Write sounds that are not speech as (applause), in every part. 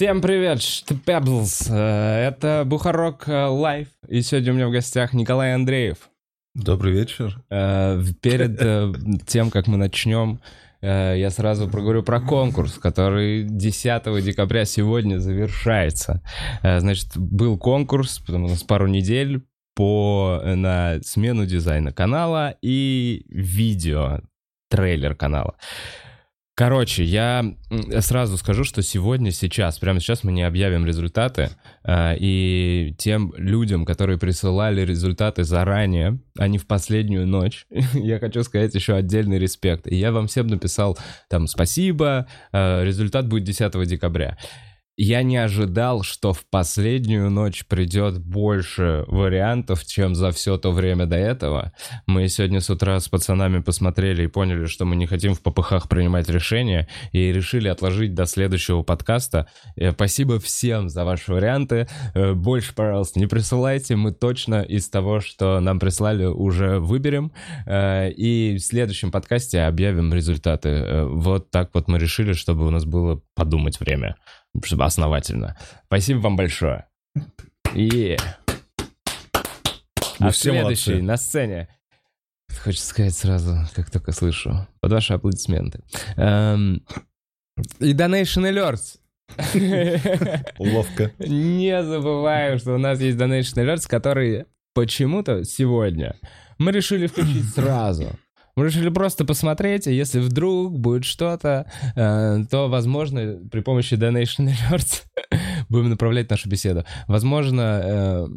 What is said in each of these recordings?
Всем привет, Штепеблс. Э, Это Бухарок э, Лайв. И сегодня у меня в гостях Николай Андреев. Добрый вечер. Э, Перед тем, как мы начнем, я сразу проговорю про конкурс, который 10 декабря сегодня завершается. Значит, был конкурс, потом у нас пару недель по, на смену дизайна канала и видео, трейлер канала. Короче, я сразу скажу, что сегодня, сейчас, прямо сейчас мы не объявим результаты, а, и тем людям, которые присылали результаты заранее, а не в последнюю ночь, (laughs) я хочу сказать еще отдельный респект. И я вам всем написал там спасибо, а, результат будет 10 декабря. Я не ожидал, что в последнюю ночь придет больше вариантов, чем за все то время до этого. Мы сегодня с утра с пацанами посмотрели и поняли, что мы не хотим в попыхах принимать решения, и решили отложить до следующего подкаста. Э, Спасибо всем за ваши варианты. Э, Больше, пожалуйста, не присылайте. Мы точно из того, что нам прислали, уже выберем. Э, И в следующем подкасте объявим результаты. Вот так вот мы решили, чтобы у нас было подумать время основательно. Спасибо вам большое. И... Вы А все следующий молодцы. на сцене. Хочется сказать сразу, как только слышу. Под ваши аплодисменты. Эм, И Donation Alerts. Ловко. Не забываю, что у нас есть Donation Alerts, которые почему-то сегодня мы решили включить сразу. Мы решили просто посмотреть, и если вдруг будет что-то, э, то, возможно, при помощи Donation Alerts (laughs) будем направлять нашу беседу. Возможно,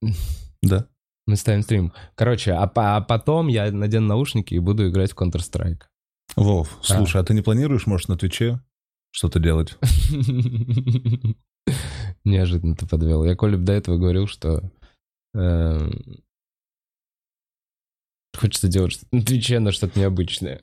э, Да. (laughs) мы ставим стрим. Короче, а, а потом я надену наушники и буду играть в Counter-Strike. Вов, слушай, а ты не планируешь, может, на Твиче что-то делать? (laughs) Неожиданно ты подвел. Я Колеб до этого говорил, что э, хочется делать на Твиче, но что-то необычное.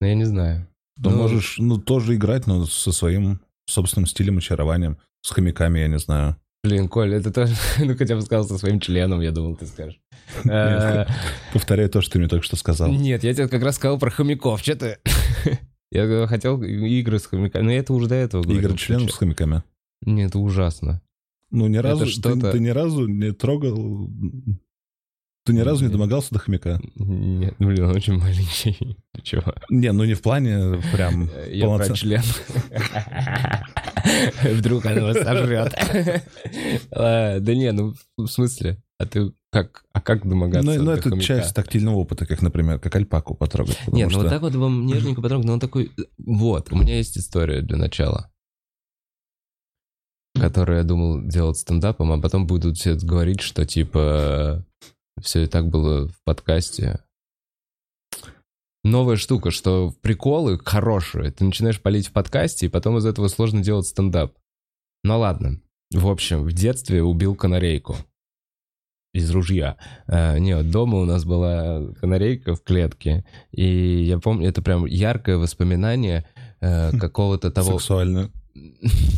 Но я не знаю. Ну, Ну, можешь, ну, тоже играть, но со своим собственным стилем очарованием, с хомяками, я не знаю. Блин, Коль, это тоже... (laughs) Ну, хотя бы сказал со своим членом, я думал, ты скажешь. Э, Повторяю то, что ты мне только что сказал. Нет, я тебе как раз сказал про хомяков. Что ты? (laughs) Я хотел игры с хомяками. Но это уже до этого говорил. Игры членов с хомяками. Нет, это ужасно. Ну, ни разу, ты, ты ни разу не трогал... Ты ни разу не домогался до хомяка? Нет, блин, он очень маленький. (laughs) Ты чего? Не, ну не в плане прям (laughs) Я про член. (laughs) Вдруг она его сожрет. Да не, ну в смысле? А ты как? А как домогаться Ну, ну, это хомяка? часть тактильного опыта, как, например, как альпаку потрогать. Нет, ну что- вот так вот вам нежненько потрогать, но он такой... Вот, у меня есть история для начала. Которую я думал делать стендапом, а потом будут все говорить, что типа все и так было в подкасте. Новая штука, что приколы хорошие, ты начинаешь палить в подкасте, и потом из этого сложно делать стендап. Ну ладно. В общем, в детстве убил канарейку. Из ружья. А, нет, дома у нас была канарейка в клетке, и я помню, это прям яркое воспоминание э, какого-то того... Сексуально. (laughs)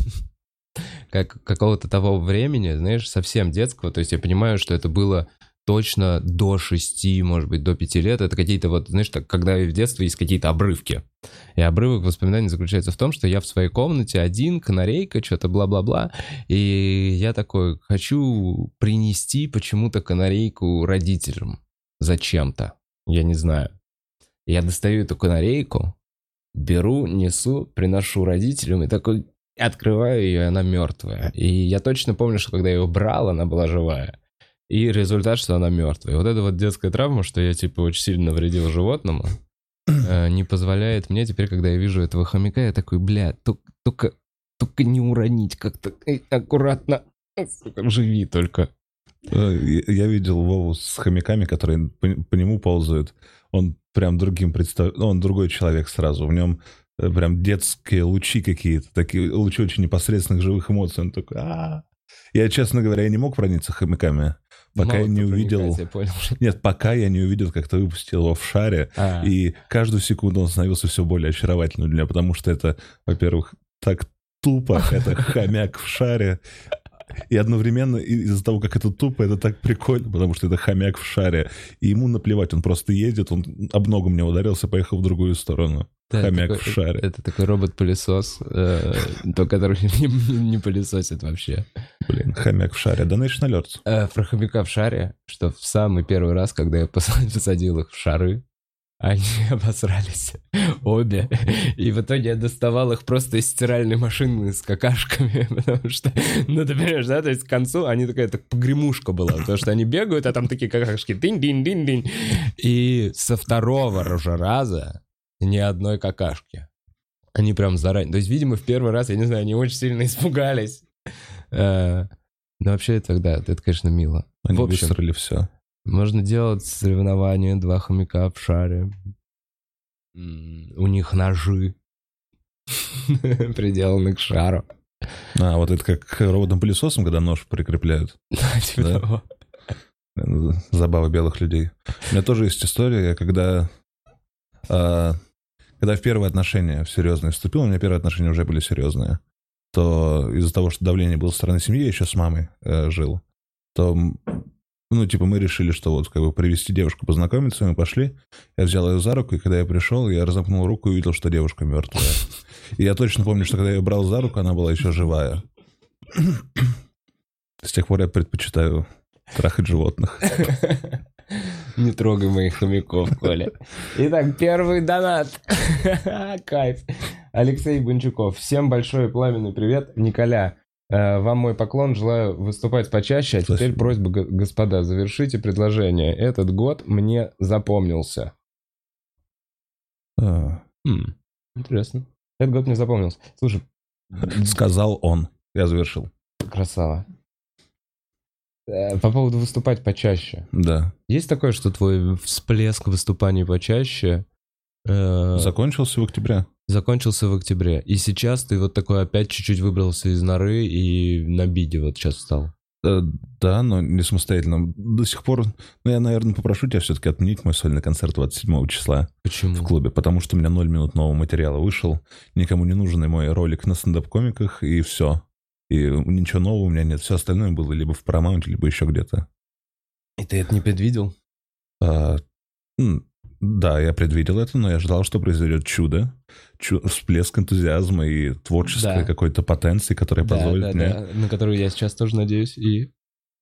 как какого-то того времени, знаешь, совсем детского. То есть я понимаю, что это было точно до шести, может быть, до пяти лет. Это какие-то вот, знаешь, так, когда в детстве есть какие-то обрывки. И обрывок воспоминаний заключается в том, что я в своей комнате один, канарейка, что-то бла-бла-бла. И я такой, хочу принести почему-то канарейку родителям. Зачем-то. Я не знаю. Я достаю эту канарейку, беру, несу, приношу родителям и такой открываю ее, и она мертвая. И я точно помню, что когда я ее брал, она была живая. И результат, что она мертвая. Вот эта вот детская травма, что я типа очень сильно навредил животному, (clears throat) э, не позволяет мне теперь, когда я вижу этого хомяка, я такой, бля, тол- только, только не уронить как-то эй, аккуратно. Сука, живи только. Э, Я видел Вову с хомяками, которые по, по нему ползают. Он прям другим представ... ну, Он другой человек сразу. В нем э, прям детские лучи какие-то, такие лучи очень непосредственных живых эмоций. Он такой, а Я, честно говоря, я не мог проникнуться хомяками, пока Мало я не увидел... я понял. (laughs) Нет, пока я не увидел, как ты выпустил его в шаре, А. и каждую секунду он становился все более очаровательным для меня, потому что это, во-первых, так тупо, (laughs) это хомяк в шаре, и одновременно из-за того, как это тупо, это так прикольно, потому что это хомяк в шаре, и ему наплевать, он просто едет, он об ногу мне ударился, поехал в другую сторону. Да, Хомяк такой- в шаре. Это такой робот-пылесос, э, (laughs) то, который не, не- не пылесосит вообще. Блин, хомяк в шаре. Donation Alerts. Э, Про хомяка в шаре, что в самый первый раз, когда я пос- (laughs) посадил их в шары, они (laughs) обосрались (laughs) обе. И в итоге я доставал их просто из стиральной машины с какашками, потому что, ну ты понимаешь, да, то есть к концу они такая так погремушка была, потому что они бегают, а там такие какашки динь-динь-динь-динь. И со второго уже раза ни одной какашки. Они прям заранее. То есть, видимо, в первый раз, я не знаю, они очень сильно испугались. Э, Но вообще это, да, это, конечно, мило. Они В общем, высрали все. можно делать соревнования, два хомяка в шаре. У них ножи (laughs) приделаны к шару. А, вот это как роботом пылесосом, когда нож прикрепляют. (laughs) Типа того. Забава белых людей. У меня тоже есть история, когда... а, когда в первые отношения в серьезные вступил, у меня первые отношения уже были серьезные, то из-за того, что давление было со стороны семьи, я еще с мамой э, жил, то, ну, типа, мы решили, что вот, как бы, привести девушку познакомиться, мы пошли, я взял ее за руку, и когда я пришел, я разомкнул руку и увидел, что девушка мертвая. И я точно помню, что когда я ее брал за руку, она была еще живая. С тех пор я предпочитаю трахать животных. Не трогай моих хомяков, Коля. Итак, первый донат. (laughs) Кайф. Алексей Бончуков. Всем большой пламенный привет. Николя, э, вам мой поклон. Желаю выступать почаще. А теперь Спасибо. просьба, г- господа, завершите предложение. Этот год мне запомнился. А, М, Интересно. Этот год мне запомнился. Слушай, Сказал он. Я завершил. красава. Э, По поводу выступать почаще. Да. Есть такое, что твой всплеск выступаний почаще э, Закончился в октябре. закончился в октябре. И сейчас ты вот такой опять чуть-чуть выбрался из норы и на биде вот сейчас встал. Э, Да, но не самостоятельно. До сих пор, ну, я, наверное, попрошу тебя все-таки отменить мой сольный концерт 27 числа Почему? в клубе, потому что у меня 0 минут нового материала вышел, никому не нужен мой ролик на стендап-комиках, и все. И ничего нового у меня нет. Все остальное было либо в Paramount, либо еще где-то. И ты это не предвидел? А, да, я предвидел это, но я ждал, что произойдет чудо, чу- всплеск энтузиазма и творческой Да. какой-то потенции, которая Да, позволит да, мне... да, на которую я сейчас тоже надеюсь. И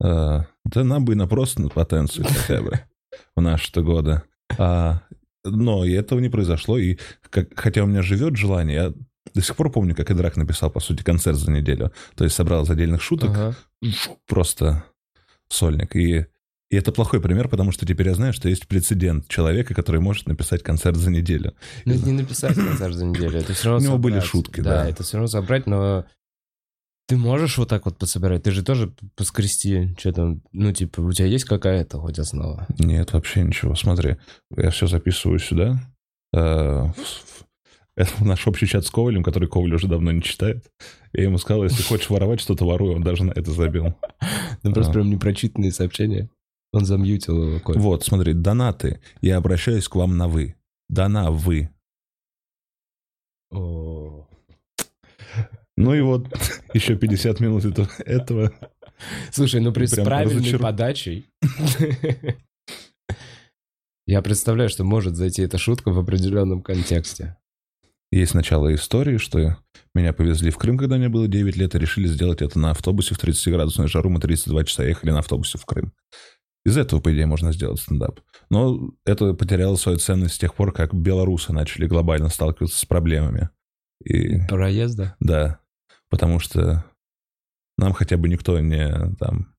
А, да нам бы и на просто на потенцию хотя бы в наши-то годы. А, но и этого не произошло, и как- хотя у меня живет желание, я до сих пор помню, как Идрак написал, по сути, концерт за неделю. То есть собрал из отдельных шуток Ага. просто сольник. И, и это плохой пример, потому что теперь я знаю, что есть прецедент человека, который может написать концерт за неделю. Ну, это не написать концерт за неделю. Это все равно У него были собрать. шутки, да. да. это все равно собрать, но ты можешь вот так вот пособирать? Ты же тоже поскрести, что там, ну, типа, у тебя есть какая-то хоть основа? Нет, вообще ничего. Смотри, я все записываю сюда. э, в- Это (laughs) наш общий чат с Ковалем, который Коваль уже давно не читает. Я ему сказал, если хочешь воровать что-то, воруй. Он даже на это забил. Ну, просто А. прям непрочитанные сообщения. Он замьютил его, Коль. Вот, смотри, донаты. Я обращаюсь к вам на «вы». Дона «вы». О. Ну и вот (laughs) еще 50 минут это- этого. Слушай, ну при Прям правильной разочаров- подачей... (laughs) Я представляю, что может зайти эта шутка в определенном контексте. Есть начало истории, что меня повезли в Крым, когда мне было 9 лет, и решили сделать это на автобусе в 30-градусную жару. Мы 32 часа ехали на автобусе в Крым. Из этого, по идее, можно сделать стендап. Но это потеряло свою ценность с тех пор, как белорусы начали глобально сталкиваться с проблемами. И Проезда? да, потому что нам хотя бы никто не там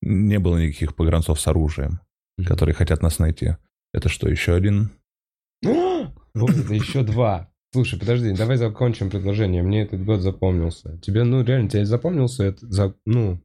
не было никаких погранцов с оружием, которые хотят нас найти. Это что, еще один? (gasps) Вот это еще два. Слушай, подожди, давай закончим предложение. Мне этот год запомнился. Тебе, ну, реально, тебе запомнился это, за- ну...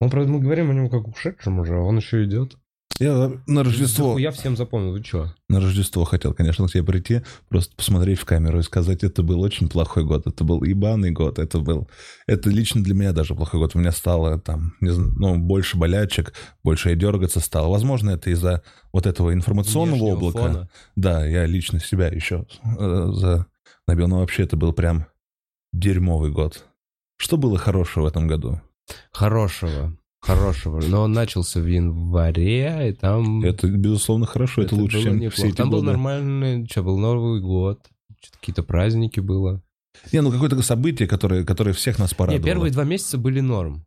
Он, правда, мы говорим о нем как ушедшем уже, а он еще идет. Я на Рождество, Я всем запомнил, вы что? на Рождество хотел, конечно, к тебе прийти, просто посмотреть в камеру и сказать, это был очень плохой год, это был ебаный год, это был... Это лично для меня даже плохой год. У меня стало там, не знаю, ну, больше болячек, больше я дергаться стал. Возможно, это из-за вот этого информационного Внешнего облака. фона. Да, я лично себя еще э, за... набил, но вообще это был прям дерьмовый год. Что было хорошего в этом году? Хорошего. Хорошего. Но он начался в январе, и там... Это, безусловно, хорошо, это, лучше, было чем неплохо. все эти Там был годы. нормальный... Что, был Новый год. какие-то праздники было. Не, ну какое-то событие, которое, которое всех нас порадовало. Не, первые два месяца были норм.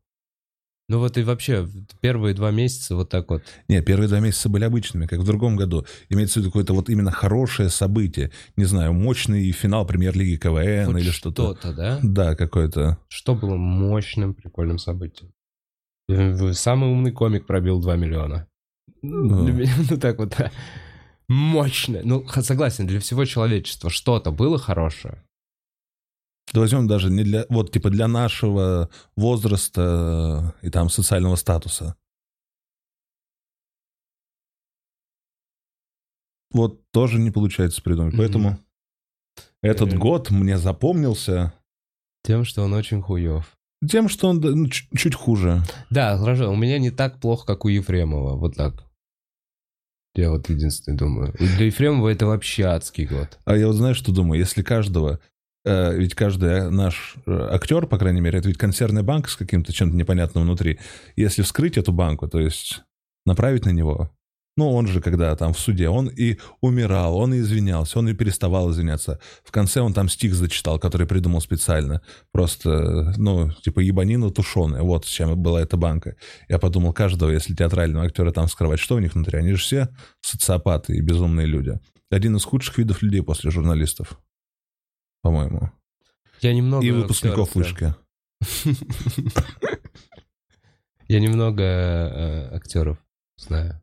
Ну вот и вообще, первые два месяца вот так вот. Не, первые два месяца были обычными, как в другом году. Имеется в виду какое-то вот именно хорошее событие. Не знаю, мощный финал премьер-лиги КВН Хоть или что-то. Что-то, да? Да, какое-то. Что было мощным, прикольным событием? Э, Самый умный комик пробил 2 миллиона. Ну. Для меня, (laughs) ну так вот, да. мощно. Ну, согласен, для всего человечества что-то было хорошее. Да возьмем даже не для, вот типа для нашего возраста и там социального статуса. Вот тоже не получается придумать. Мгм. Поэтому этот Э. год мне запомнился Тем, что он очень хуев. Тем, что он ну, чуть, чуть хуже. Да, хорошо, у меня не так плохо, как у Ефремова, вот так. Я вот единственный думаю. И для Ефремова это вообще адский год. А я вот знаешь, что думаю? Если каждого... э, ведь каждый наш э, актер, по крайней мере, это ведь консервная банка с каким-то чем-то непонятным внутри. Если вскрыть эту банку, то есть направить на него, ну, он же, когда там в суде, он и умирал, он и извинялся, он и переставал извиняться. В конце он там стих зачитал, который придумал специально. Просто, ну, типа ебанина тушеная. Вот с чем была эта банка. Я подумал, каждого, если театрального актера там скрывать, что у них внутри? Они же все социопаты и безумные люди. Один из худших видов людей после журналистов, по-моему. Я немного... И выпускников актеров, вышки. (laughs) Я немного э, актеров знаю.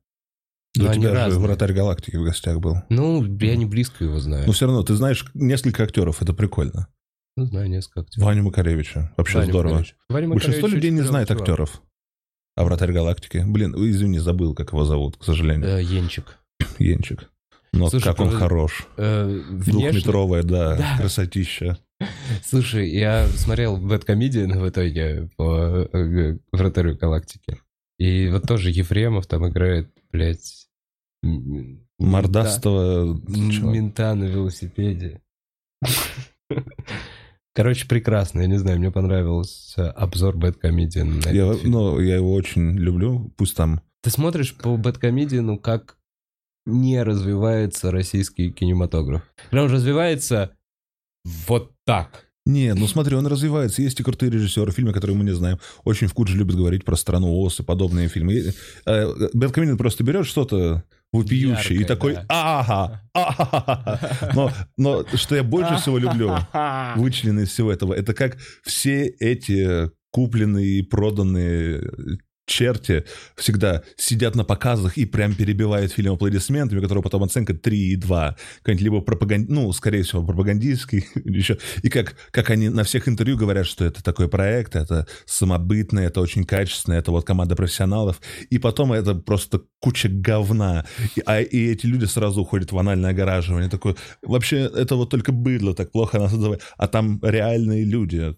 Да Но у тебя же вратарь галактики в гостях был. Ну, я не близко его знаю. Но все равно, ты знаешь несколько актеров, это прикольно. Ну, знаю несколько актеров. Ваню Макаревича. Вообще Ваня здорово. Макаревич. Ваня Большинство Макаревич людей не знает чувак. актеров. А вратарь галактики? Блин, извини, забыл, как его зовут, к сожалению. Э, Енчик. (laughs) Енчик. Но Слушай, как он правда, хорош. Э, внешне- Двухметровая, да, (laughs) Да. красотища. (laughs) Слушай, я смотрел Бэткомедиан в итоге по э, Вратарю Галактики. И вот тоже Ефремов там играет, блядь... Мордастого... мента- чё? Мента на велосипеде. Короче, прекрасно. Я не знаю, мне понравился обзор Бэткомедиан. на Я, ну, я его очень люблю. Пусть там... Ты смотришь по Бэткомедиану, как не развивается российский кинематограф. Когда он развивается вот так. Не, ну смотри, он развивается. Есть и крутые режиссеры, фильмы, которые мы не знаем. Очень в Кудже любят говорить про страну Оз и подобные фильмы. Э, Бэткомедиан просто берет что-то вопиющее и такой да. ага, ага. Но, но что я больше всего люблю, вычленено из всего этого, это как все эти купленные и проданные черти всегда сидят на показах и прям перебивают фильм аплодисментами, которого потом оценка 3,2. Какой-нибудь либо пропаганд... ну, скорее всего, пропагандистский (laughs) еще. И как, как они на всех интервью говорят, что это такой проект, это самобытное, это очень качественно, это вот команда профессионалов. И потом это просто куча говна. И, а, и эти люди сразу уходят в анальное огораживание. Такое, вообще, это вот только быдло так плохо нас. А там реальные люди.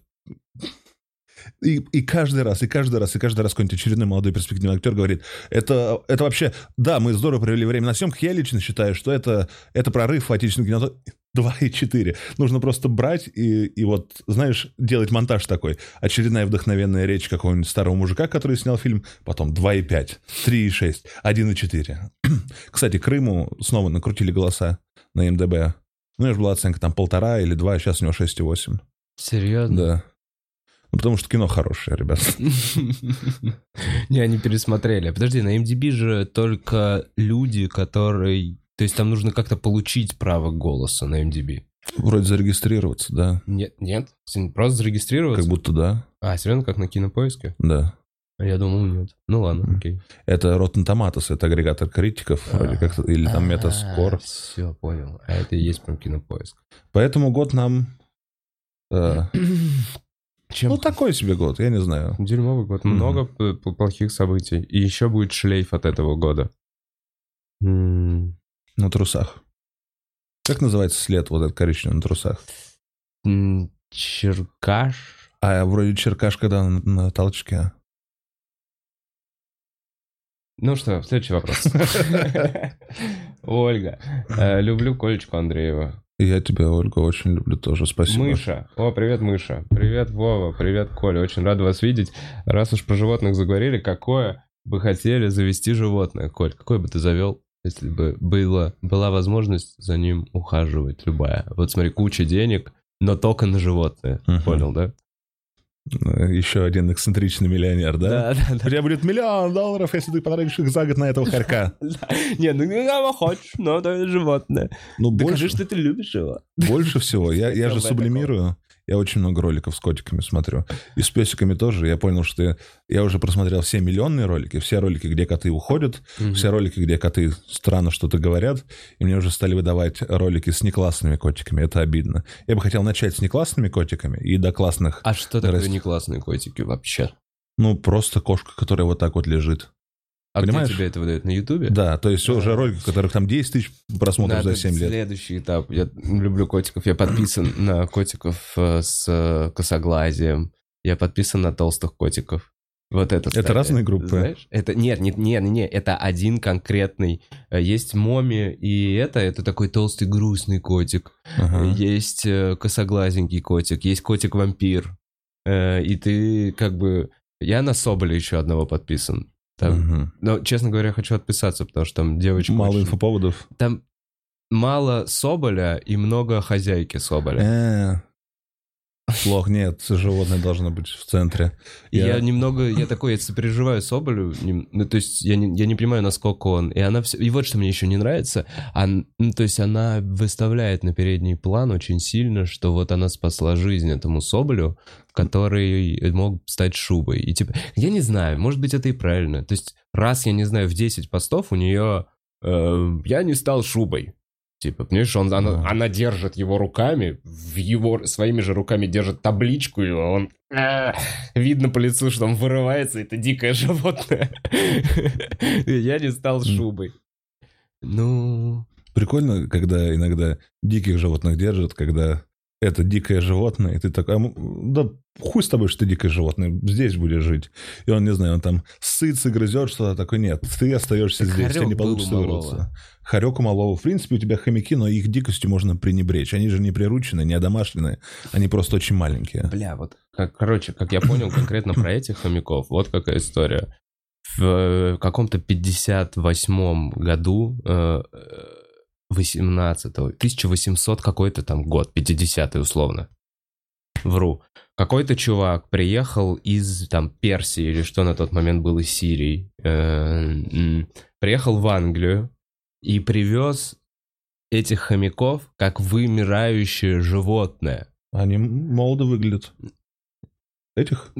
И, и каждый раз, и каждый раз, и каждый раз какой-нибудь очередной молодой перспективный актер говорит, это, это вообще, да, мы здорово провели время на съемках, я лично считаю, что это, это прорыв в отечественном кино (laughs) 2,4. Нужно просто брать и, и вот, знаешь, делать монтаж такой. Очередная вдохновенная речь какого-нибудь старого мужика, который снял фильм, потом 2,5, 3,6, 1,4. Кстати, Крыму снова накрутили голоса на МДБ. Ну, же была оценка там полтора или два, а сейчас у него 6,8. Серьезно? Да. Ну, потому что кино хорошее, ребят. (laughs) Не, они пересмотрели. Подожди, на MDB же только люди, которые... То есть там нужно как-то получить право голоса на MDB. Вроде зарегистрироваться, да. Нет, нет. Просто зарегистрироваться. Как будто да, А, серьезно, как на кинопоиске? да. А я думал, нет. Ну ладно, окей. Это Rotten Tomatoes, это агрегатор критиков, вроде как, или там Metascore. Все, понял. А это и есть прям кинопоиск. Поэтому год нам... э, (clears throat) Чем? ну, такой себе год, я не знаю. Дерьмовый год. Мгм. Много плохих событий. И еще будет шлейф от этого года. М, На трусах. Как называется след вот этот коричневый на трусах? м, Черкаш? А вроде черкаш, когда на, на толчке. Ну что, следующий вопрос. (laughs) (laughs) Ольга. Э, Люблю Колечку Андреева. Я тебя, Ольга, очень люблю тоже, спасибо. Мыша. О, привет, Мыша. Привет, Вова. Привет, Коля. Очень рад вас видеть. Раз уж про животных заговорили, какое бы хотели завести животное? Коль, какое бы ты завел если бы было, была возможность за ним ухаживать, любая. Вот смотри, куча денег, но только на животное. Мгм. Понял, да? Еще один эксцентричный миллионер, да? да, У тебя будет миллион долларов, если ты потратишь их за год на этого хорька. (laughs) Не, ну кого хочешь, но это животное. Ну, Докажи, больше, что ты любишь его. больше всего. Я, же сублимирую. Я очень много роликов с котиками смотрю. И с песиками тоже. Я понял, что я, я уже просмотрел все миллионные ролики, все ролики, где коты уходят, все ролики, где коты странно что-то говорят. И мне уже стали выдавать ролики с неклассными котиками. Это обидно. Я бы хотел начать с неклассными котиками и до классных. А что такое Расти. не классные котики вообще? Ну, просто кошка, которая вот так вот лежит. А Понимаешь? где тебе это выдают? На Ютубе? Да, то есть уже ролики, которых там 10 тысяч просмотров Да, за это 7 лет. Следующий этап. Я люблю котиков. Я подписан на котиков э, с э, косоглазием. Я подписан на толстых котиков. Вот это. Это кстати, разные группы? Знаешь? Это нет, нет, нет, нет, это один конкретный. Э, Есть Моми, и это это такой толстый грустный котик. Ага. Есть косоглазенький котик, есть котик-вампир. Э, И ты как бы... Я на Соболя еще одного подписан. Там, Мгм. Но, честно говоря, хочу отписаться, потому что там девочка... Мало очень- инфоповодов. Там мало Соболя и много хозяйки Соболя. Э, Плохо, нет, животное должно быть в центре. Я- я немного, я такой, я сопереживаю Соболю, ну, то есть я не, я не понимаю, насколько он, и она все, и вот что мне еще не нравится, ан- ну, то есть она выставляет на передний план очень сильно, что вот она спасла жизнь этому Соболю, который мог стать шубой, и типа, я не знаю, может быть это и правильно, то есть раз, я не знаю, в 10 постов у нее э, «я не стал шубой», Типа, понимаешь, он, она, Да. она держит его руками, в его своими же руками держит табличку, и он... а, Видно по лицу, что он вырывается, это дикое животное. (laughs) Я не стал шубой. Ну... Прикольно, когда иногда диких животных держат, когда это дикое животное, и ты такой, «А, да хуй с тобой, что ты дикое животное, здесь будешь жить. И он, не знаю, он там сытся, грызет что-то, такой, нет, ты остаешься Так здесь, тебе не получится вырваться. Хорек у малого. В принципе, у тебя хомяки, но их дикостью можно пренебречь. Они же не приручены, не одомашленные, они просто очень маленькие. Бля, вот, как, короче, как я понял конкретно про этих хомяков, вот какая история. В э, каком-то 58-м году, э, э, 18-го, 1800 какой-то там год, 50-й условно, вру. Какой-то чувак приехал из там Персии или что на тот момент было из Сирии, э, приехал в Англию и привез этих хомяков как вымирающее животное. Они молодо выглядят. Этих?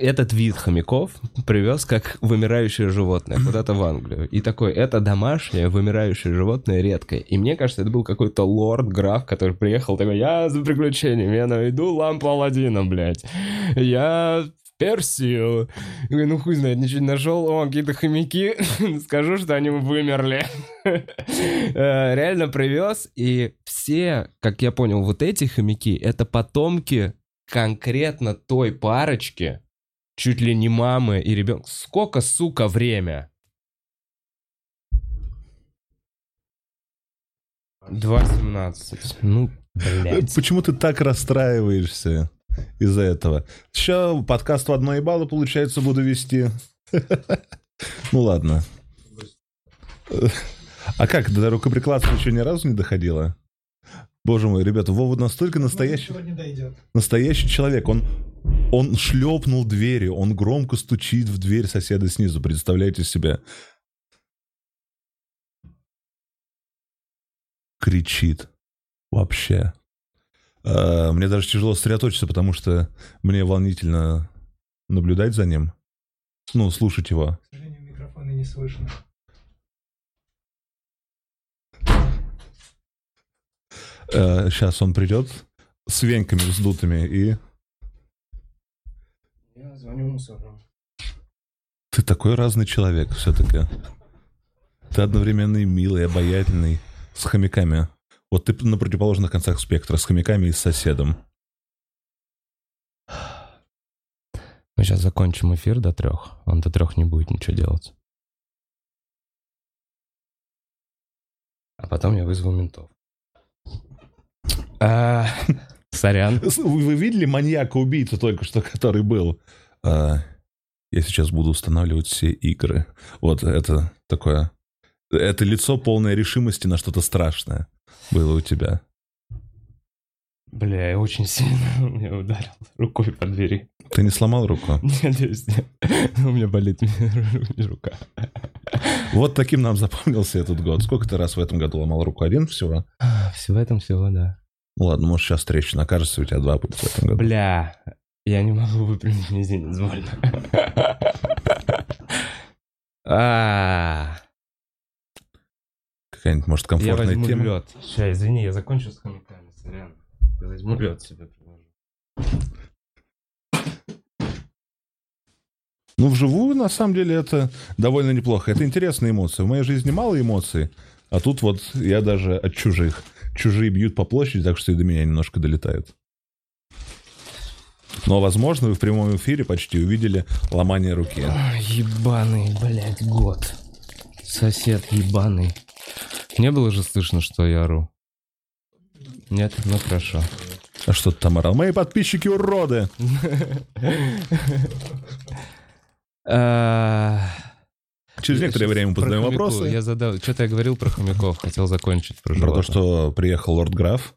Этот вид хомяков привез как вымирающее животное куда-то в Англию. И такой, это домашнее вымирающее животное редкое. И мне кажется, это был какой-то лорд, граф, который приехал такой, я за приключениями, я найду лампу Аладдина, блядь. Я Персию. Говорю, ну хуй знает, ничего не нашел. О, какие-то хомяки. (laughs) Скажу, что они вымерли. Э, Реально привез. И все, как я понял, вот эти хомяки, это потомки конкретно той парочки, чуть ли не мамы и ребенка. Сколько, сука, время? 2.17. Ну, блядь. Почему ты так расстраиваешься из-за этого? Сейчас подкаст в одно ебало, получается, буду вести. (laughs) Ну ладно. А как, до рукоприкладства еще ни разу не доходило? Боже мой, ребята, Вова настолько настоящий, дойдет. настоящий человек. Он, он шлепнул дверью, он громко стучит в дверь соседа снизу. Представляете себе? Кричит. Вообще. А, Мне даже тяжело сосредоточиться, потому что мне волнительно наблюдать за ним. Ну, слушать его. К сожалению, микрофона не слышно. Сейчас он придет с венками вздутыми и... Звоню мусорам. Ты такой разный человек все-таки. Ты одновременно и милый, и обаятельный, с хомяками. Вот ты на противоположных концах спектра, с хомяками и с соседом. Мы сейчас закончим эфир до трех. Он до трех не будет ничего делать. А потом я вызову ментов. А, (laughs) Сорян. Вы видели маньяка-убийцу только что, который был? А, я сейчас буду устанавливать все игры. Вот это такое это лицо полное решимости на что-то страшное было у тебя. Бля, я очень сильно (laughs) меня ударил рукой по двери. Ты не сломал руку? (laughs) Нет, надеюсь, нет. (laughs) У меня болит рука. Вот таким нам запомнился этот год. Сколько ты раз в этом году ломал руку? Один всего? Все в этом всего, да. Ладно, может сейчас трещина окажется, у тебя два будет в этом году. Бля, я не могу выпрямить мизинец, больно. (laughs) А, Какая-нибудь, может, Я комфортная возьму тема? лед. Сейчас, извини, я закончу с хомяками, сорян. Я возьму лед себе приложу. Ну, вживую, на самом деле, это довольно неплохо. Это интересные эмоции. В моей жизни мало эмоций, а тут вот я даже от чужих. Чужие бьют по площади, так что и до меня немножко долетают. Но, возможно, вы в прямом эфире почти увидели ломание руки. Ой, Ебаный, блядь, год. Сосед ебаный. Не было же слышно, что я ору? Нет? Ну хорошо. А что ты там орал? Мои подписчики уроды! (laughs) А, Через некоторое время мы позадаем вопросы. Я задал... Что-то я говорил про хомяков, хотел закончить про Про то, что приехал лорд граф.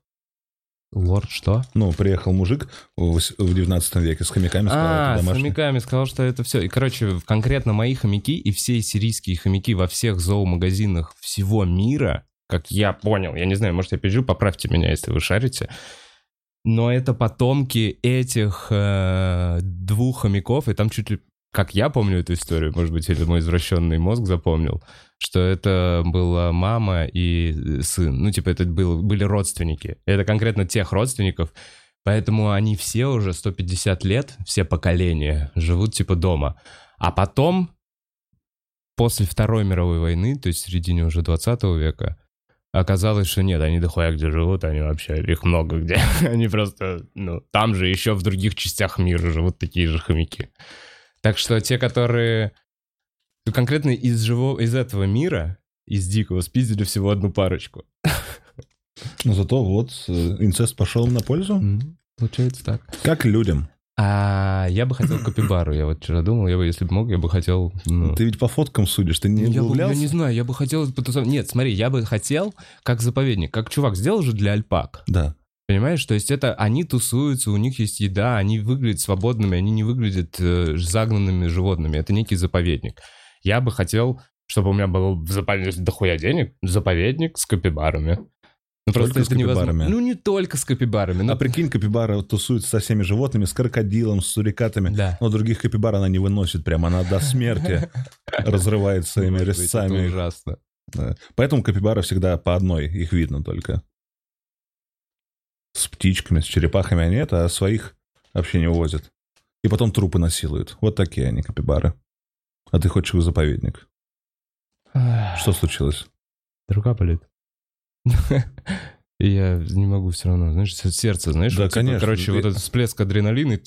Лорд что? Ну, приехал мужик в вос- в 19 веке с хомяками. сказал, А, с хомяками сказал, что это все. И, короче, конкретно мои хомяки и все сирийские хомяки во всех зоомагазинах всего мира, как я понял, я не знаю, может, я пизжу, поправьте меня, если вы шарите. Но это потомки этих э, двух хомяков, и там чуть ли, как я помню эту историю, может быть, это мой извращенный мозг запомнил, что это была мама и э, сын. Ну, типа, это был, были родственники. Это конкретно тех родственников, Поэтому они все уже 150 лет, все поколения, живут типа дома. А потом, после Второй мировой войны, то есть в середине уже 20 века, оказалось, что нет, они дохуя где живут, они вообще, их много где. (laughs) Они просто, ну, там же еще в других частях мира живут такие же хомяки. Так что те, которые ну, конкретно из, живого, из этого мира, из дикого, спиздили всего одну парочку. (laughs) Но зато вот э, инцест пошел на пользу. Получается так. Как людям. А я бы хотел капибару. Я вот вчера думал, я бы, если бы мог, я бы хотел... Ну, Ты ведь по фоткам судишь, ты не я, бы, я углублялся? не знаю, я бы хотел. Нет, смотри, я бы хотел, как заповедник, как чувак сделал же для альпак. Да. Понимаешь, то есть это они тусуются, у них есть еда, они выглядят свободными, они не выглядят э, загнанными животными. Это некий заповедник. Я бы хотел, чтобы у меня был в заповеднике дохуя денег, заповедник с капибарами. Ну просто Только с это невозможно. капибарами? Ну не только с капибарами, но А прикинь, капибара тусуется со всеми животными, с крокодилом, с сурикатами. Да. Но других капибар она не выносит прямо, она до смерти (laughs) разрывает своими резцами. ужасно. Поэтому капибара всегда по одной, их видно только. С птичками, с черепахами они это, а своих вообще не увозят. И потом трупы насилуют. Вот такие они, капибары. А ты хочешь в заповедник. Что случилось? Рука болит. (laughs) И я не могу все равно, знаешь, сердце, знаешь, Да, вот типа, конечно. короче, Ты- вот этот всплеск адреналина, и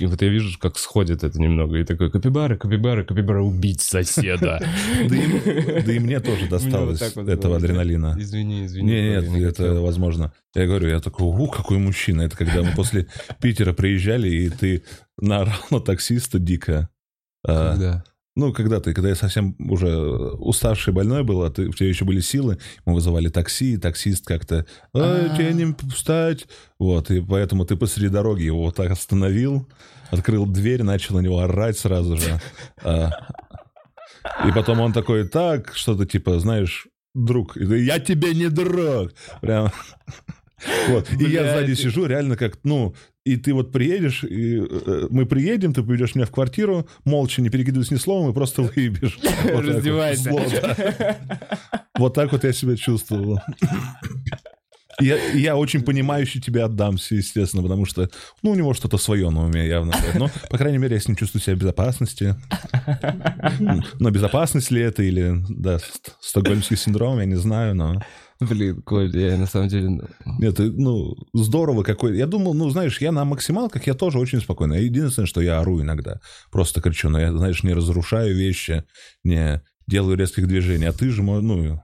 и вот я вижу, как сходит это немного, и такой, капибара, капибара, капибара, убить соседа. (laughs) Да и, мне тоже (laughs) досталось этого адреналина. Извини, извини. Нет, не это возможно. Я говорю, я такой, у, какой мужчина. Это когда мы после Питера приезжали, и ты наорал на таксиста дико. А, Когда? Ну, когда ты, когда я совсем уже уставший, больной был, а ты, у тебя еще были силы, мы вызывали такси, и таксист как-то, а, тебе не встать. Вот, и поэтому ты посреди дороги его вот так остановил, открыл дверь, начал на него орать сразу же. А, И потом он такой, так, что-то типа, знаешь, друг. Я тебе не друг. Прям. Вот. И я сзади сижу, реально как, ну, и ты вот приедешь, и э, мы приедем, ты поведешь меня в квартиру, молча, не перекидываясь ни словом, и просто выебешь. (laughs) Вот. Раздевайся. Да. Вот так вот я себя чувствовал. Я, я очень понимающе тебе отдамся, естественно, потому что, ну, у него что-то свое на уме явно. Но, по крайней мере, я с ним чувствую себя в безопасности. (laughs) Но безопасность ли это или, да, ст- стокгольмский синдром, я не знаю, но... Блин, Коль, я на самом деле... Нет, и, ну, здорово какой. Я думал, ну, знаешь, я на максималках, я тоже очень спокойно. Единственное, что я ору иногда. Просто кричу, но я, знаешь, не разрушаю вещи, не делаю резких движений. А ты же, ну,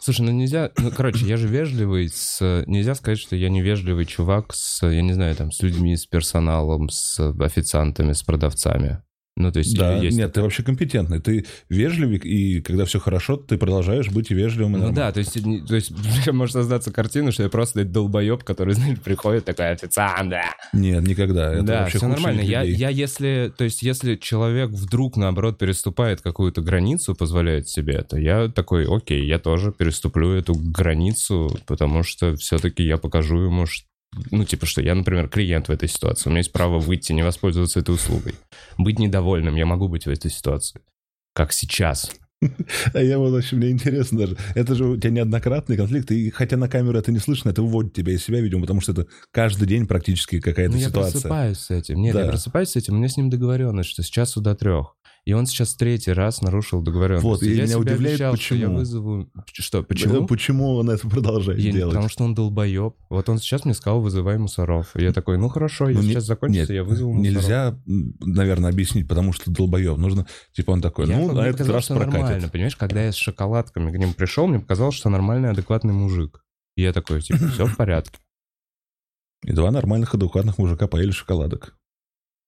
Слушай, ну нельзя... Ну, короче, я же вежливый с... Нельзя сказать, что я невежливый чувак с, я не знаю, там, с людьми, с персоналом, с официантами, с продавцами. Ну, то есть Да, есть нет, ты вообще компетентный. Ты вежливик, и когда все хорошо, ты продолжаешь быть вежливым. и Ну да, то есть, не- то есть (laughs) может создаться картина, что я просто долбоеб, который, знаешь, приходит такой официант, да. Нет, никогда. Это да, вообще все нормально. Я, я если, то есть, если человек вдруг, наоборот, переступает какую-то границу, позволяет себе это, я такой, окей, я тоже переступлю эту границу, потому что все-таки я покажу ему, ш- ну, типа, что я, например, клиент в этой ситуации, у меня есть право выйти, не воспользоваться этой услугой. Быть недовольным, я могу быть в этой ситуации. Как сейчас. А я вот, вообще, мне интересно даже. Это же у тебя неоднократный конфликт, и хотя на камеру это не слышно, это выводит тебя из себя, видимо, потому что это каждый день практически какая-то Ну, я ситуация. просыпаюсь с этим. Нет, Да. я просыпаюсь с этим, у меня с ним договоренность, что с часу до трех. И он сейчас третий раз нарушил договоренность. Вот, и я меня удивляет, обещал, что я почему. вызову... Что, почему? Почему он это продолжает Я делать? потому что он долбоеб. Вот он сейчас мне сказал, вызывай мусоров. И я такой, ну хорошо, Ну, если не- сейчас закончится, Нет, я вызову мусоров. Нельзя, наверное, объяснить, потому что долбоеб. Нужно, типа, он такой, Я ну, на этот раз что прокатит. нормально, понимаешь? Когда я с шоколадками к нему пришел, мне показалось, что нормальный, адекватный мужик. И я такой, типа, все в порядке. И два нормальных, адекватных мужика поели шоколадок.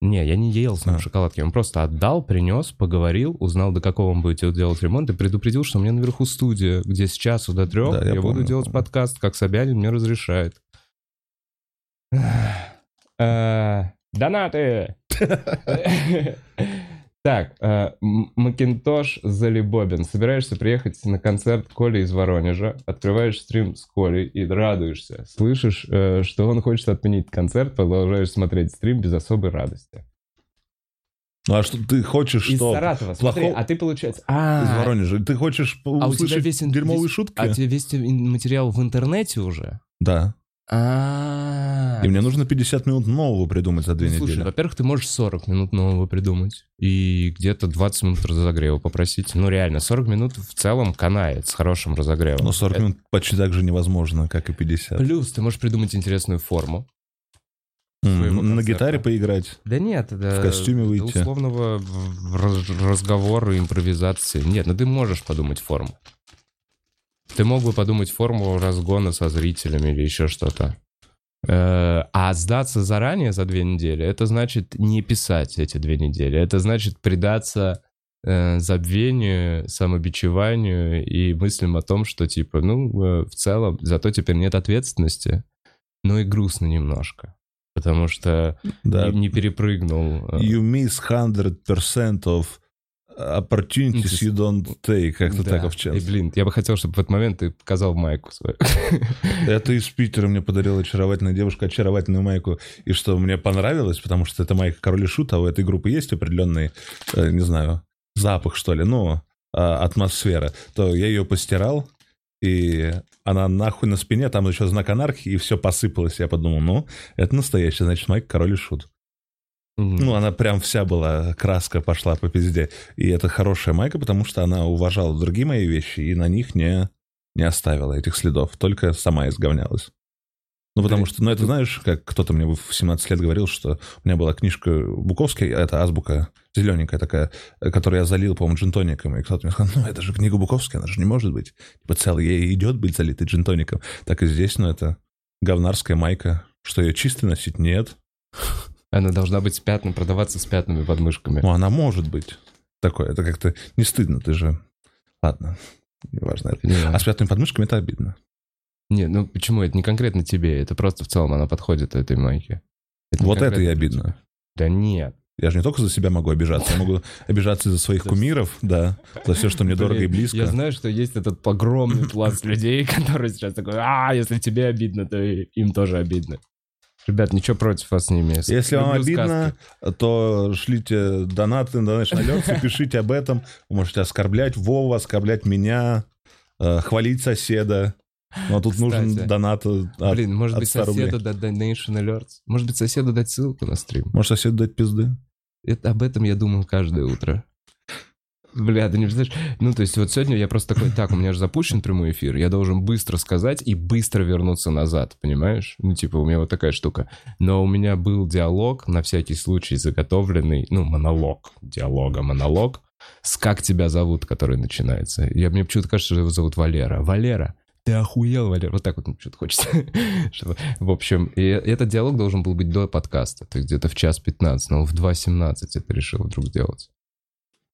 Не, я не ел с ним А. шоколадки. Он просто отдал, принес, поговорил, узнал, до какого он будет делать ремонт, и предупредил, что у меня наверху студия, где с часу до трех Да, я я, буду помню, делать помню. подкаст, как Собянин мне разрешает. Э, Донаты! (laughs) (laughs) Так, э, Макинтош Залибобин. Собираешься приехать на концерт Коли из Воронежа, открываешь стрим с Колей и радуешься. Слышишь, э, что он хочет отменить концерт, продолжаешь смотреть стрим без особой радости. Ну, а что ты хочешь, Из что? Саратова, смотри, а ты, получается... Из А, Воронежа. Ты хочешь а у тебя услышать весь... дерьмовые весь- шутки? А у тебя весь материал в интернете уже? Да. А, И мне нужно 50 минут нового придумать за две Ну, Слушай, недели. во-первых, ты можешь 40 минут нового придумать. И где-то 20 минут разогрева попросить. Ну, реально, 40 минут в целом канает с хорошим разогревом. Но 40 Это- минут почти так же невозможно, как и 50. Плюс ты можешь придумать интересную форму. На гитаре поиграть. Да нет, да, В костюме выйти. условного разговора, импровизации. Нет, ну ты можешь подумать форму. Ты мог бы подумать форму разгона со зрителями или еще что-то. Э, А сдаться заранее за две недели, это значит не писать эти две недели. Это значит предаться э, забвению, самобичеванию и мыслям о том, что типа, ну, э, в целом, зато теперь нет ответственности, но и грустно немножко. Потому что Да. не, не перепрыгнул. You miss 100% of opportunities you don't take. Как-то да. так И, общался. блин, я бы хотел, чтобы в этот момент ты показал майку свою. (laughs) Это из Питера мне подарила очаровательная девушка очаровательную майку. И что мне понравилось, потому что это майка Король и Шут, а у этой группы есть определенный, э, не знаю, запах, что ли, ну, а, атмосфера. То я ее постирал, и она нахуй на спине, там еще знак анархии, и все посыпалось. Я подумал, ну, это настоящая, значит, майка Король и Шут. Мгм. Ну, она прям вся была, краска пошла по пизде. И это хорошая майка, потому что она уважала другие мои вещи и на них не, не оставила этих следов, только сама изговнялась. Ну, потому что, ну, это знаешь, как кто-то мне в 17 лет говорил, что у меня была книжка Буковской, это азбука зелененькая такая, э, которую я залил, по-моему, джинтоником. И кто-то мне сказал, ну, это же книга Буковской, она же не может быть. Типа целый, ей идет быть залитой джинтоником. Так и здесь, ну, это говнарская майка. Что ее чисто носить? Нет. Она должна быть с пятнами, продаваться с пятнами под мышками. Ну, она может быть такое. Это как-то не стыдно, ты же... Ладно, неважно. это. Понимаю. А с пятыми подмышками это обидно. Не, ну почему? Это не конкретно тебе, это просто в целом она подходит этой майке. не Вот это и обидно. тебя. Да нет. Я же не только за себя могу обижаться, я могу обижаться за своих кумиров, да, за все, что мне дорого и близко. Я знаю, что есть этот огромный пласт (laughs) людей, (laughs) которые сейчас такой, а, если тебе обидно, то им тоже обидно. Ребят, ничего против вас не имею. Если вам Люблю обидно, сказки. то шлите донаты на Alerts (laughs) пишите об этом. Вы можете оскорблять Вову, оскорблять меня, э, хвалить соседа. Но тут нужен Кстати. донат от, Блин, может от быть, 100 рублей. соседу дать Donation Alerts? Может быть, соседу дать ссылку на стрим? Может, соседу дать пизды? Это, об этом я думал каждое утро. Бля, ты не представляешь? Ну, то есть вот сегодня я просто такой, так, у меня же запущен прямой эфир, я должен быстро сказать и быстро вернуться назад, понимаешь? Ну, типа, у меня вот такая штука. Но у меня был диалог, на всякий случай заготовленный, ну, монолог, диалога, монолог, с «Как тебя зовут», который начинается. Я, мне почему-то кажется, что его зовут Валера. Валера, ты охуел, Валер? Вот так вот ну, что-то хочется. (laughs) В общем, и этот диалог должен был быть до подкаста, то есть где-то в час 15, но в 2.17 это решил вдруг сделать.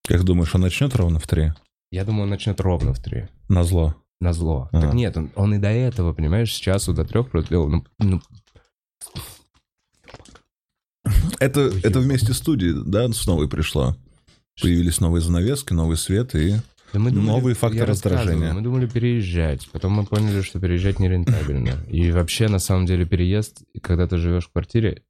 Как думаешь, он начнет ровно в три? Я думаю, он начнет ровно в 3. На зло. На зло. А. Так нет, он, он и до этого, понимаешь, с часу до трех продлил. Ну, ну, Это, Ой, это вместе студии, да, с новой пришло? Появились новые занавески, новый свет и... да мы Новый фактор я рассказывал, раздражения. Мы думали переезжать, потом мы поняли, что переезжать нерентабельно. И вообще, на самом деле, переезд, когда ты живешь в квартире,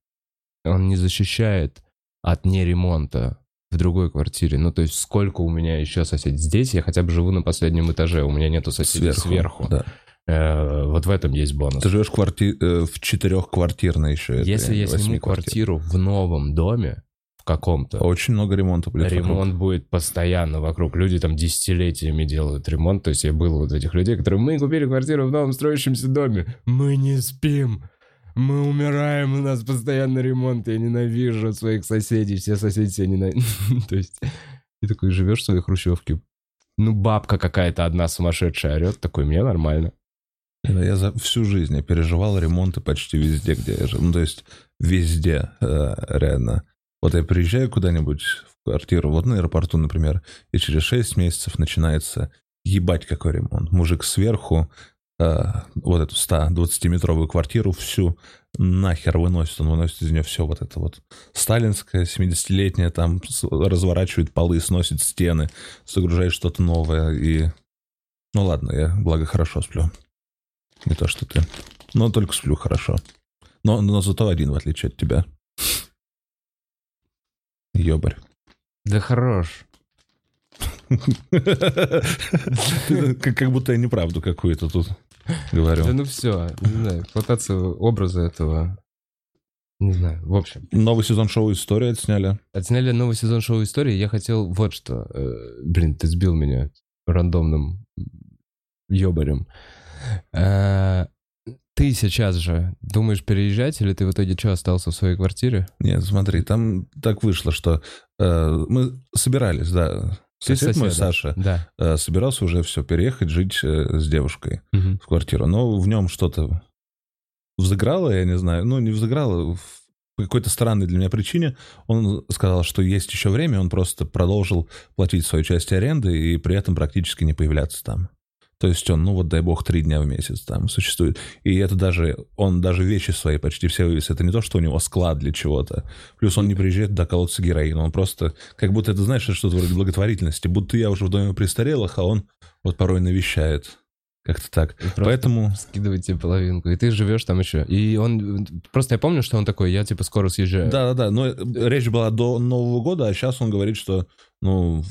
он не защищает от неремонта в другой квартире. Ну, то есть, сколько у меня еще соседей? Здесь я хотя бы живу на последнем этаже, у меня нету соседей сверху. Да. Э, вот в этом есть бонус. Ты живешь в, кварти... э, в четырехквартирной еще. Если я сниму квартир. квартиру в новом доме, в каком-то, Очень много ремонта будет вокруг. ремонт будет постоянно вокруг. Люди там десятилетиями делают ремонт. То есть я был вот этих людей, которые мы купили квартиру в новом строящемся доме. Мы не спим. Мы умираем, у нас постоянно ремонт. Я ненавижу своих соседей. Все соседи себя ненавидят. (laughs) То есть ты такой живешь в своей хрущевке. Ну, бабка какая-то одна сумасшедшая орет. Такой, мне нормально. Да, Я за всю жизнь я переживал ремонты почти везде, где я жил. Ну, то есть везде, э, реально. Вот я приезжаю куда-нибудь в квартиру, вот на аэропорту, например, и через 6 месяцев начинается ебать какой ремонт. Мужик сверху вот эту 120-метровую квартиру всю нахер выносит. Он выносит из нее все вот это вот сталинское, 70-летнее, там разворачивает полы, сносит стены, загружает что-то новое. И... Ну ладно, я, благо, хорошо сплю. Не то, что ты. Но только сплю хорошо. Но, но зато один, в отличие от тебя. Ёбарь. Да хорош. (laughs) Как будто я неправду какую-то тут говорю. Да ну все, не знаю, эксплуатация образа этого. Не знаю, в общем. Новый сезон шоу «История» отсняли. Отсняли новый сезон шоу «Истории». Я хотел вот что. э, Блин, ты сбил меня рандомным ёбарем. Э, Ты сейчас же думаешь переезжать, или ты в итоге что, остался в своей квартире? Нет, смотри, там так вышло, что э, мы собирались, да. Ты Сосед мой? Саша, Да. э, собирался уже все переехать, жить э, с девушкой. Мгм. в квартиру, но в нем что-то взыграло, я не знаю, ну, не взыграло, по какой-то странной для меня причине он сказал, что есть еще время, он просто продолжил платить свою часть аренды и при этом практически не появляться там. То есть он, ну вот дай бог, три дня в месяц там существует. И это даже, он даже вещи свои почти все вывез. Это не то, что у него склад для чего-то. Плюс он не приезжает доколоться героин. Он просто, как будто это, знаешь, что-то вроде благотворительности. Будто я уже в доме престарелых, а он вот порой навещает. Как-то так. И Поэтому Скидывать тебе половинку, и ты живешь там еще. И он... Просто я помню, что он такой, я типа скоро съезжаю. Да-да-да, но э, речь была до Нового года, а сейчас он говорит, что, ну,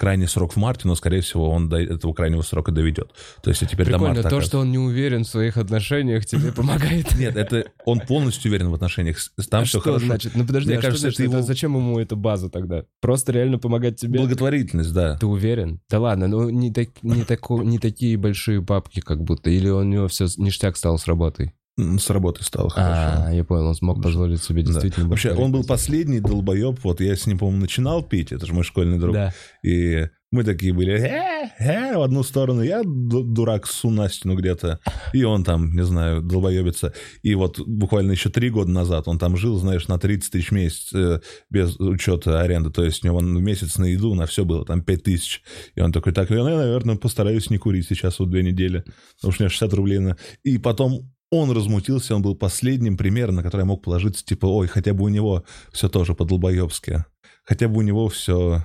крайний срок в марте, но, скорее всего, он до этого крайнего срока доведет. То есть, а теперь до Прикольно, марта. то, что он не уверен в своих отношениях, тебе (laughs) помогает. Нет, это он полностью уверен в отношениях. Там А все что хорошо. значит? Ну подожди, Мне а кажется, что значит? это его- Зачем ему эта база тогда? Просто реально помогать тебе? Благотворительность, да. Ты уверен? Да ладно, ну не, так, не, тако- не такие большие бабки как будто. Или у него все ништяк стал с работой? С работы стало хорошо. А, я понял, он смог позволить себе Да. действительно... Вообще, он был последний долбоеб. Вот я с ним, по-моему, начинал пить. Это же мой школьный друг. Да. И мы такие были э, э, в одну сторону. Я ду- дурак су на стену где-то. И он там, не знаю, долбоебится. И вот буквально еще три года назад он там жил, знаешь, на 30 тысяч в месяц э, без учета аренды. То есть у него в месяц на еду, на все было там 5 тысяч. И он такой, так, я, наверное, постараюсь не курить сейчас вот две недели. Потому что у меня 60 рублей на... И потом он размутился, он был последним примером, на который я мог положиться, типа, ой, хотя бы у него все тоже по-долбоебски. Хотя бы у него все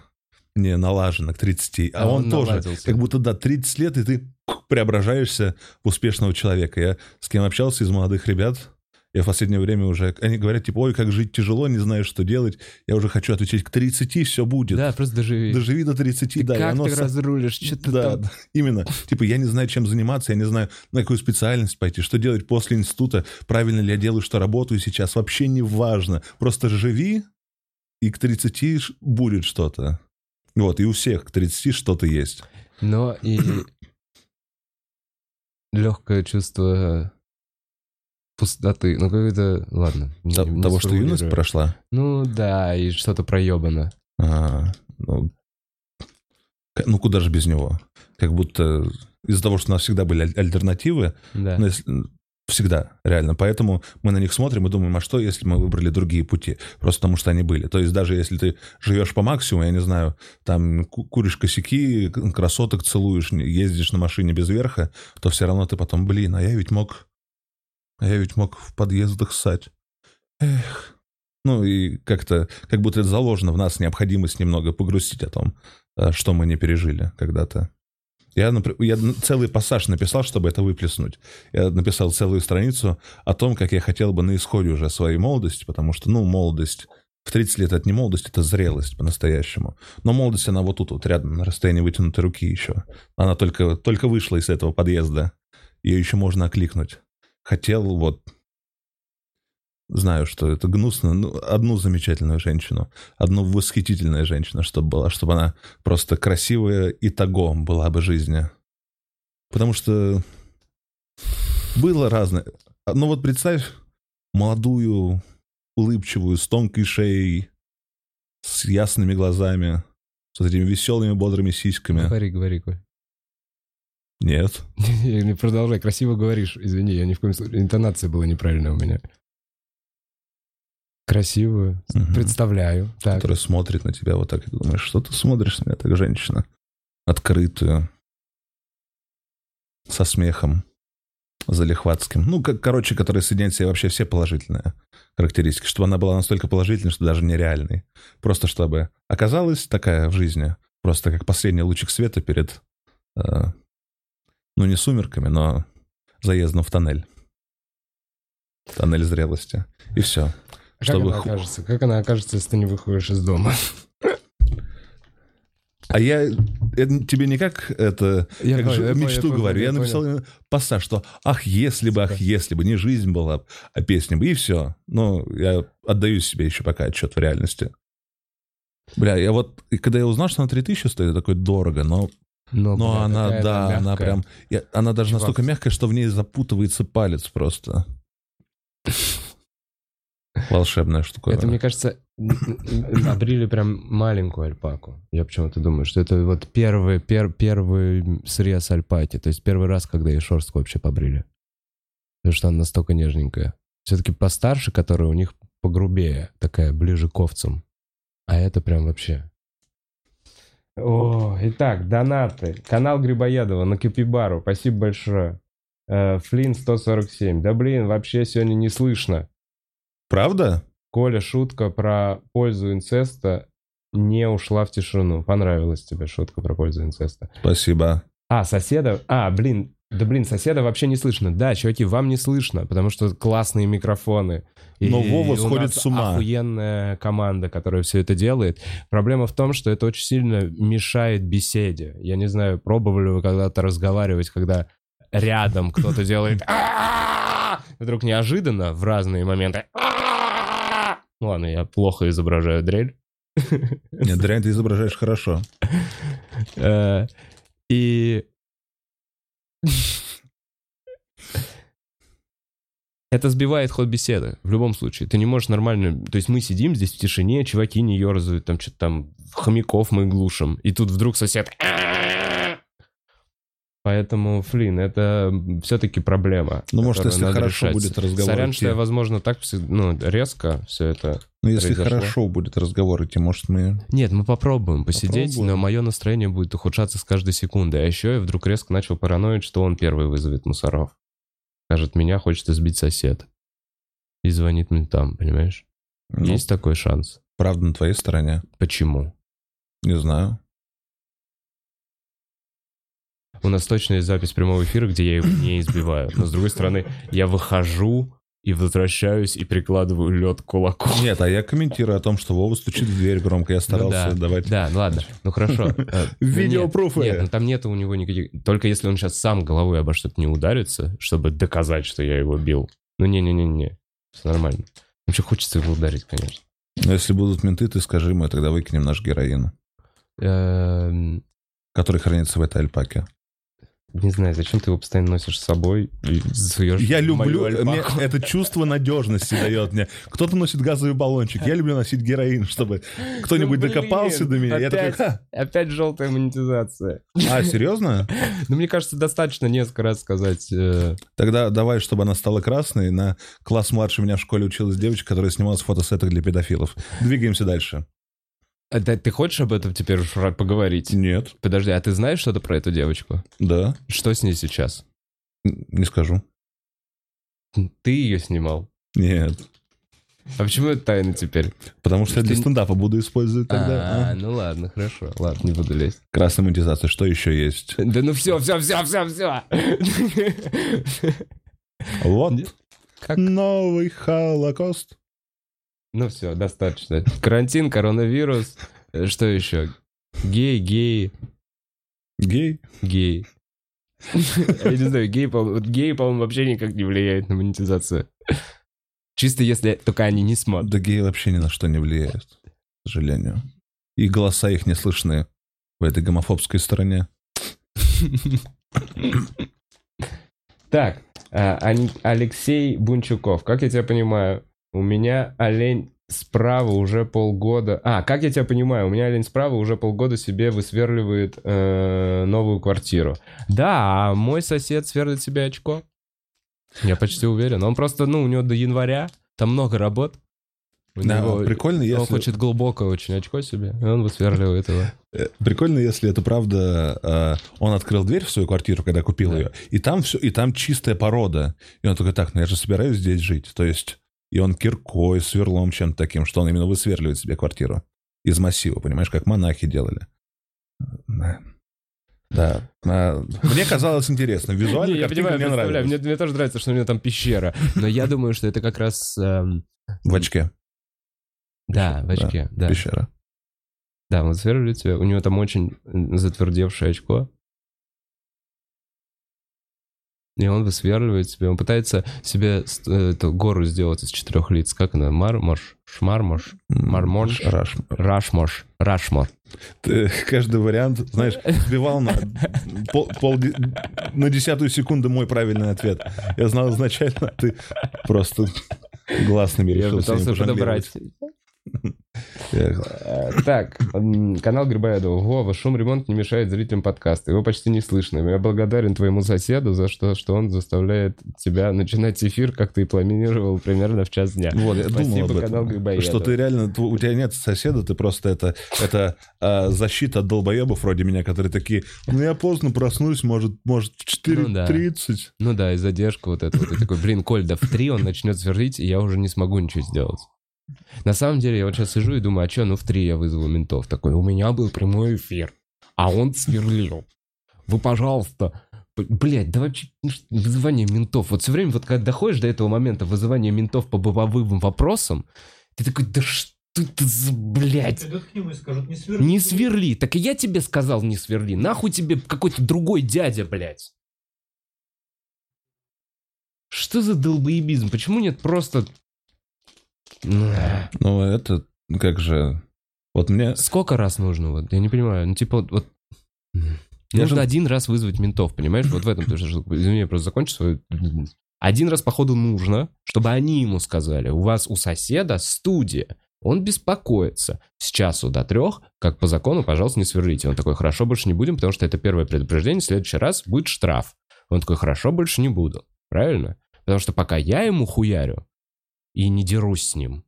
не налажено к 30. А, А он, он тоже, как будто, да, 30 лет, и ты преображаешься в успешного человека. Я с кем общался из молодых ребят, я в последнее время уже... Они говорят, типа, ой, как жить тяжело, не знаю, что делать. Я уже хочу отвечать, к 30 все будет. Да, просто доживи. Доживи до 30, Ты да. как оно ты разрулишь? Что ты да, там? да, именно. Типа, я не знаю, чем заниматься, я не знаю, на какую специальность пойти, что делать после института, правильно ли я делаю, что работаю сейчас, вообще не важно. Просто живи, и к 30 ш- будет что-то. Вот, и у всех к 30 что-то есть. Но и (clears throat) легкое чувство пустоты. Ну, какое-то... Ладно. не- Т- не Того, что юность прошла. Ну, да, и что-то проебано. А, ну, К- Ну, куда же без него? Как будто из-за того, что у нас всегда были аль- альтернативы, Да. ну, если- всегда, реально. Поэтому мы на них смотрим и думаем, а что, если мы выбрали другие пути? Просто потому, что они были. То есть даже если ты живешь по максимуму, я не знаю, там ку- куришь косяки, красоток целуешь, не- ездишь на машине без верха, то все равно ты потом, блин, а я ведь мог... А я ведь мог в подъездах ссать. Эх. Ну и как-то, как будто это заложено в нас необходимость немного погрустить о том, э, что мы не пережили когда-то. Я, я целый пассаж написал, чтобы это выплеснуть. Я написал целую страницу о том, как я хотел бы на исходе уже своей молодости, потому что, ну, молодость... В 30 лет это не молодость, это зрелость по-настоящему. Но молодость, она вот тут, вот рядом, на расстоянии вытянутой руки еще. Она только, только вышла из этого подъезда. Ее еще можно окликнуть. Хотел вот... Знаю, что это гнусно. Ну, одну замечательную женщину. Одну восхитительную женщину, чтобы была. Чтобы она просто красивая и того была бы жизни. Потому что было разное. Ну вот представь молодую, улыбчивую, с тонкой шеей, с ясными глазами, с этими веселыми, бодрыми сиськами. Говори, говори, говори. Нет. Не (laughs) продолжай, красиво говоришь. Извини, я ни в коем случае... Интонация была неправильная у меня. Красивую. Мгм. Представляю. Так. Которая смотрит на тебя вот так и думаешь, что ты смотришь на меня так, женщина? Открытую. Со смехом. Залихватским. Ну, как, короче, которая соединяет в себе вообще все положительные характеристики. Чтобы она была настолько положительной, что даже нереальной. Просто чтобы оказалась такая в жизни. Просто как последний лучик света перед... ну, не сумерками, но заездом в тоннель. Тоннель зрелости. И все. А чтобы как она окажется? Как она окажется, если ты не выходишь из дома? А я это тебе не как это Я как понял, же я понял, мечту понял, говорю. Я, я написал именно пассаж, что ах, если бы, ах, если бы, не жизнь была, а песня бы, и все. Ну, я отдаю себе еще пока отчет в реальности. Бля, я вот, когда я узнал, что она 3000 стоит, такой, дорого, но, Но, но она, да, она мягкая. прям, я- она даже Чувак. настолько мягкая, что в ней запутывается палец просто. Волшебная штука. Это, мне кажется, обрили прям маленькую альпаку. Я почему-то думаю, что это вот первый, пер- первый срез альпаки. То есть первый раз, когда ей шерстку вообще побрили. Потому что она настолько нежненькая. Все-таки постарше, которая у них погрубее, такая ближе к овцам. А это прям вообще... О, итак, донаты. Канал Грибоедова на Капибару. Спасибо большое. Э, Флин 147. Да блин, вообще сегодня не слышно. Правда? Коля, шутка про пользу инцеста не ушла в тишину. Понравилась тебе шутка про пользу инцеста. Спасибо. А, соседа... А, блин, да блин, соседа вообще не слышно. Да, чуваки, вам не слышно, потому что классные микрофоны. И Но Вова сходит с ума. охуенная команда, которая все это делает. Проблема в том, что это очень сильно мешает беседе. Я не знаю, пробовали вы когда-то разговаривать, когда рядом кто-то (laughs) делает вдруг неожиданно в разные моменты! Ну ладно, я плохо изображаю дрель. Нет, дрянь ты изображаешь хорошо. (laughs) Э, И... Это сбивает ход беседы, в любом случае. Ты не можешь нормально... То есть мы сидим здесь в тишине, чуваки не ерзают, там что-то там хомяков мы глушим, и тут вдруг сосед... Поэтому, Флин, это все-таки проблема. Ну, может, если надо хорошо решать. будет разговор Сорян, идти. что я, возможно, так ну, резко все это... Ну, если произошло. хорошо будет разговор идти, может, мы... Нет, мы попробуем посидеть, Попробуем. но мое настроение будет ухудшаться с каждой секундой. А еще я вдруг резко начал параноить, что он первый вызовет мусоров. Скажет, меня хочет избить сосед. И звонит ментам, понимаешь? Ну, Есть такой шанс. правда на твоей стороне. Почему? Не знаю. У нас точно есть запись прямого эфира, где я его не избиваю. Но с другой стороны, я выхожу и возвращаюсь и прикладываю лед к кулаку. Нет, а я комментирую о том, что Вова стучит в дверь громко. Я старался Ну да, давать... Да, ну ладно, ну хорошо. (laughs) Э, ну нет, Видеопруфы. Нет, ну там нет у него никаких... Только если он сейчас сам головой обо что-то не ударится, чтобы доказать, что я его бил. Ну не-не-не-не, все нормально. Вообще хочется его ударить, конечно. Но если будут менты, ты скажи, мы тогда выкинем наш героин, Эм, который хранится в этой альпаке. Не знаю, зачем ты его постоянно носишь с собой и суешь Я люблю, мне это чувство надежности дает мне. Кто-то носит газовый баллончик, я люблю носить героин, чтобы кто-нибудь Ну, блин, докопался до меня. Я такой, опять. «Ха». Опять желтая монетизация. а, серьезно? (laughs) Ну, мне кажется, достаточно несколько раз сказать. э, Тогда давай, чтобы она стала красной. На класс младше меня в школе училась девочка, которая снималась в фотосетах для педофилов. Двигаемся дальше. А да, ты хочешь об этом теперь поговорить? Нет, Подожди, а ты знаешь что-то про эту девочку? да, Что с ней сейчас? не скажу. Ты ее снимал? Нет, А почему это тайна теперь? потому что я для Ты- стендапа буду использовать тогда. А, а. ну ладно, хорошо. Ладно, не буду лезть. Красная монетизация, что еще есть? Да ну все, все, все, все, все. Вот? Как? новый Холокост. Ну все, достаточно. Карантин, коронавирус. Э, Что еще? Гей, гей, Гей. гей. Я не знаю, гей, гей, по-моему, вообще никак не влияет на монетизацию. Чисто если только они не смотрят. Да геи вообще ни на что не влияют, к сожалению. И голоса их не слышны в этой гомофобской стороне. Так, а, Алексей Бунчуков, как я тебя понимаю, у меня олень справа уже полгода... А, как я тебя понимаю, у меня олень справа уже полгода себе высверливает э, новую квартиру. Да, а мой сосед сверлит себе очко. Я почти уверен. Он просто, ну, у него до января, там много работ. У Да, него- прикольно, Он если... хочет глубокое очень очко себе, и он высверливает его. Э, Прикольно, если это правда. э, Он открыл дверь в свою квартиру, когда купил Да. ее, и там все, и там чистая порода. И он такой, так, ну я же собираюсь здесь жить. То есть, и он киркой, сверлом чем-то таким, что он именно высверливает себе квартиру из массива, понимаешь, как монахи делали. Да. Да. Мне казалось интересно. Визуально (laughs) Не, я понимаю, мне нравилась. Мне, мне тоже нравится, что у него там пещера. Но я думаю, что это как раз... эм, В очке. Да, в Да, очке, да. Пещера. Да, он сверлит тебя. У него там очень затвердевшее очко. И он высверливает себе. Он пытается себе э, эту гору сделать из четырех лиц. Как она? Мармош? Шмармош? Мармош? Раш. Рашмош? Рашмор. Ты каждый вариант, знаешь, сбивал на, пол, полде- на десятую секунду мой правильный ответ. Я знал изначально, ты просто гласными Я решил пытался сегодня подобрать. Э, Так, канал Грибоедова. Вова, шум ремонт не мешает зрителям подкаста. Его почти не слышно. Я благодарен твоему соседу за что, что он заставляет тебя начинать эфир, как ты и планировал, примерно в час дня. Вот, я Спасибо, думал канал. Грибоедова. Что ты реально, у тебя нет соседа, ты просто это, это а, защита от долбоебов вроде меня, которые такие, ну я поздно проснусь, может, может в Ну да. 4.30. Ну да, и задержка вот эта. Вот. Ты такой, блин, Коль, да в три он начнет сверлить, и я уже не смогу ничего сделать. На самом деле, я вот сейчас сижу и думаю, а что, ну в три я вызову ментов. Такой, у меня был прямой эфир, а он сверлил. Вы, пожалуйста, Блять, да вообще ну, вызывание ментов. Вот все время, вот когда доходишь до этого момента вызывания ментов по бытовым вопросам, ты такой, да что это за, блядь, Придут к нему и скажут, не сверли. не сверли. Так и я тебе сказал, не сверли. Нахуй тебе какой-то другой дядя, блядь. Что за долбоебизм? Почему нет просто... Ну это, как же, вот мне... Сколько раз нужно? Вот, я не понимаю. Ну, типа, вот... Нужно же- один раз вызвать ментов, понимаешь? Вот в этом тоже. Извини, я просто закончу свою... Один раз, походу, нужно, чтобы они ему сказали. У вас у соседа студия. Он беспокоится. С часу до трех, как по закону, пожалуйста, не сверлите. Он такой, хорошо, больше не будем, потому что это первое предупреждение. В следующий раз будет штраф. Он такой, хорошо, больше не буду. Правильно? Потому что пока я ему хуярю и не дерусь с ним,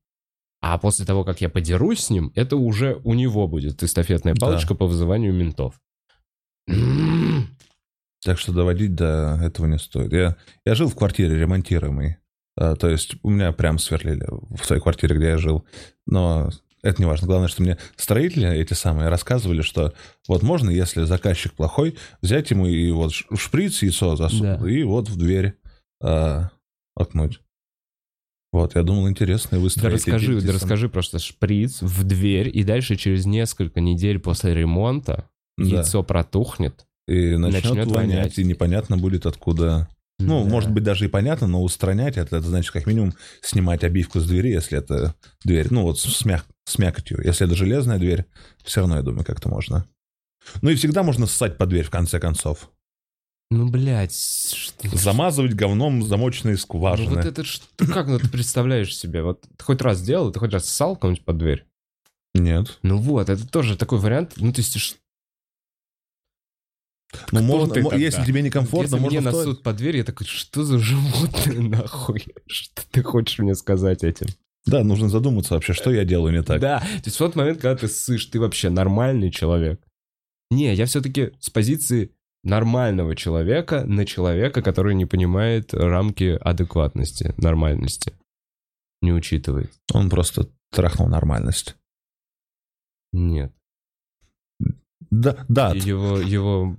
а после того, как я подерусь с ним, это уже у него будет эстафетная Да. палочка по вызыванию ментов. (clears throat) Так что доводить до этого не стоит. Я, я жил в квартире ремонтируемой. А, то есть у меня прям сверлили в той квартире, где я жил. Но это не важно. Главное, что мне строители эти самые рассказывали, что вот можно, если заказчик плохой, взять ему и вот шприц, яйцо засунуть, Да. и вот в дверь а, окнуть. Вот, я думал, интересно Да выстроить. расскажи, эти- да эти расскажи просто шприц в дверь, и дальше через несколько недель после ремонта Да. яйцо протухнет. И начнет, начнет вонять, вонять. и непонятно будет откуда. Ну, Да. может быть, даже и понятно, но устранять это, это значит, как минимум, снимать обивку с двери, если это дверь, ну, вот с, мяг- с мякотью. Если это железная дверь, все равно, я думаю, как-то можно. Ну и всегда можно ссать под дверь, в конце концов. Ну, блядь, что... Замазывать говном замочные Ну, скважины. вот это ты Как ну, ты представляешь себе? Вот ты хоть раз делал, ты хоть раз ссал кому-нибудь под дверь? Нет. Ну вот, это тоже такой вариант. Ну, то есть, Ну, можно, ты тогда? если тебе некомфортно, если можно мне в туалет. насут под дверь, я такой, что за животное (laughs) нахуй? Что ты хочешь мне сказать этим? Да, нужно задуматься вообще, что я делаю не так. Да, то есть в тот момент, когда ты ссышь, ты вообще нормальный человек. Не, я все-таки с позиции нормального человека на человека, который не понимает рамки адекватности, нормальности. Не учитывает. Он просто трахнул нормальность. Нет. Да, да. Его, его...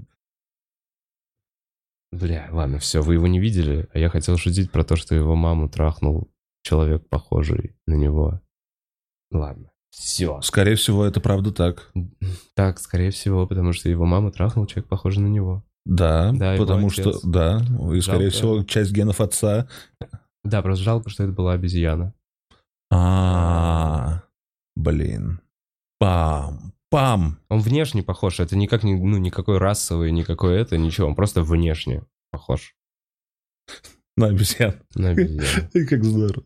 Бля, ладно, все, вы его не видели, а я хотел шутить про то, что его маму трахнул человек, похожий на него. Ладно, все. Скорее всего, это правда так. Так, скорее всего, потому что его маму трахнул человек, похожий на него. Да, Да, потому что, да, и скорее Жалко. всего, часть генов отца. Да, просто жалко, что это была обезьяна. А, блин. Пам, пам. Он внешне похож, это никак не, ну, никакой расовый, никакой это, ничего, он просто внешне похож На обезьян. на обезьяну. (laughs) И как здорово.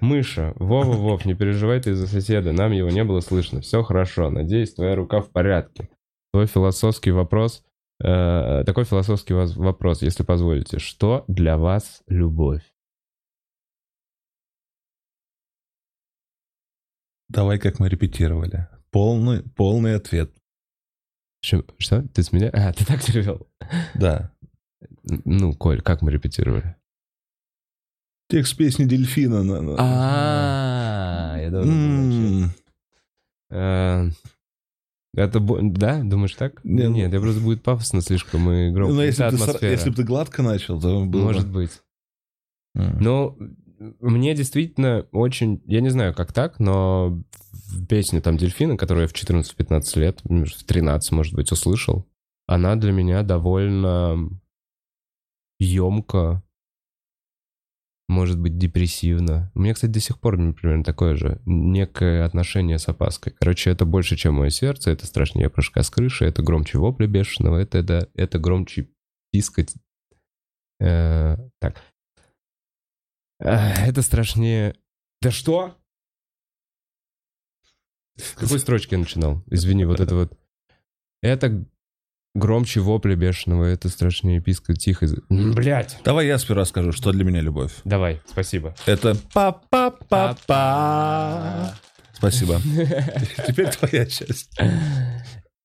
Мыша, Вова, Вов, не переживай ты из-за соседа, нам его не было слышно, все хорошо, надеюсь, твоя рука в порядке. Твой философский вопрос, э, такой философский вопрос, если позволите, что для вас любовь? Давай, как мы репетировали. Полный, полный ответ. Что? что? Ты с меня? А, ты так перевел? Да. Ну, Коль, как мы репетировали? Текст песни дельфина. на- на- А, я должен Э, Это, да, думаешь так? Ну- Нет, это просто будет пафосно слишком и громко. Ну, Не если бы ты, если бы ты гладко начал, то было бы- Может быть. М. Ну, мне действительно очень... Я не знаю, как так, но песню там «Дельфина», которую я в 14-15 лет, в 13, может быть, услышал, она для меня довольно емко, может быть, депрессивно. У меня, кстати, до сих пор, например, такое же, некое отношение с опаской. Короче, это больше, чем мое сердце, это страшнее прыжка с крыши, это громче вопля бешеного, это, это, это громче пискать. Э, так. Это страшнее... Да что? С какой строчки я начинал? Извини, вот это вот. Это громче вопля бешеного, это страшнее писка тихо. Блять. Давай я сперва скажу, что для меня любовь. Давай, спасибо. Это па-па-па-па. Спасибо. (laughs) Теперь твоя часть.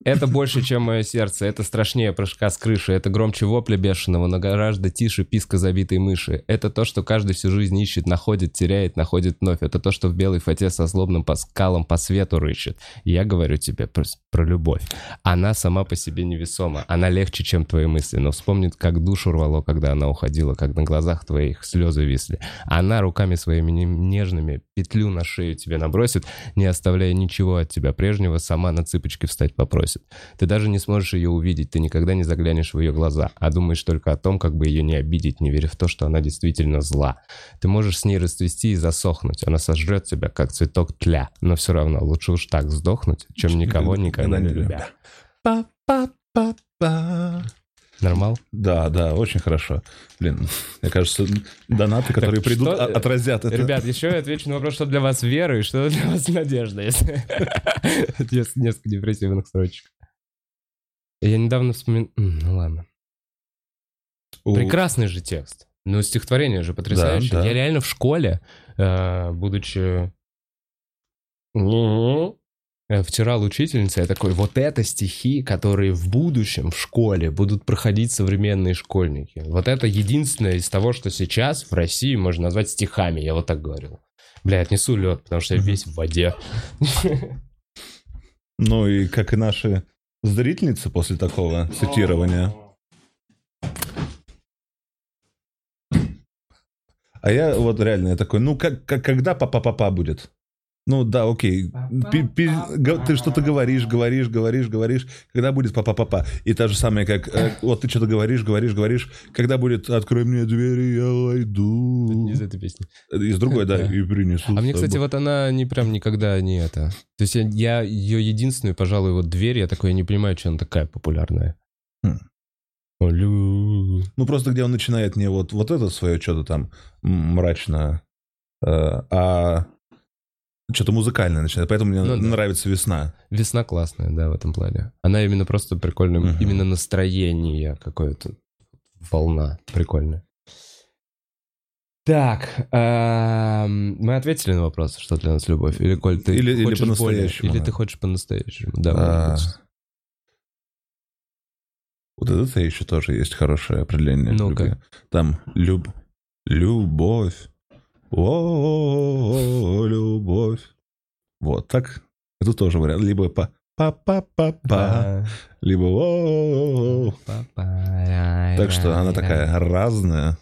Это больше, чем мое сердце, это страшнее прыжка с крыши, это громче вопля бешеного, но гораздо тише писка забитой мыши. Это то, что каждый всю жизнь ищет, находит, теряет, находит вновь. Это то, что в белой фате со злобным по скалам по свету рыщет. Я говорю тебе про, про любовь. Она сама по себе невесома, она легче, чем твои мысли, но вспомнит, как душу рвало, когда она уходила, как на глазах твоих слезы висли. Она руками своими не- нежными петлю на шею тебе набросит, не оставляя ничего от тебя прежнего, сама на цыпочки встать попросит. Ты даже не сможешь ее увидеть, ты никогда не заглянешь в ее глаза, а думаешь только о том, как бы ее не обидеть, не веря в то, что она действительно зла. Ты можешь с ней расцвести и засохнуть, она сожрет тебя, как цветок тля, но все равно лучше уж так сдохнуть, чем никого (laughs) никогда не любя. Па-па-па-па. Нормал? Да, да, очень хорошо. Блин, мне кажется, донаты, которые придут, что- а- отразят это. Ребят, еще я отвечу на вопрос, что для вас вера и что для вас надежда, если... (laughs) Несколько депрессивных строчек. Я недавно вспоминал... Ну ладно. Прекрасный же текст. Ну, стихотворение же потрясающее. Я реально в школе, э, будучи втирал учительница, я такой, вот это стихи, которые в будущем в школе будут проходить современные школьники. Вот это единственное из того, что сейчас в России можно назвать стихами, я вот так говорил. Бля, отнесу лед, потому что я весь в воде. (laughs) Ну и как и наши зрительницы после такого цитирования. А я вот реально я такой, ну как, как когда папа-папа будет? Ну да, окей. Пи- пи- ты что-то говоришь, говоришь, говоришь, говоришь. Когда будет папа-папа? И та же самая, как э, вот ты что-то говоришь, говоришь, говоришь. Когда будет «Открой мне двери, я войду». Не из этой песни. Из другой, (laughs) да, и принесу. А мне, кстати, вот она не прям никогда не это. То есть я, я ее единственную, пожалуй, вот дверь, я такой, я не понимаю, что она такая популярная. Хм. Олю. Ну, просто где он начинает не вот, вот это свое что-то там мрачно, э, а что-то музыкальное начинает. Поэтому мне Ну да. нравится весна. Весна классная, да, в этом плане. Она именно просто прикольная, Мгм. именно настроение какое-то, волна прикольная. Так, эм, мы ответили на вопрос, что для нас любовь? Или, Коль, ты Или- или хочешь более? по-настоящему, Или да. ты хочешь по-настоящему? Да, А. Вот это еще тоже есть хорошее определение. Любви. Там люб... любовь. О, любовь. Вот так. Это тоже вариант. Либо по па-па-па-па, либо о Так что она такая разная.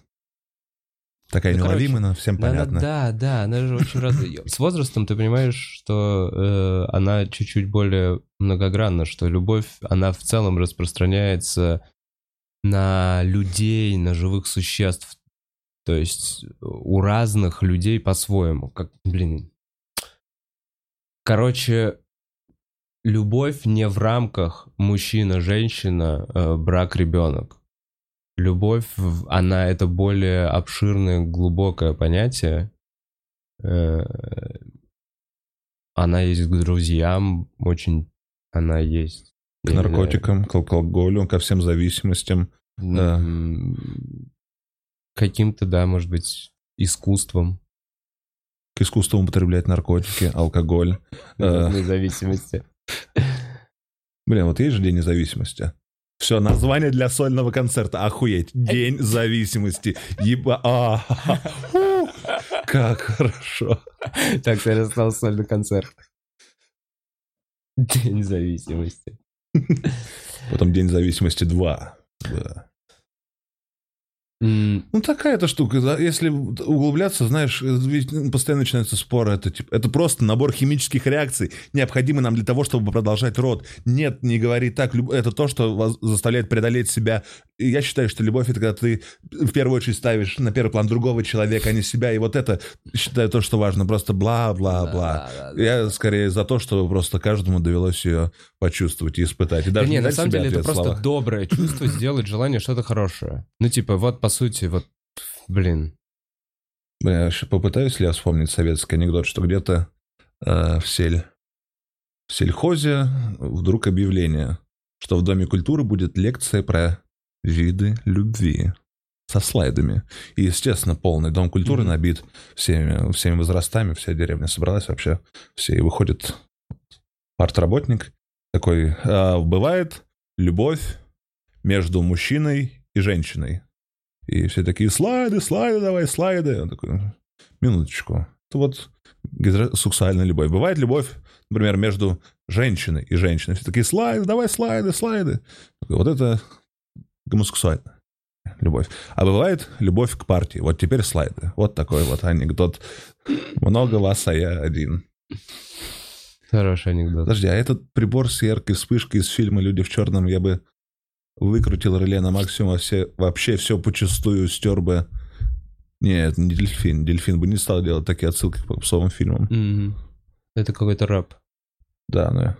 Такая Ну, короче, неуловимая, но всем она- понятно. да, да, она же очень разная. С возрастом ты понимаешь, что э, она чуть-чуть более многогранна, что любовь, она в целом распространяется на людей, на живых существ. То есть у разных людей по-своему. Как, блин. Короче, любовь не в рамках мужчина-женщина, э, брак-ребенок. Любовь, она это более обширное, глубокое понятие. Э, Она есть к друзьям, очень она есть. К наркотикам, к алкоголю, ко всем зависимостям. да. Каким-то, да, может быть, искусством. к искусству употреблять наркотики, алкоголь. (laughs) Э. Независимости. Блин, вот есть же День независимости. Все, название для сольного концерта. Охуеть. День зависимости. Еба... а, фу, Как хорошо. Так, я стал сольный концерт. День зависимости. Потом День зависимости 2. Да. М, Ну, такая эта штука. да, Если углубляться, знаешь, ведь постоянно начинаются споры. Это, типа, это просто набор химических реакций, необходимый нам для того, чтобы продолжать род. Нет, не говори так. Это то, что вас заставляет преодолеть себя. И я считаю, что любовь — это когда ты в первую очередь ставишь на первый план другого человека, а не себя. И вот это, считаю, то, что важно. Просто бла-бла-бла. да-да-да. Я скорее за то, чтобы просто каждому довелось ее почувствовать и испытать. И Да даже не, не на самом деле это просто доброе чувство сделать желание что-то хорошее. Ну, типа, вот, по сути, вот, блин. Бля, попытаюсь ли я вспомнить советский анекдот, что где-то э, в, сель... в сельхозе вдруг объявление, что в Доме культуры будет лекция про виды любви со слайдами. И, естественно, полный Дом культуры Мгм. набит всеми, всеми возрастами, вся деревня собралась вообще. Все, и выходит партработник такой, «А, бывает любовь между мужчиной и женщиной. И все такие, слайды, слайды, давай, слайды. Он такой, минуточку. Это вот гетеросексуальная любовь. Бывает любовь, например, между женщиной и женщиной. Все такие, слайды, давай, слайды, слайды. Такой, Вот это гомосексуальная любовь. А бывает любовь к партии. Вот теперь слайды. Вот такой вот анекдот. Много вас, а я один. Хороший анекдот. Подожди, а этот прибор с яркой вспышкой из фильма «Люди в черном» я бы выкрутил реле на максимум, а все, вообще все почастую стер бы. Нет, не дельфин. Дельфин бы не стал делать такие отсылки к попсовым фильмам. Мгм. Это какой-то рэп. Да, ну...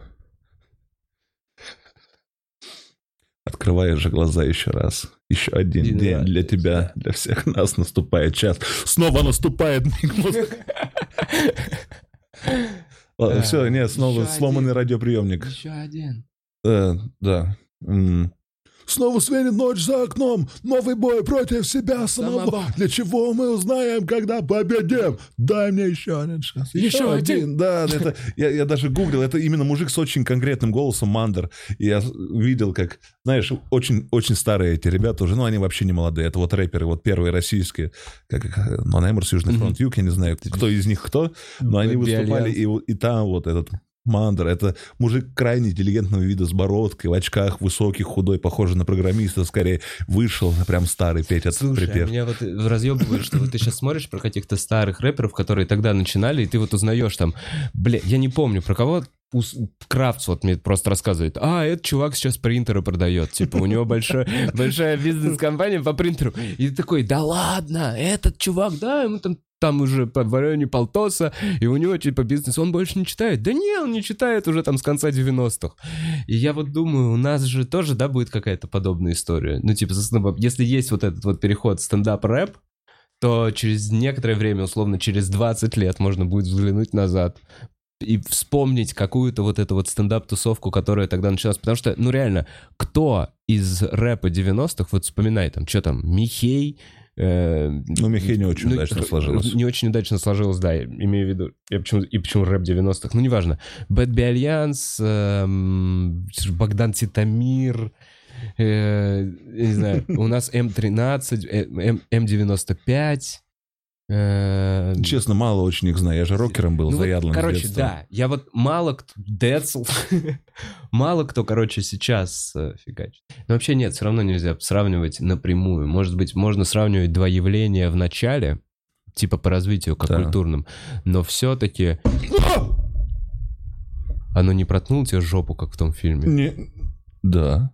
Открываешь же глаза еще раз. Еще один Один день раз для тебя, тебя. для всех нас наступает час. Снова наступает. (laughs) Ладно, Да. все, нет, снова сломанный радиоприемник. Еще один. Э, да. Снова светит ночь за окном, новый бой против себя самого. Самого. Для чего мы узнаем, когда победим? Дай мне еще один шанс. Еще один. Да, это, (laughs) я, я даже гуглил, это именно мужик с очень конкретным голосом, Мандер. И я видел, как, знаешь, очень, очень старые эти ребята уже, ну, они вообще не молодые. Это вот рэперы, вот первые российские, как их, Нонаймерс, Южный фронт, Юг, я не знаю, кто из них кто, но они выступали, и, и там вот этот Мандер, это мужик крайне интеллигентного вида с бородкой, в очках, высокий, худой, похожий на программиста, скорее вышел, прям старый петь этот Слушай, а припев. меня вот разъебывает, что вот ты сейчас смотришь про каких-то старых рэперов, которые тогда начинали, и ты вот узнаешь там, бля, я не помню, про кого Крафтс вот мне просто рассказывает, а, этот чувак сейчас принтеры продает, типа, у него большой, большая бизнес-компания по принтеру. И ты такой, да ладно, этот чувак, да, ему там там уже в районе полтоса, и у него типа бизнес, он больше не читает. Да не, он не читает уже там с конца 90-х. И я вот думаю, у нас же тоже, да, будет какая-то подобная история. Ну, типа, если есть вот этот вот переход стендап-рэп, то через некоторое время, условно, через 20 лет можно будет взглянуть назад и вспомнить какую-то вот эту вот стендап-тусовку, которая тогда началась. Потому что, ну реально, кто из рэпа 90-х, вот вспоминай там, что там, Михей, э, Ну, Михей не очень ну, удачно э, сложилось. Не очень удачно сложилось, да, имею в виду. Я почему, и почему рэп 90-х, ну, неважно. Bad B. Альянс, эм, Богдан Титомир, э, не знаю, у нас М13, э, М- М95. Э, Честно, мало очень их знаю. Я же рокером был, ну вот, заядлым с короче, да. Я вот мало кто... Децл. (laughs) мало кто, короче, сейчас э, фигачит. Но вообще нет, все равно нельзя сравнивать напрямую. Может быть, можно сравнивать два явления в начале, типа по развитию, как Да. культурным. Но все-таки... (clears throat) Оно не проткнуло тебе жопу, как в том фильме? Не- Да.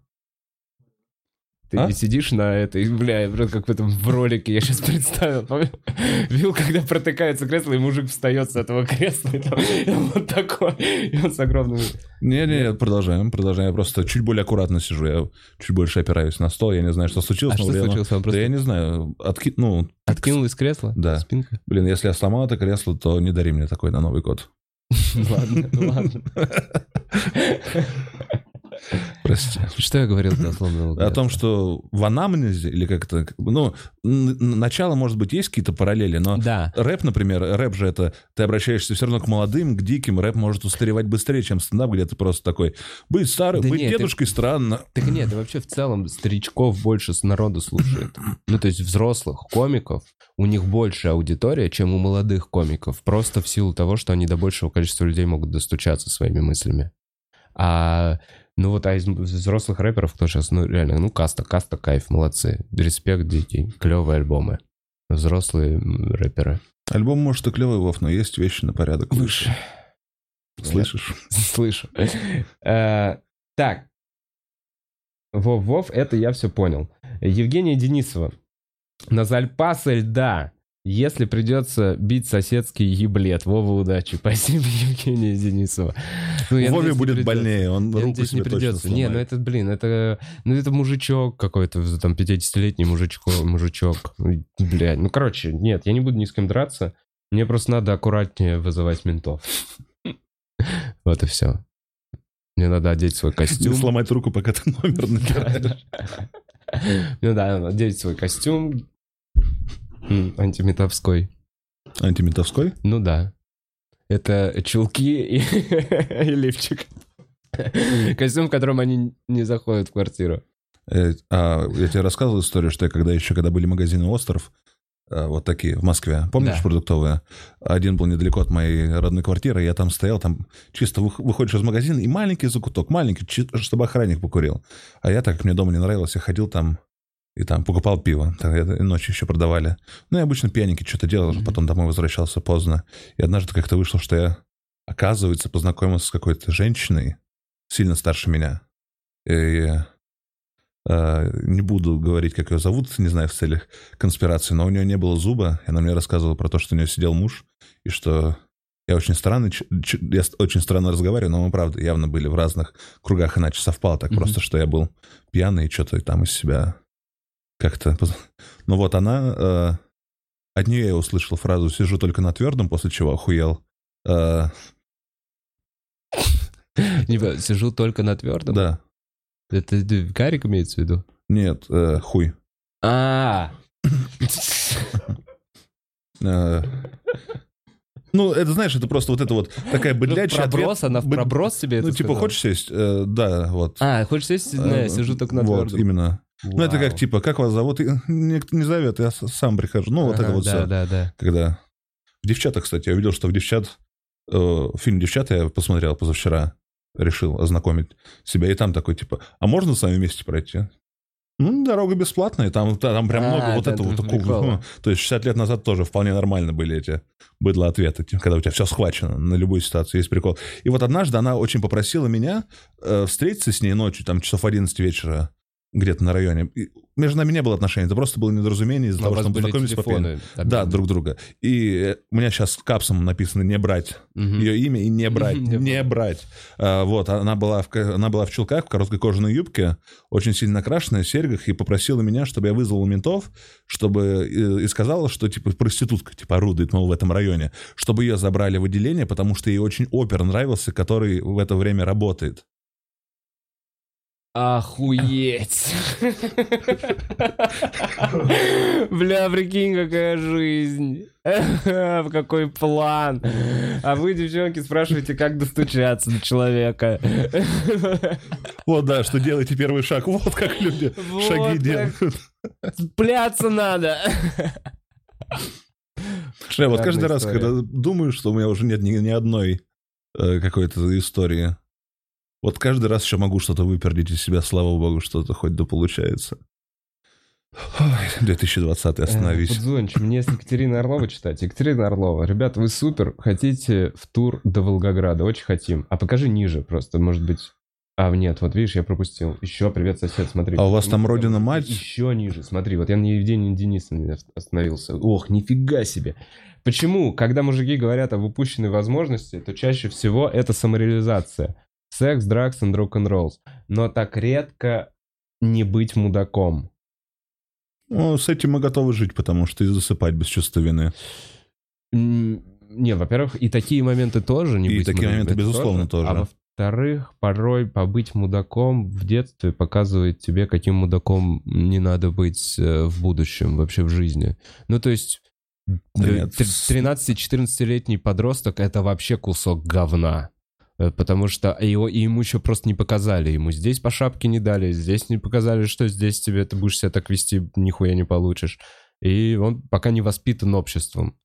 Ты А? не сидишь на этой, бля, как в этом в ролике, я сейчас представил. (laughs) помню? Видел, когда протыкается кресло, и мужик встает с этого кресла, и, там, и вот такой, и он с огромным... Не-не, продолжаем, продолжаем. Я просто чуть более аккуратно сижу. Я чуть больше опираюсь на стол. Я не знаю, что случилось. А но что время- случилось? Он Да просто я не знаю. Отки... Ну, откинул из кресла? Да. Спинка? блин, если я сломал это кресло, то не дари мне такой на Новый год. (laughs) Ладно, ладно. (laughs) Прости. (laughs) Что я говорил до сломанного О том, что в анамнезе, или как-то... Ну, начало, может быть, есть какие-то параллели, но Да. рэп, например, рэп же это... Ты обращаешься все равно к молодым, к диким. Рэп может устаревать быстрее, чем стендап, где ты просто такой... Быть старым, Да быть нет, ты- дедушкой странно. Так нет, да вообще в целом старичков больше с народу слушает. (clears throat) Ну, то есть взрослых комиков, у них больше аудитория, чем у молодых комиков. Просто в силу того, что они до большего количества людей могут достучаться своими мыслями. А, ну вот, а из взрослых рэперов, кто сейчас, ну реально, ну каста, каста, кайф, молодцы. Респект, дети, клевые альбомы. Взрослые рэперы. Альбом, может, и клевый, Вов, но есть вещи на порядок выше. Слышишь? (laughs) Слышу. Э, Так. Вов, Вов, это я все понял. Евгения Денисова. На Зальпаса льда. Если придется бить соседский еблет. Вова, удачи. (laughs) Спасибо, Евгения Денисова. Ну, я Вове не будет придется. больнее, он Я руку надеюсь, не себе точно придется. Не, ну это, блин, это, ну это мужичок какой-то, там, 50-летний мужичок, мужичок. Блядь, ну короче, нет, я не буду ни с кем драться. Мне просто надо аккуратнее вызывать ментов. (laughs) Вот и все. Мне надо одеть свой Не костюм. сломать руку, пока ты номер (laughs) набираешь. Да, надо одеть свой костюм антиметовской. Антиметовской? Ну да. Это чулки и, (laughs) и лифчик. Костюм, в котором они не заходят в квартиру. Э, а, я тебе рассказывал историю, что я когда еще, когда были магазины «Остров», э, вот такие в Москве, помнишь, Да. продуктовые? Один был недалеко от моей родной квартиры, я там стоял, там чисто вых- выходишь из магазина, и маленький закуток, маленький, чтобы охранник покурил. А я, так как мне дома не нравилось, я ходил там и там покупал пиво. И ночью еще продавали. Ну, я обычно пьяненький что-то делал, Мгм. потом домой возвращался поздно. И однажды как-то вышло, что я, оказывается, познакомился с какой-то женщиной, сильно старше меня. И э, не буду говорить, как ее зовут, не знаю, в целях конспирации, но у нее не было зуба, и она мне рассказывала про то, что у нее сидел муж, и что я очень странно, я очень странно разговариваю, но мы, правда, явно были в разных кругах, иначе совпало так Мгм. просто, что я был пьяный и что-то там из себя как-то... Ну вот она... э, от нее я услышал фразу «сижу только на твердом», после чего охуел. Э, (laughs) Типа, сижу только на твердом. да, Это ты карик имеется в виду? нет, э, хуй. А, Э, Ну, это, знаешь, это просто вот это вот такая быдлячая проброс, она в проброс тебе Ну, типа, сказала? хочешь сесть? Э, Да, вот. А, хочешь сесть? Не, Э, сижу только на Вот, твердом. именно. Ну, это как, Вау. типа, как вас зовут? И Никто не зовет, я сам прихожу. Ну, вот Ага, это вот да, все. да, да. Когда... В «Девчата», кстати, я увидел, что в «Девчат» э, фильм «Девчата» я посмотрел позавчера, решил ознакомить себя, и там такой, типа, а можно с вами вместе пройти? Ну, дорога бесплатная, там, там прям А, много вот этого это такого. ну, То есть 60 лет назад тоже вполне нормально были эти быдло-ответы, типа, когда у тебя все схвачено на любую ситуацию, есть прикол. И вот однажды она очень попросила меня э, встретиться с ней ночью, там часов 11 вечера, где-то на районе. И между нами не было отношений, это просто было недоразумение из-за Но того, что мы познакомились по телефоны. Да, друг друга. И э, у меня сейчас капсом написано «не брать». Мгм. Ее имя и «не брать», (laughs) «не брать». А, Вот, она была, в, она была в чулках, в короткой кожаной юбке, очень сильно накрашенная, в серьгах, и попросила меня, чтобы я вызвал ментов, чтобы... э, И сказала, что, типа, проститутка, типа, орудует, мол, в этом районе, чтобы ее забрали в отделение, потому что ей очень опер нравился, который в это время работает. Охуеть. Бля, прикинь, какая жизнь. В какой план. А вы, девчонки, спрашиваете, как достучаться до человека. Вот, да, что делайте первый шаг. Вот как люди Вот шаги делают. Пляться надо. Слушай, вот каждый раз, когда думаю, что у меня уже нет ни, ни одной э, какой-то истории, вот каждый раз еще могу что-то выпердить из себя, слава богу, что-то хоть да получается. Ой, 2020 остановись. Пудзонч, мне с Екатериной Орловой читать. Екатерина Орлова, ребята, вы супер. Хотите в тур до Волгограда? Очень хотим. А покажи ниже просто, может быть... А, нет, вот видишь, я пропустил. Еще привет, сосед, смотри. А у вас там родина-мать? Еще ниже, смотри. Вот я на Евгении Денисовне остановился. Ох, нифига себе. Почему, когда мужики говорят об упущенной возможности, то чаще всего это самореализация. Секс, дракс и рок-н-роллс. Но так редко не быть мудаком. Ну, с этим мы готовы жить, потому что и засыпать без чувства вины. Не, во-первых, и такие моменты тоже не И быть такие моменты, безусловно, тоже. А во-вторых, порой побыть мудаком в детстве показывает тебе, каким мудаком не надо быть э, в будущем, вообще в жизни. Ну, то есть... Да э, нет, тр- с- 13-14-летний подросток — это вообще кусок говна. Э, Потому что его, и ему еще просто не показали. Ему здесь по шапке не дали, здесь не показали, что здесь тебе ты будешь себя так вести, нихуя не получишь. И он пока не воспитан обществом.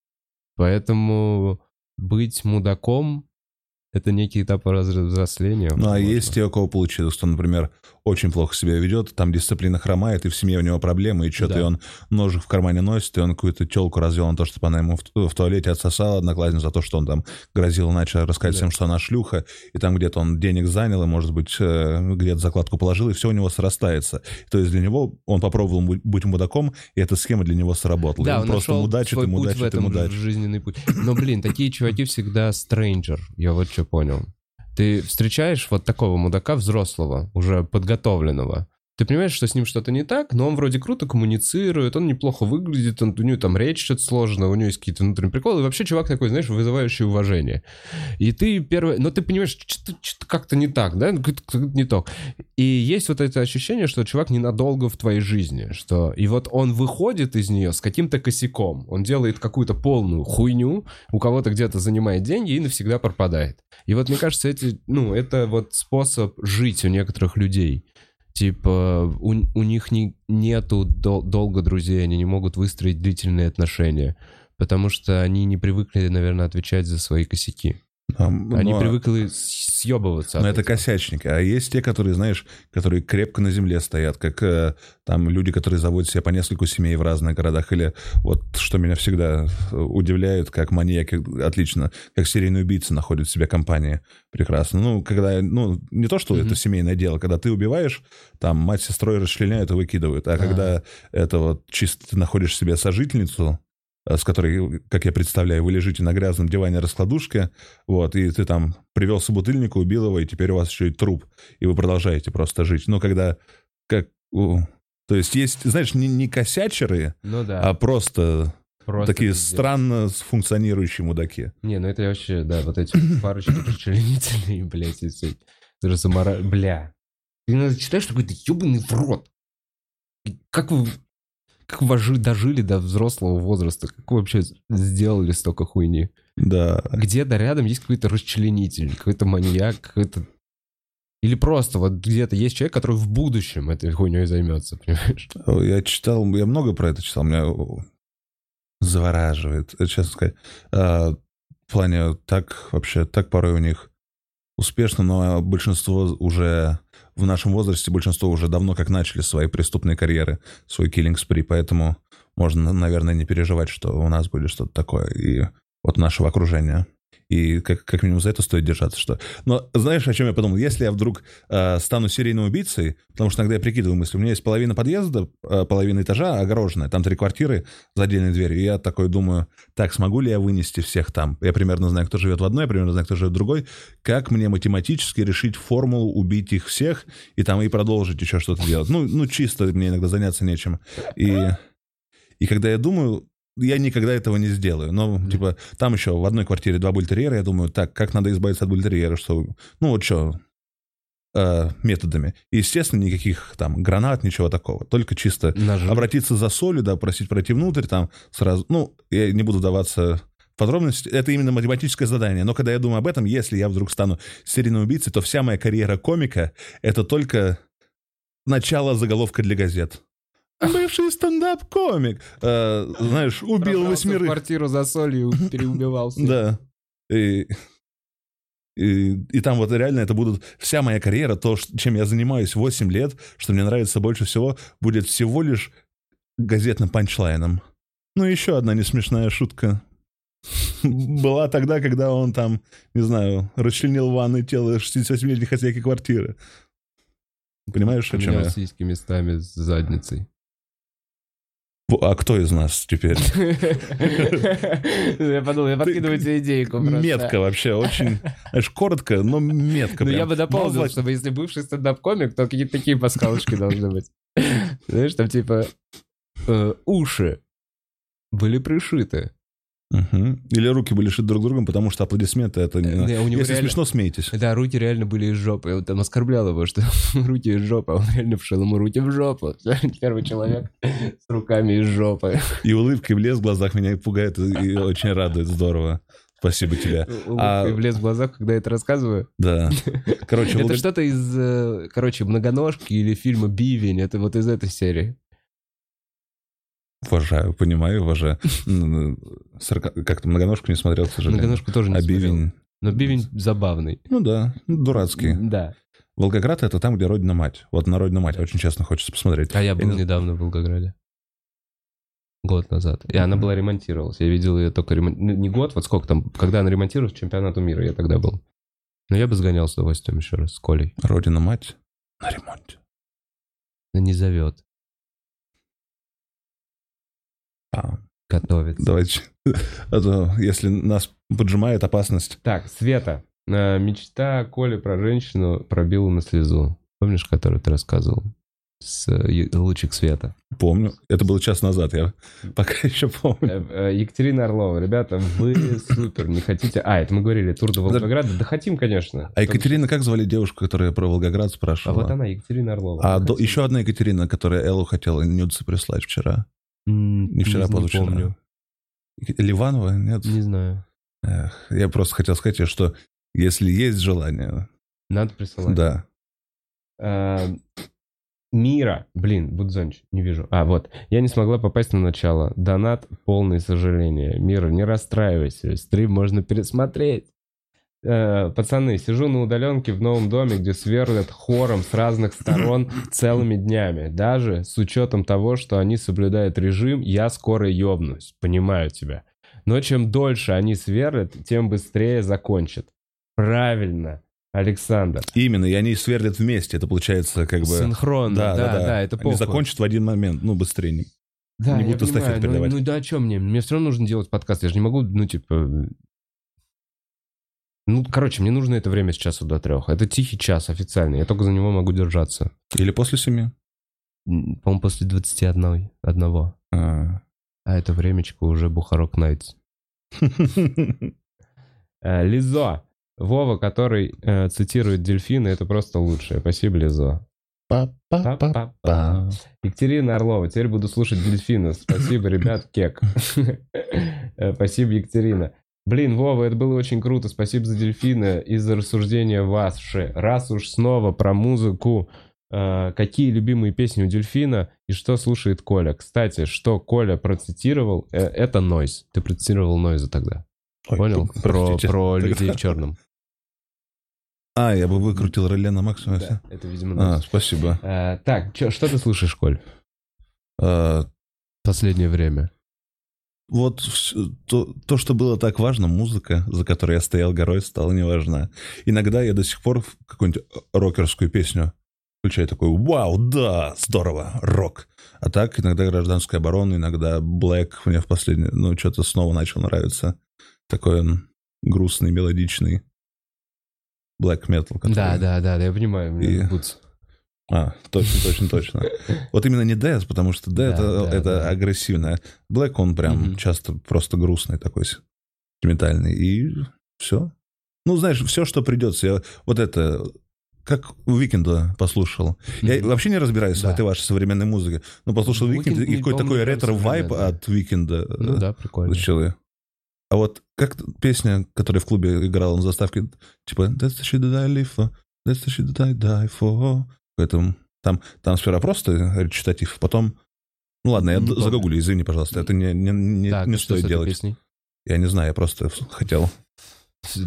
Поэтому быть мудаком — это некий этап взросления. Ну, а есть те, у кого получилось, кто, например, очень плохо себя ведет, там дисциплина хромает, и в семье у него проблемы, и что-то Да. и он ножик в кармане носит, и он какую-то телку развел на то, чтобы она ему в, в туалете отсосала одноклассницу за то, что он там грозил иначе рассказать Да. всем, что она шлюха, и там где-то он денег занял, и, может быть, э, где-то закладку положил, и все у него срастается. То есть для него он попробовал быть мудаком, и эта схема для него сработала. И Да, он, он просто мудачит свой и путь в мудачит и этом мудачит. жизненный путь. Но, блин, такие чуваки всегда стрэнджер. Я вот что понял. Ты встречаешь вот такого мудака взрослого, уже подготовленного. Ты понимаешь, что с ним что-то не так, но он вроде круто коммуницирует, он неплохо выглядит, он, у него там речь что-то сложная, у него есть какие-то внутренние приколы. И вообще чувак такой, знаешь, вызывающий уважение. И ты первое... Но ты понимаешь, что-то, как-то не так, да? Не то. И есть вот это ощущение, что чувак ненадолго в твоей жизни, что и вот он выходит из нее с каким-то косяком, он делает какую-то полную хуйню, у кого-то где-то занимает деньги и навсегда пропадает. И вот мне кажется, эти, ну, это вот способ жить у некоторых людей. Типа, у, у них не, нету дол- долго друзей, они не могут выстроить длительные отношения, потому что они не привыкли, наверное, отвечать за свои косяки. Там, Они но- привыкли с- съебываться. Но от это этого. косячники. А есть те, которые, знаешь, которые крепко на земле стоят, как э, там люди, которые заводят себе по нескольку семей в разных городах. Или вот что меня всегда э, удивляет, как маньяки, отлично, как серийные убийцы находят в себе компании. Прекрасно. Ну, когда, ну, не то, что Мгм. это семейное дело, когда ты убиваешь, там мать с сестрой расчленяют и выкидывают. А, А. когда это вот чисто ты находишь себе сожительницу, с которой, как я представляю, вы лежите на грязном диване раскладушке, вот, и ты там привел собутыльника, убил его, и теперь у вас еще и труп, и вы продолжаете просто жить. Но когда, как, то есть есть, знаешь, не, не косячеры, Ну да. а просто, просто такие пиздец. странно функционирующие мудаки. Не, ну это я вообще, да, вот эти (coughs) парочки расчленительные, блядь, и все. Это же самора... Бля. Ты иногда читаешь такой, да ебаный в рот. Как вы... Как вы жи- дожили до взрослого возраста? Как вы вообще сделали столько хуйни? Да. Где-то рядом есть какой-то расчленитель, какой-то маньяк, какой-то... Или просто вот где-то есть человек, который в будущем этой хуйней займется, понимаешь? Я читал, я много про это читал, меня завораживает, честно сказать. А, в плане так вообще, так порой у них успешно, но большинство уже в нашем возрасте, большинство уже давно как начали свои преступные карьеры, свой killing spree, поэтому можно, наверное, не переживать, что у нас будет что-то такое и вот нашего окружения. И как, как минимум за это стоит держаться. Что... Но знаешь, о чем я подумал? Если я вдруг э, стану серийным убийцей, потому что иногда я прикидываю мысли, у меня есть половина подъезда, э, половина этажа огороженная, там три квартиры за отдельной дверью, и я такой думаю, так, смогу ли я вынести всех там? Я примерно знаю, кто живет в одной, я примерно знаю, кто живет в другой. Как мне математически решить формулу убить их всех и там и продолжить еще что-то делать? Ну, ну чисто мне иногда заняться нечем. И, и когда я думаю, я никогда этого не сделаю. Но, mm типа, там еще в одной квартире два бультерьера, я думаю, так, как надо избавиться от бультерьера, что, ну, вот что, э, методами. И, естественно, никаких там гранат, ничего такого. Только чисто Ножи. обратиться за солью, да, просить пройти внутрь, там сразу, ну, я не буду даваться подробности, это именно математическое задание. Но когда я думаю об этом, если я вдруг стану серийным убийцей, то вся моя карьера комика — это только начало заголовка для газет. Бывший стендап-комик. Э, знаешь, убил восьмерых. квартиру за солью, переубивался. Да. И, и, и там вот реально это будут... Вся моя карьера, то, чем я занимаюсь 8 лет, что мне нравится больше всего, будет всего лишь газетным панчлайном. Ну, еще одна несмешная шутка. Была тогда, когда он там, не знаю, расчленил ванной тело 68-летней хозяйки квартиры. Понимаешь, о чем я? сиськи местами с задницей. А кто из нас теперь? Я подумал, я подкидываю тебе идейку. Метко вообще, очень, знаешь, коротко, но метко. Ну, я бы дополнил, чтобы если бывший стендап-комик, то какие-то такие пасхалочки должны быть. Знаешь, там типа э, уши были пришиты. Мгм. Или руки были шиты друг другом, потому что аплодисменты это не... Да, Если реально- смешно, смейтесь. Да, руки реально были из жопы. Вот там оскорблял его, что (laughs) руки из жопы, а он реально вшил ему руки в жопу. (laughs) Первый человек с руками из жопы. И улыбка, и блеск в глазах меня пугает и очень радует. Здорово. Спасибо тебе. А- Улыбкой влез в глазах, когда я это рассказываю. Да. (laughs) Короче, Это что-то из, э, короче, многоножки или фильма Бивень. Это вот из этой серии. Уважаю, понимаю, уважаю. (laughs) Как-то многоножку не смотрел, к сожалению. Многоножку тоже не А смотрел. Бивень? Но Бивень забавный. Ну да, ну, дурацкий. Да. Волгоград — это там, где родина мать. Вот на родину мать очень честно хочется посмотреть. А я был знаю. недавно в Волгограде. Год назад. И она была ремонтировалась. Я видел ее только ремонт... ну, Не год, вот сколько там, когда она ремонтировалась, чемпионату мира я тогда был. Но я бы сгонял с удовольствием еще раз с Колей. Родина мать на ремонте. Не зовет. А, Готовится. давайте. (laughs) А то, если нас поджимает опасность. Так, Света. Э, Мечта Коли про женщину пробила на слезу. Помнишь, которую ты рассказывал? С э, лучик света. Помню. Это было час назад, я пока (laughs) еще помню. Э, Екатерина Орлова. Ребята, вы (coughs) супер. Не хотите... А, это мы говорили, тур до Волгограда. Да хотим, конечно. А Екатерина, как звали девушку, которая про Волгоград А спрашивала? вот она, Екатерина Орлова. А до- еще одна Екатерина, которая Эллу хотела нюдсы прислать вчера. Не вчера, не помню. Ек- Ливанова? Нет? Не знаю. Эх, я просто хотел сказать что если есть желание, Надо присылать. да. А, Мира. Блин, Будзонч, не вижу. А, вот. Я не смогла попасть на начало. Донат полное сожаление. Мира, не расстраивайся. Стрим можно пересмотреть. Э, пацаны, сижу на удаленке в новом доме, где сверлят хором с разных сторон (laughs) целыми днями. Даже с учетом того, что они соблюдают режим, я скоро ёбнусь. Понимаю тебя. Но чем дольше они сверлят, тем быстрее закончат. Правильно, Александр. Именно, и они сверлят вместе, это получается как бы... Синхронно, да, да, это Они похуй. закончат в один момент, ну, быстрее. Да, не будут понимаю, ну, передавать. Ну, да, о чем мне? Мне все равно нужно делать подкаст, я же не могу, ну, типа... Ну, короче, мне нужно это время с часу до трех. Это тихий час официальный, я только за него могу держаться. Или после семи. По-моему, после 21 одного. А. А это времечко уже Бухарок Найтс. Э, Лизо. Вова, который э, цитирует дельфины, это просто лучшее. Спасибо, Лизо. Па-па-па. Екатерина Орлова. Теперь буду слушать дельфина. Спасибо, ребят, кек. (laughs) Э, Спасибо, Екатерина. Блин, Вова, это было очень круто. Спасибо за дельфина и за рассуждение ваши. Раз уж снова про музыку, э, какие любимые песни у дельфина и что слушает Коля. Кстати, что Коля процитировал, э, это Нойз. Ты процитировал Нойза тогда. Ой, Понял? п- (laughs) Про, про людей в черном. А, я бы выкрутил реле на максимум. Да, это, видимо, А, Нойз. спасибо. Э, Так, чё- что ты слушаешь, Коль? А, Последнее время. Вот то, то, что было так важно, музыка, за которой я стоял горой, стала неважна. Иногда я до сих пор какую-нибудь рокерскую песню включаю такой, вау, да, здорово, рок. А так иногда гражданская оборона, иногда Black мне в последнее, ну, что-то снова начал нравиться. Такой он грустный, мелодичный black metal. который- Да, да, да, да, я понимаю. И- Boots. А, точно, точно, точно. Вот именно не Death, потому что Death Да, это, да, это да. агрессивно. Black он прям часто просто грустный такой, метальный. И все. Ну, знаешь, все, что придется. Я вот это, как у Викенда послушал. Я вообще не разбираюсь Да. в этой вашей современной музыке. Но послушал Ну, Weeknd, и какой-то такой современный. от Викенда. Ну да, прикольно. Я. А вот как песня, которая в клубе играла на заставке, типа «That's the shit that I live for, that's the shit that I die for». Поэтому там, там сперва просто речитатив, потом... Ну ладно, я помню. загогулю, извини, пожалуйста. Это не, не, не, Так, не стоит делать. песней? Я не знаю, я просто хотел.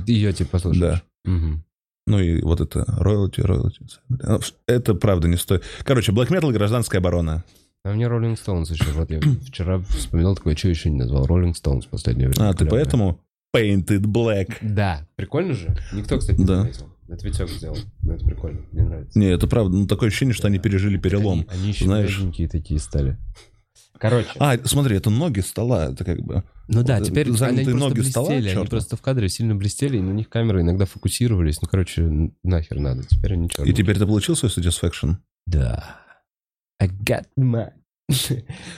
Ее типа послушаешь? Да. Мгм. Ну и вот это royalty, royalty. Это правда не стоит. Короче, black metal, гражданская оборона. А мне Rolling Stones еще. Вот я (clears throat) вчера вспоминал такое, что еще не назвал. Rolling Stones в последнее время. А, ты поэтому painted black. Да. Прикольно же? Никто, кстати, не Да. заметил. Это Витек сделал. Но это прикольно. Мне нравится. Не, это правда. Ну, такое ощущение, что они пережили перелом. Они, они еще знаешь. мягенькие такие стали. Короче. А, смотри, это ноги стола, это как бы... Ну да, Вот, теперь они просто ноги стола, блестели, они просто в кадре сильно блестели, и на них камеры иногда фокусировались. Ну, короче, нахер надо, теперь они И черные. теперь ты получил свой satisfaction? Да. I got my... (laughs)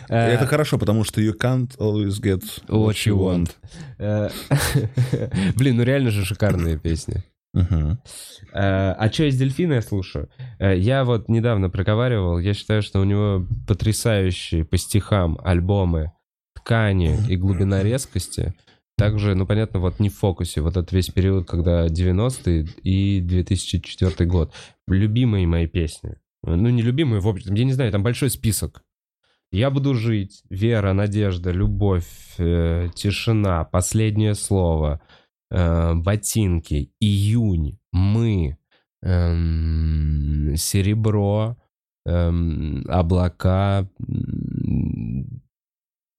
Это Э, хорошо, потому что you can't always get What you want. Э, (laughs) Блин, ну реально же шикарные песни. Э, А что из дельфина я слушаю? Э, Я вот недавно проговаривал, я считаю, что у него потрясающие по стихам альбомы ткани и глубина резкости. Также, ну понятно, вот не в фокусе, вот этот весь период, когда 90-е и 2004 год. Любимые мои песни. Ну, не любимые, в общем, я не знаю, там большой список. Я буду жить, вера, надежда, любовь, э, тишина, последнее слово, ботинки, июнь, мы, эм, серебро, эм, облака,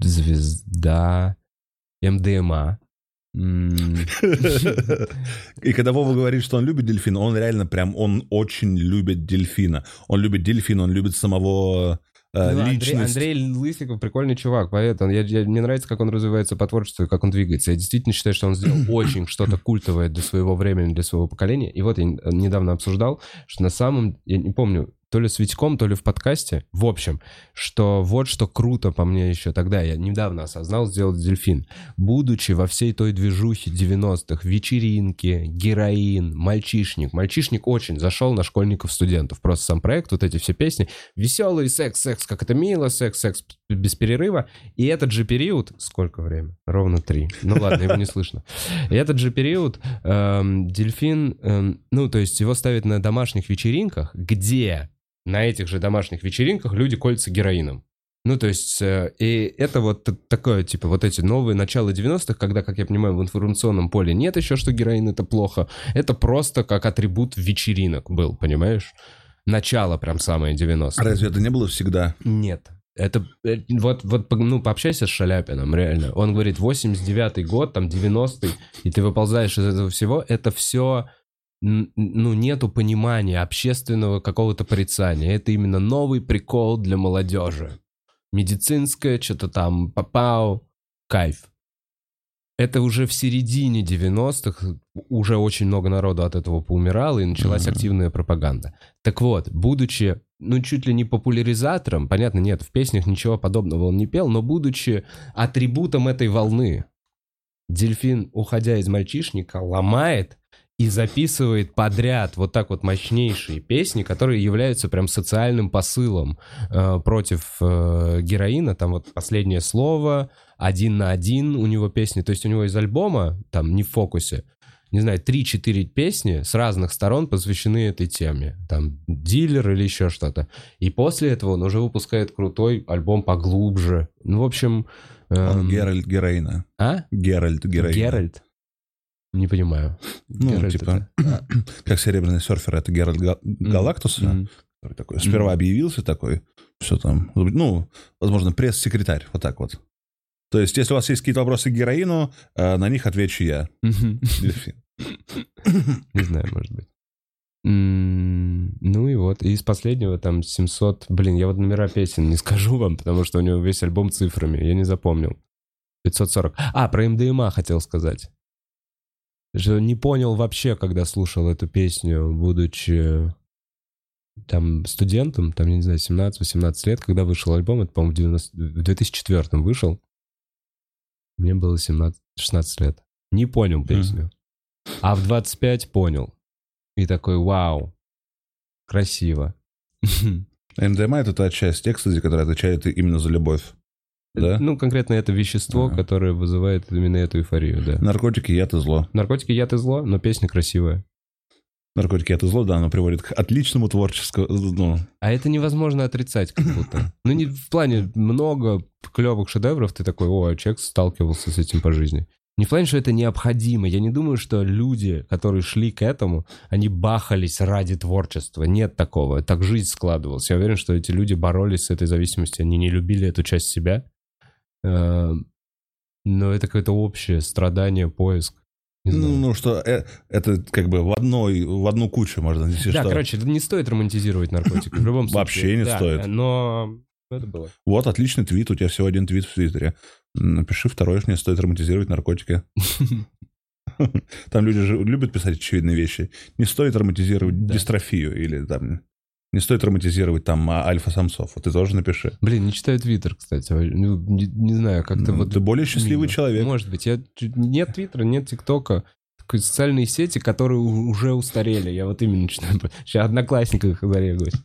звезда, МДМА. И когда Вова говорит, что он любит дельфина, он реально прям, он очень любит дельфина. Он любит дельфина, он любит самого э, Ну, Андрей, личность. Андрей Лысиков прикольный чувак, поэтому я, я- мне нравится, как он развивается по творчеству и как он двигается. Я действительно считаю, что он сделал (clears throat) очень что-то культовое для своего времени, для своего поколения. И вот я н- недавно обсуждал, что на самом... Я не помню, то ли с Витьком, то ли в подкасте. В общем, что вот что круто по мне еще тогда, я недавно осознал, сделать дельфин. Будучи во всей той движухе 90-х, вечеринки, героин, мальчишник. Мальчишник очень зашел на школьников-студентов. Просто сам проект, вот эти все песни. Веселый секс, секс, как это мило, секс, секс без перерыва. И этот же период... Сколько время? Ровно три. Ну ладно, его не слышно. И этот же период эм, дельфин, эм, ну то есть его ставят на домашних вечеринках, где на этих же домашних вечеринках люди колются героином. Ну, то есть, э, и это вот такое, типа, вот эти новые начала 90-х, когда, как я понимаю, в информационном поле нет еще, что героин это плохо. Это просто как атрибут вечеринок был, понимаешь? Начало прям самое 90-е. А разве это не было всегда? Нет. Это э, вот, вот ну, пообщайся с Шаляпиным, реально. Он говорит, 89-й год, там 90-й, и ты выползаешь из этого всего, это все, ну, нету понимания общественного какого-то порицания. Это именно новый прикол для молодежи. Медицинское, что-то там, попау, кайф. Это уже в середине 90-х уже очень много народу от этого поумирало, и началась Мгм. активная пропаганда. Так вот, будучи, ну, чуть ли не популяризатором, понятно, нет, в песнях ничего подобного он не пел, но будучи атрибутом этой волны, дельфин, уходя из мальчишника, ломает и записывает подряд вот так вот мощнейшие песни, которые являются прям социальным посылом э, против э, героина. Там вот последнее слово, один на один у него песни. То есть у него из альбома, там не в фокусе, не знаю, 3-4 песни с разных сторон посвящены этой теме. Там дилер или еще что-то. И после этого он уже выпускает крутой альбом поглубже. Ну, в общем... Он эм, Геральт героина. А? Геральт героина. Геральт? Не понимаю. Ну, Геральт типа, это- (clears throat) как серебряный серфер, это Геральт Га- Галактуса, М. который такой сперва Мгм. объявился такой, все там, ну, возможно, пресс-секретарь, вот так вот. То есть, если у вас есть какие-то вопросы к героину, э, на них отвечу я. Дельфин. Не знаю, может быть. Ну и вот, и из последнего там 700... Блин, я вот номера песен не (laughs) скажу вам, потому что у него весь альбом цифрами, я не запомнил. 540. А, про МДМА хотел сказать. Что не понял вообще, когда слушал эту песню, будучи там студентом, там, я не знаю, 17-18 лет, когда вышел альбом, это, по-моему, в, 90 в 2004 вышел. Мне было 17, 16 лет. Не понял песню. А в 25 понял. И такой, вау, красиво. (laughs) МДМА — это та часть экстази, которая отвечает именно за любовь. Да? Ну, конкретно это вещество, Ага. которое вызывает именно эту эйфорию, да. Наркотики, яд и зло. Наркотики, яд и зло, но песня красивая. Наркотики, яд и зло, да, оно приводит к отличному творческому... Ну, А это невозможно отрицать как будто. Ну, не в плане много клевых шедевров, ты такой, о, человек сталкивался с этим по жизни. Не в плане, что это необходимо. Я не думаю, что люди, которые шли к этому, они бахались ради творчества. Нет такого. Так жизнь складывалась. Я уверен, что эти люди боролись с этой зависимостью. Они не любили эту часть себя. Э, Но это какое-то общее страдание, поиск. Ну, ну, что э, это как бы в одной, в одну кучу можно если да, что. короче, не стоит романтизировать наркотики. В любом случае. Вообще не Да, стоит. Но это было. Вот, отличный твит, у тебя всего один твит в Твиттере. Напиши второй, что не стоит романтизировать наркотики. (laughs) Там люди же любят писать очевидные вещи. Не стоит романтизировать дистрофию или там... Не стоит романтизировать там а, альфа-самцов. Вот ты тоже напиши. Блин, не читаю Твиттер, кстати. Ну, не, не знаю, как-то Ну, вот... ты более счастливый мимо. человек. Может быть. Я... Нет Твиттера, нет ТикТока. Социальные сети, которые уже устарели. Я вот именно начинаю... (laughs) Сейчас одноклассниках зарегаюсь. (laughs)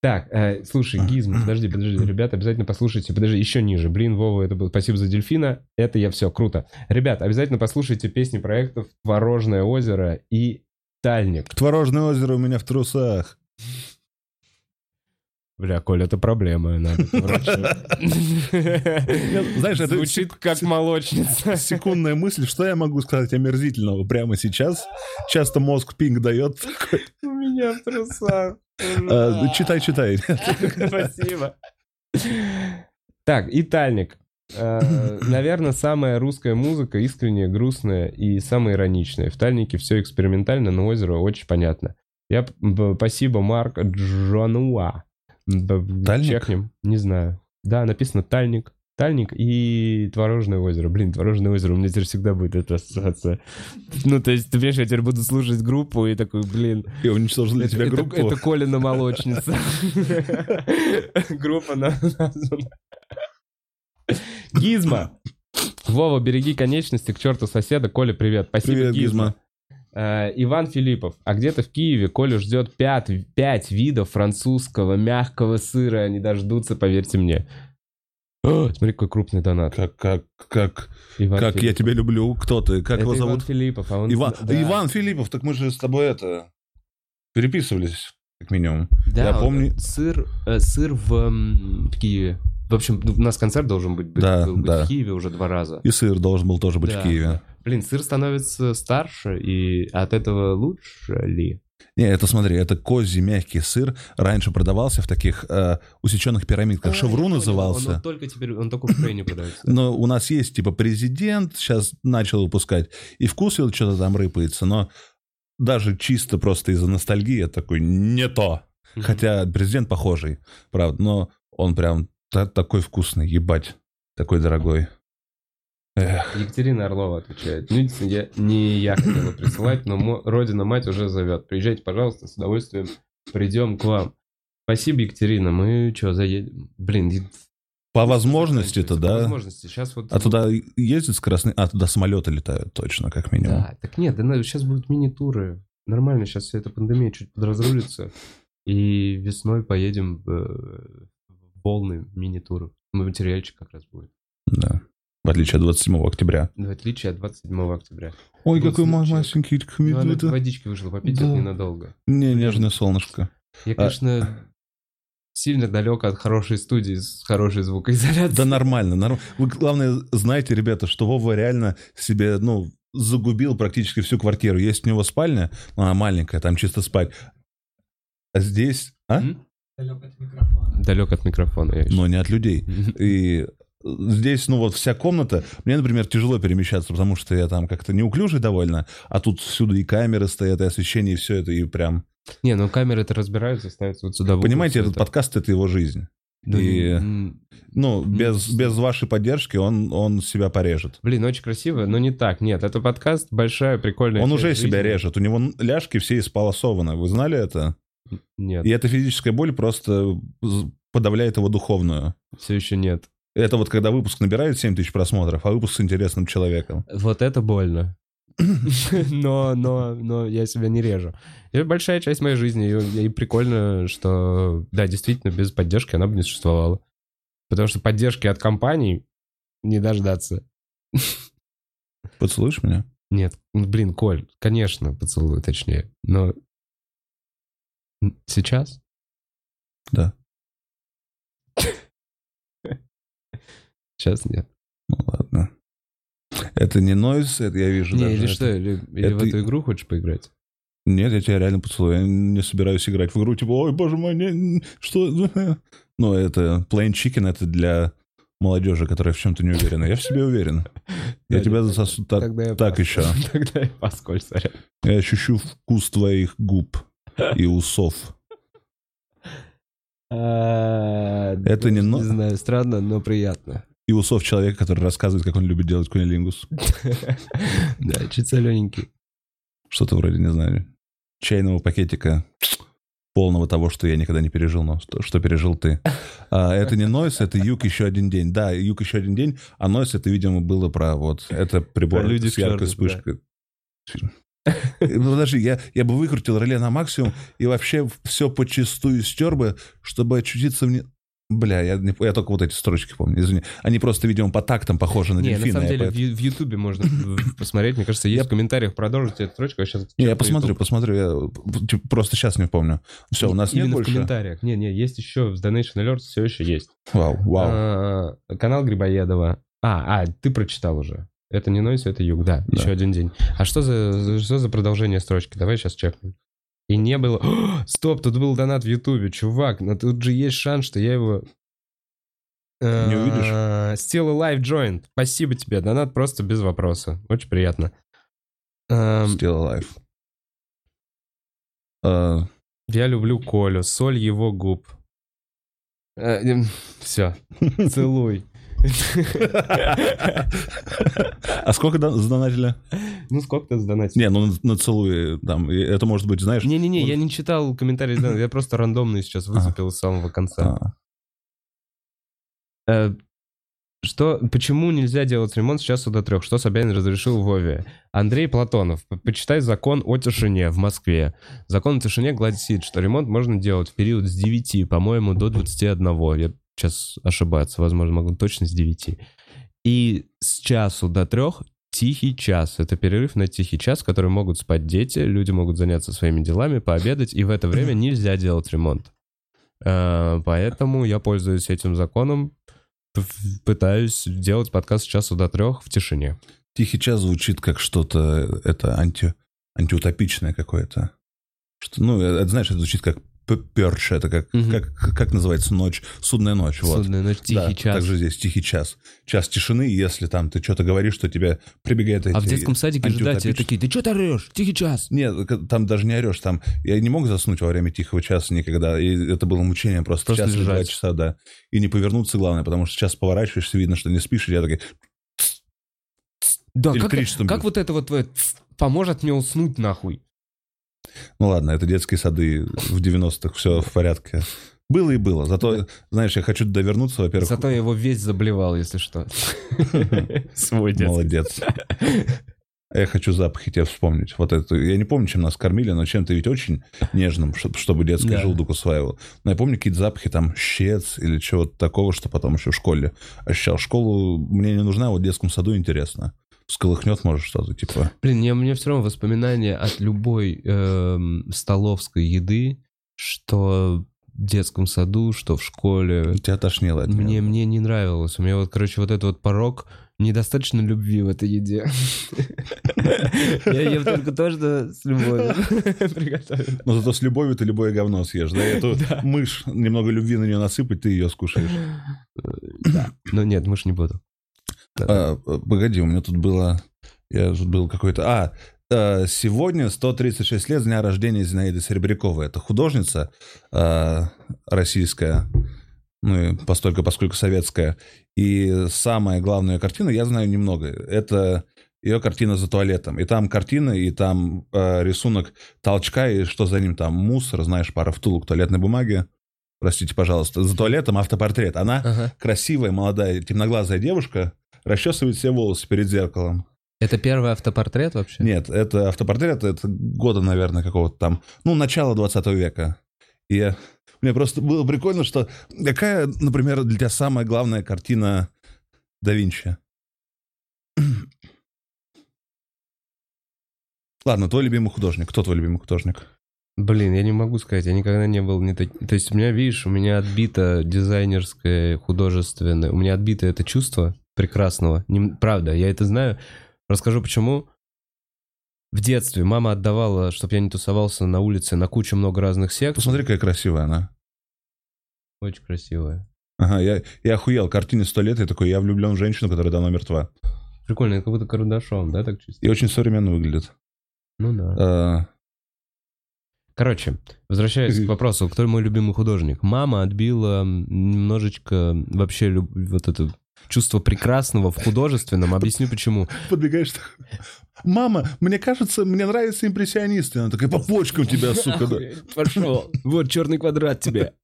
Так, э, слушай, Гизм, подожди, подожди, ребята, обязательно послушайте, подожди, еще ниже. Блин, Вова, это было спасибо за дельфина, это я все, круто. Ребят, обязательно послушайте песни проектов «Творожное озеро» и «Тальник». Творожное озеро у меня в трусах. Бля, Коль, это проблема, надо. (laughs) Знаешь, это Звучит как молочница. Секундная мысль, что я могу сказать омерзительного прямо сейчас? Часто мозг пинг дает. У меня в трусах. А, Читай, читай. Спасибо. Так, и Тальник. Наверное, самая русская музыка, искренняя, грустная и самая ироничная. В Тальнике все экспериментально, но озеро очень понятно. Я спасибо, Марк Джонуа. Б- Тальник? Чекнем, не знаю. Да, написано Тальник. Тальник и Творожное озеро. Блин, Творожное озеро, у меня теперь всегда будет эта ассоциация. Ну, то есть, ты понимаешь, я теперь буду слушать группу и такой, блин, И уничтожили это, тебя это- группу. это Колина молочница. (laughs) Группа на- названа. Гизма. Вова, береги конечности, к черту соседа. Коля, привет. Спасибо, Привет, Гизма. Э, Иван Филиппов. А где-то в Киеве Колю ждет пять, пять видов французского мягкого сыра. Они дождутся, поверьте мне. О, (gasps) смотри, какой крупный донат. Как, как, как, Иван как я Филиппов. тебя люблю. Кто ты? Как Это его Иван зовут? Филиппов. А он... Иван, да. Иван Филиппов, так мы же с тобой это переписывались, как минимум. Да, Я помню- Сыр, э, сыр в, в Киеве. В общем, ну, у нас концерт должен быть, быть- Да, был быть да. в Киеве уже два раза. И сыр должен был тоже быть Да, в Киеве. Блин, сыр становится старше, и от этого лучше ли? Не, это смотри, это козий мягкий сыр. Раньше продавался в таких э, усеченных пирамидках. А, Шевру назывался. Он, он только теперь, он только в Украине продается. Но у нас есть, типа, президент, сейчас начал выпускать, и вкус его что-то там рыпается, но даже чисто просто из-за ностальгии я такой, не то. Хотя президент похожий, правда, но он прям та- такой вкусный, ебать, такой дорогой. Эх, Екатерина Орлова отвечает. Ну, я, не я хотела присылать, но мо- Родина-мать уже зовет. Приезжайте, пожалуйста, с удовольствием придем к вам. Спасибо, Екатерина. Мы что, заедем? Блин, по возможности-то, По да. возможности. Сейчас вот... А туда ездят скоростные... А, туда самолеты летают точно, как минимум. Да, так нет, да, сейчас будут мини-туры. Нормально, сейчас вся эта пандемия чуть подразрулится. И весной поедем в, в волны мини-туров. Материальчик как раз будет. Да. В отличие от 27 октября. В отличие от 27 октября. Ой, Вот какой случай. масенький Ну, она это. водички вышла попить, Да. это ненадолго. Не, нежное солнышко. Я, А- конечно, сильно далек от хорошей студии с хорошей звукоизоляцией. Да нормально, норм- Вы, главное, знаете, ребята, что Вова реально себе, ну, загубил практически всю квартиру. Есть у него спальня, она маленькая, там чисто спать. А здесь, а? Далек от микрофона. Далек от микрофона, я Но не от людей. (laughs) И здесь, ну вот вся комната, мне, например, тяжело перемещаться, потому что я там как-то неуклюжий довольно, а тут всюду и камеры стоят, и освещение, и все это, и прям... Не, ну камеры-то разбираются, ставятся вот сюда. Понимаете, этот подкаст — это его жизнь. Ну, и- м, Ну, без, Ну, без вашей поддержки он, он себя порежет. Блин, очень красиво, но не так. Нет, это подкаст большая, прикольная Он уже себя жизни. режет. У него ляжки все исполосованы. Вы знали это? Нет, И эта физическая боль просто подавляет его духовную. все еще нет. Это вот когда выпуск набирает 7 тысяч просмотров, а выпуск с интересным человеком. Вот это больно. (laughs) (laughs) Но, но, но я себя не режу. Это большая часть моей жизни, и, и прикольно, что, да, действительно, без поддержки она бы не существовала. Потому что поддержки от компаний не дождаться. (laughs) Поцелуешь меня? Нет, блин, Коль, конечно, поцелую, точнее, но сейчас? Да. Сейчас нет. Ну ладно. Это не нойз, это я вижу Не, даже. или это- что, или, или в это- эту игру хочешь поиграть? Нет, я тебя реально поцелую. Я не собираюсь играть в игру, типа, ой, боже мой, не, что? Ну, это Plain Chicken, это для молодежи, которая в чем-то не уверена. Я в себе уверен. Я тебя засосу так, так еще. (laughs) Тогда я пас, сорян. Я ощущу вкус твоих губ и усов. Это не Не знаю, странно, но приятно. И усов человека, который рассказывает, как он любит делать кунилингус. (laughs) Да, чуть солененький. Что-то вроде, не знаю, чайного пакетика полного того, что я никогда не пережил, но что, что пережил ты. А, это не нойс, это юг еще один день. Да, юг еще один день, а нойс это, видимо, было про вот это прибор Про люди с яркой чёрном, вспышкой. Ну, Подожди, я, я бы выкрутил реле на максимум и вообще все почистую стер бы, чтобы очутиться в... не- Бля, я, не- я только вот эти строчки помню, извини. Они просто, видимо, по тактам похожи на Не, на дельфина. самом я деле, в поэтому- в Ютубе можно посмотреть. Мне кажется, есть Я- в комментариях продолжить эту строчку. а сейчас Не, я посмотрю, посмотрю. Я типа, просто сейчас не помню. Все, у нас нет Именно в больше. комментариях. Не, не, есть еще в Donation Alerts все еще есть. Вау, вау. А, Канал Грибоедова. А, а, ты прочитал уже. Это не Нойс, это Юг, да, Да. еще один день. А что за, что за продолжение строчки? Давай сейчас чекнем. И не было... О, стоп, тут был донат в Ютубе, чувак, но тут же есть шанс, что я его... Не увидишь? А, Still Alive Joint. Спасибо тебе, донат просто без вопроса. Очень приятно. Эм, Still alive. А, Я люблю Колю, соль его губ. Все, (laughs) целуй. (laughs) А сколько дон- задонатили? Ну, сколько ты сдонатил? Не, ну на- целуе там. Это может быть, знаешь... Не-не-не, я не читал комментарии, я просто рандомный сейчас выцепил с самого конца. А, Э, Что, почему нельзя делать ремонт с часу до трех? Что Собянин разрешил Вове? Андрей Платонов, по- почитай закон о тишине в Москве. Закон о тишине гласит, что ремонт можно делать в период с 9, по-моему, до 21. Я сейчас ошибаться, возможно, могу точно с 9. И с часу до трех тихий час. Это перерыв на тихий час, в который могут спать дети, люди могут заняться своими делами, пообедать, и в это время (laughs) нельзя делать ремонт. Э, Поэтому я пользуюсь этим законом, пытаюсь делать подкаст с часу до трех в тишине. Тихий час звучит как что-то, это анти, антиутопичное какое-то. Что, ну, это, знаешь, это звучит как п- перч, это как, Мгм. как, как называется ночь, судная ночь, вот. Судная ночь, тихий Да, час. также здесь тихий час. Час тишины, если там ты что-то говоришь, что тебе прибегает эти... А в детском садике же, да, тебе такие, ты что ты орешь? Тихий час. Нет, там даже не орешь, там я не мог заснуть во время тихого часа никогда, и это было мучение просто, Просто час или два часа, да. И не повернуться, главное, потому что сейчас поворачиваешься, видно, что не спишь, и я такой, Да, как, как вот это вот поможет мне уснуть нахуй? Ну ладно, это детские сады в 90-х, все в порядке. Было и было, зато, знаешь, я хочу довернуться, во-первых, Зато я его весь заблевал, если что. (laughs) Свой детский. молодец. Я хочу запахи тебе вспомнить. Вот это. Я не помню, чем нас кормили, но чем-то ведь очень нежным, чтоб- чтобы детский Да. желудок усваивал. Но я помню какие-то запахи, там, щец или чего-то такого, что потом еще в школе ощущал. Школу мне не нужна, вот в детском саду интересно. Сколыхнет, может, что-то, типа... Блин, мне, мне все равно воспоминания от любой эм, столовской еды, что в детском саду, что в школе. Тебя тошнило от Мне, меня. мне не нравилось. У меня вот, короче, вот этот вот порог недостаточно любви в этой еде. Я ем только то, что с любовью (laughs) приготовлено. Но зато с любовью ты любое говно съешь. Да, эту мышь, немного любви на нее насыпать, ты ее скушаешь. Ну нет, мышь не буду. А, погоди, у меня тут было... Я тут был какой-то... А, а, сегодня 136 лет с дня рождения Зинаиды Серебряковой. Это художница а, российская, ну и постольку, поскольку советская. И самая главная картина, я знаю немного, это ее картина за туалетом. И там картина, и там э, рисунок толчка, и что за ним там мусор, знаешь, пара втулок туалетной бумаги. Простите, пожалуйста. За туалетом автопортрет. Она Ага. красивая, молодая, темноглазая девушка, расчесывает все волосы перед зеркалом. Это первый автопортрет вообще? Нет, это автопортрет, это года, наверное, какого-то там, ну, начало 20 века. И мне просто было прикольно, что какая, например, для тебя самая главная картина да Винчи? (clears throat) Ладно, твой любимый художник. Кто твой любимый художник? Блин, я не могу сказать, я никогда не был не так... То есть у меня, видишь, у меня отбито дизайнерское, художественное, у меня отбито это чувство прекрасного. Не- Правда, я это знаю. Расскажу почему. В детстве мама отдавала, чтобы я не тусовался на улице, на кучу много разных секций. Посмотри, какая красивая она. Очень красивая. Ага, я, я охуел. Картине сто лет, я такой, я влюблен в женщину, которая давно мертва. Прикольно, это как будто карандашом, да, так чисто? И очень современно выглядит. Ну да. А, Короче, возвращаясь к (laughs) вопросу, кто мой любимый художник? Мама отбила немножечко вообще люб- вот это чувство прекрасного в художественном. Объясню почему. подбегаешь, так, мама, мне кажется, мне нравятся импрессионисты. Она такая, по почкам тебя, (laughs) сука, да, Пошел. Вот черный квадрат тебе.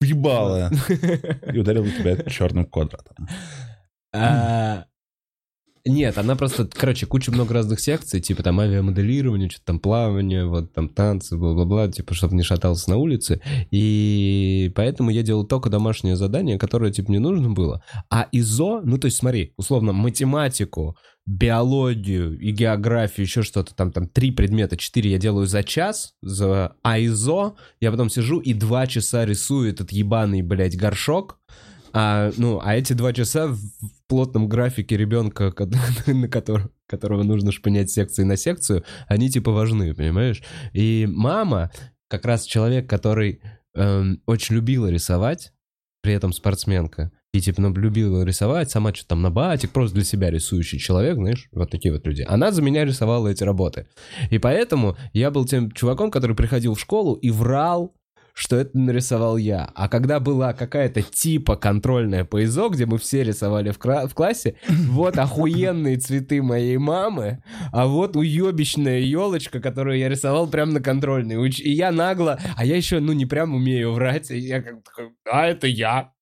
ебала. (laughs) И ударил тебя черным квадратом. А, Нет, она просто, короче, куча много разных секций, типа там авиамоделирование, что-то там плавание, вот там танцы, бла-бла-бла, типа, чтобы не шатался на улице. И поэтому я делал только домашнее задание, которое, типа, мне нужно было. А ИЗО, ну, то есть, смотри, условно, математику, биологию и географию, еще что-то, там, там, три предмета, четыре я делаю за час, за... а ИЗО я потом сижу и два часа рисую этот ебаный, блядь, горшок, а, ну, а эти два часа в плотном графике ребенка, (laughs) на которого, которого нужно шпынять секции на секцию, они типа важны, понимаешь? И мама, как раз человек, который эм, очень любила рисовать, при этом спортсменка, и типа ну, любила рисовать, сама что-то там на батик, просто для себя рисующий человек, знаешь, вот такие вот люди. Она за меня рисовала эти работы. И поэтому я был тем чуваком, который приходил в школу и врал, что это нарисовал я. А когда была какая-то типа контрольная по ИЗО, где мы все рисовали в, кра- в классе, (coughs) вот охуенные цветы моей мамы, а вот уебищная елочка, которую я рисовал прямо на контрольной. И я нагло, а я еще, ну, не прям умею врать, и я как такой, а это я.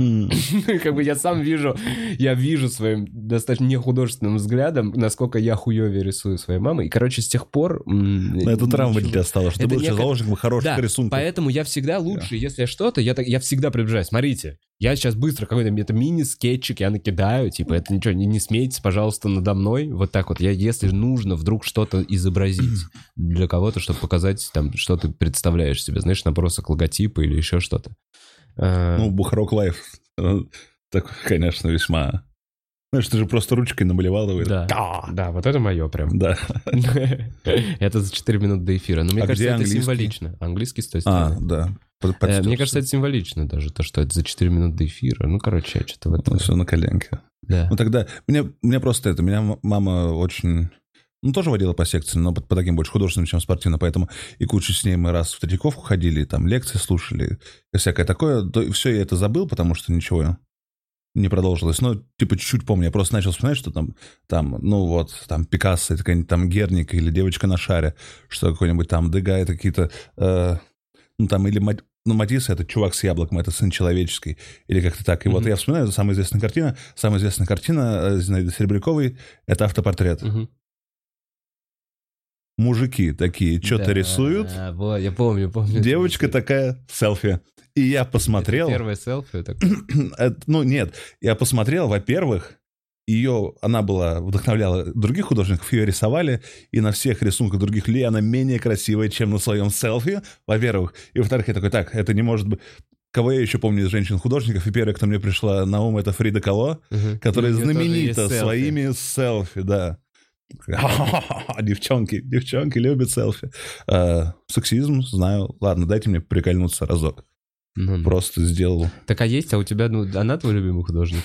(laughs) Как бы я сам вижу, я вижу своим достаточно нехудожественным взглядом, насколько я хуевее рисую своей мамой. И, короче, с тех пор... это травма для тебя стала, что ты некое- заложником хороших рисунков. поэтому я всегда лучше, если что-то, я всегда приближаюсь. Смотрите, я сейчас быстро какой-то это мини-скетчик я накидаю, типа, это ничего, не, не смейтесь, пожалуйста, надо мной. Вот так вот. Я, если нужно вдруг что-то изобразить для кого-то, чтобы показать, там, что ты представляешь себе, знаешь, набросок логотипа или еще что-то. А, Ну, Бухарог Live. ну, Так, конечно, весьма... Знаешь, ты же просто ручкой намалевал его. и- да, да, вот это мое прям. Да. (laughs) Это за 4 минуты до эфира. Но мне А кажется, это символично. Английский с той А, да. Под- Э. Мне кажется, это символично даже, то, что это за 4 минуты до эфира. Ну, короче, я что-то в этом... все на коленке. Да. Ну тогда, мне, мне просто это, меня мама очень, ну тоже водила по секциям, но по, по таким больше художественным, чем спортивным, поэтому и кучу с ней мы раз в Третьяковку ходили, там лекции слушали, и всякое такое, все, я это забыл, потому что ничего не продолжилось, но типа чуть-чуть помню, я просто начал вспоминать, что там, там, ну вот, там Пикассо, это какая-нибудь там Герника или Девочка на шаре, что какой-нибудь там Дега, это какие-то, э, ну там или Мат- ну, Матисс это чувак с яблоком, это сын человеческий, или как-то так. И вот Мгм. я вспоминаю, это самая известная картина. Самая известная картина э, Зинаиды Серебряковой — это автопортрет. Мгм. Мужики такие что-то Да, рисуют, вот, я помню, помню. девочка Это такая селфи. И я посмотрел... Первое селфи. так- (clears throat) Это- ну, нет, я посмотрел, во-первых, ее, она была, вдохновляла других художников, ее рисовали, и на всех рисунках других людей она менее красивая, чем на своем селфи, во-первых. И во-вторых, я такой, так, это не может быть... кого я еще помню из женщин-художников, и первая, кто мне пришла на ум, это Фрида Кало, Мгм. которая знаменита селфи. своими селфи, да. (laughs) Девчонки, девчонки любят селфи. А, Сексизм, знаю. Ладно, дайте мне прикольнуться разок. Ну да. Просто сделал. Так а есть, а у тебя, ну, она твой любимый художник?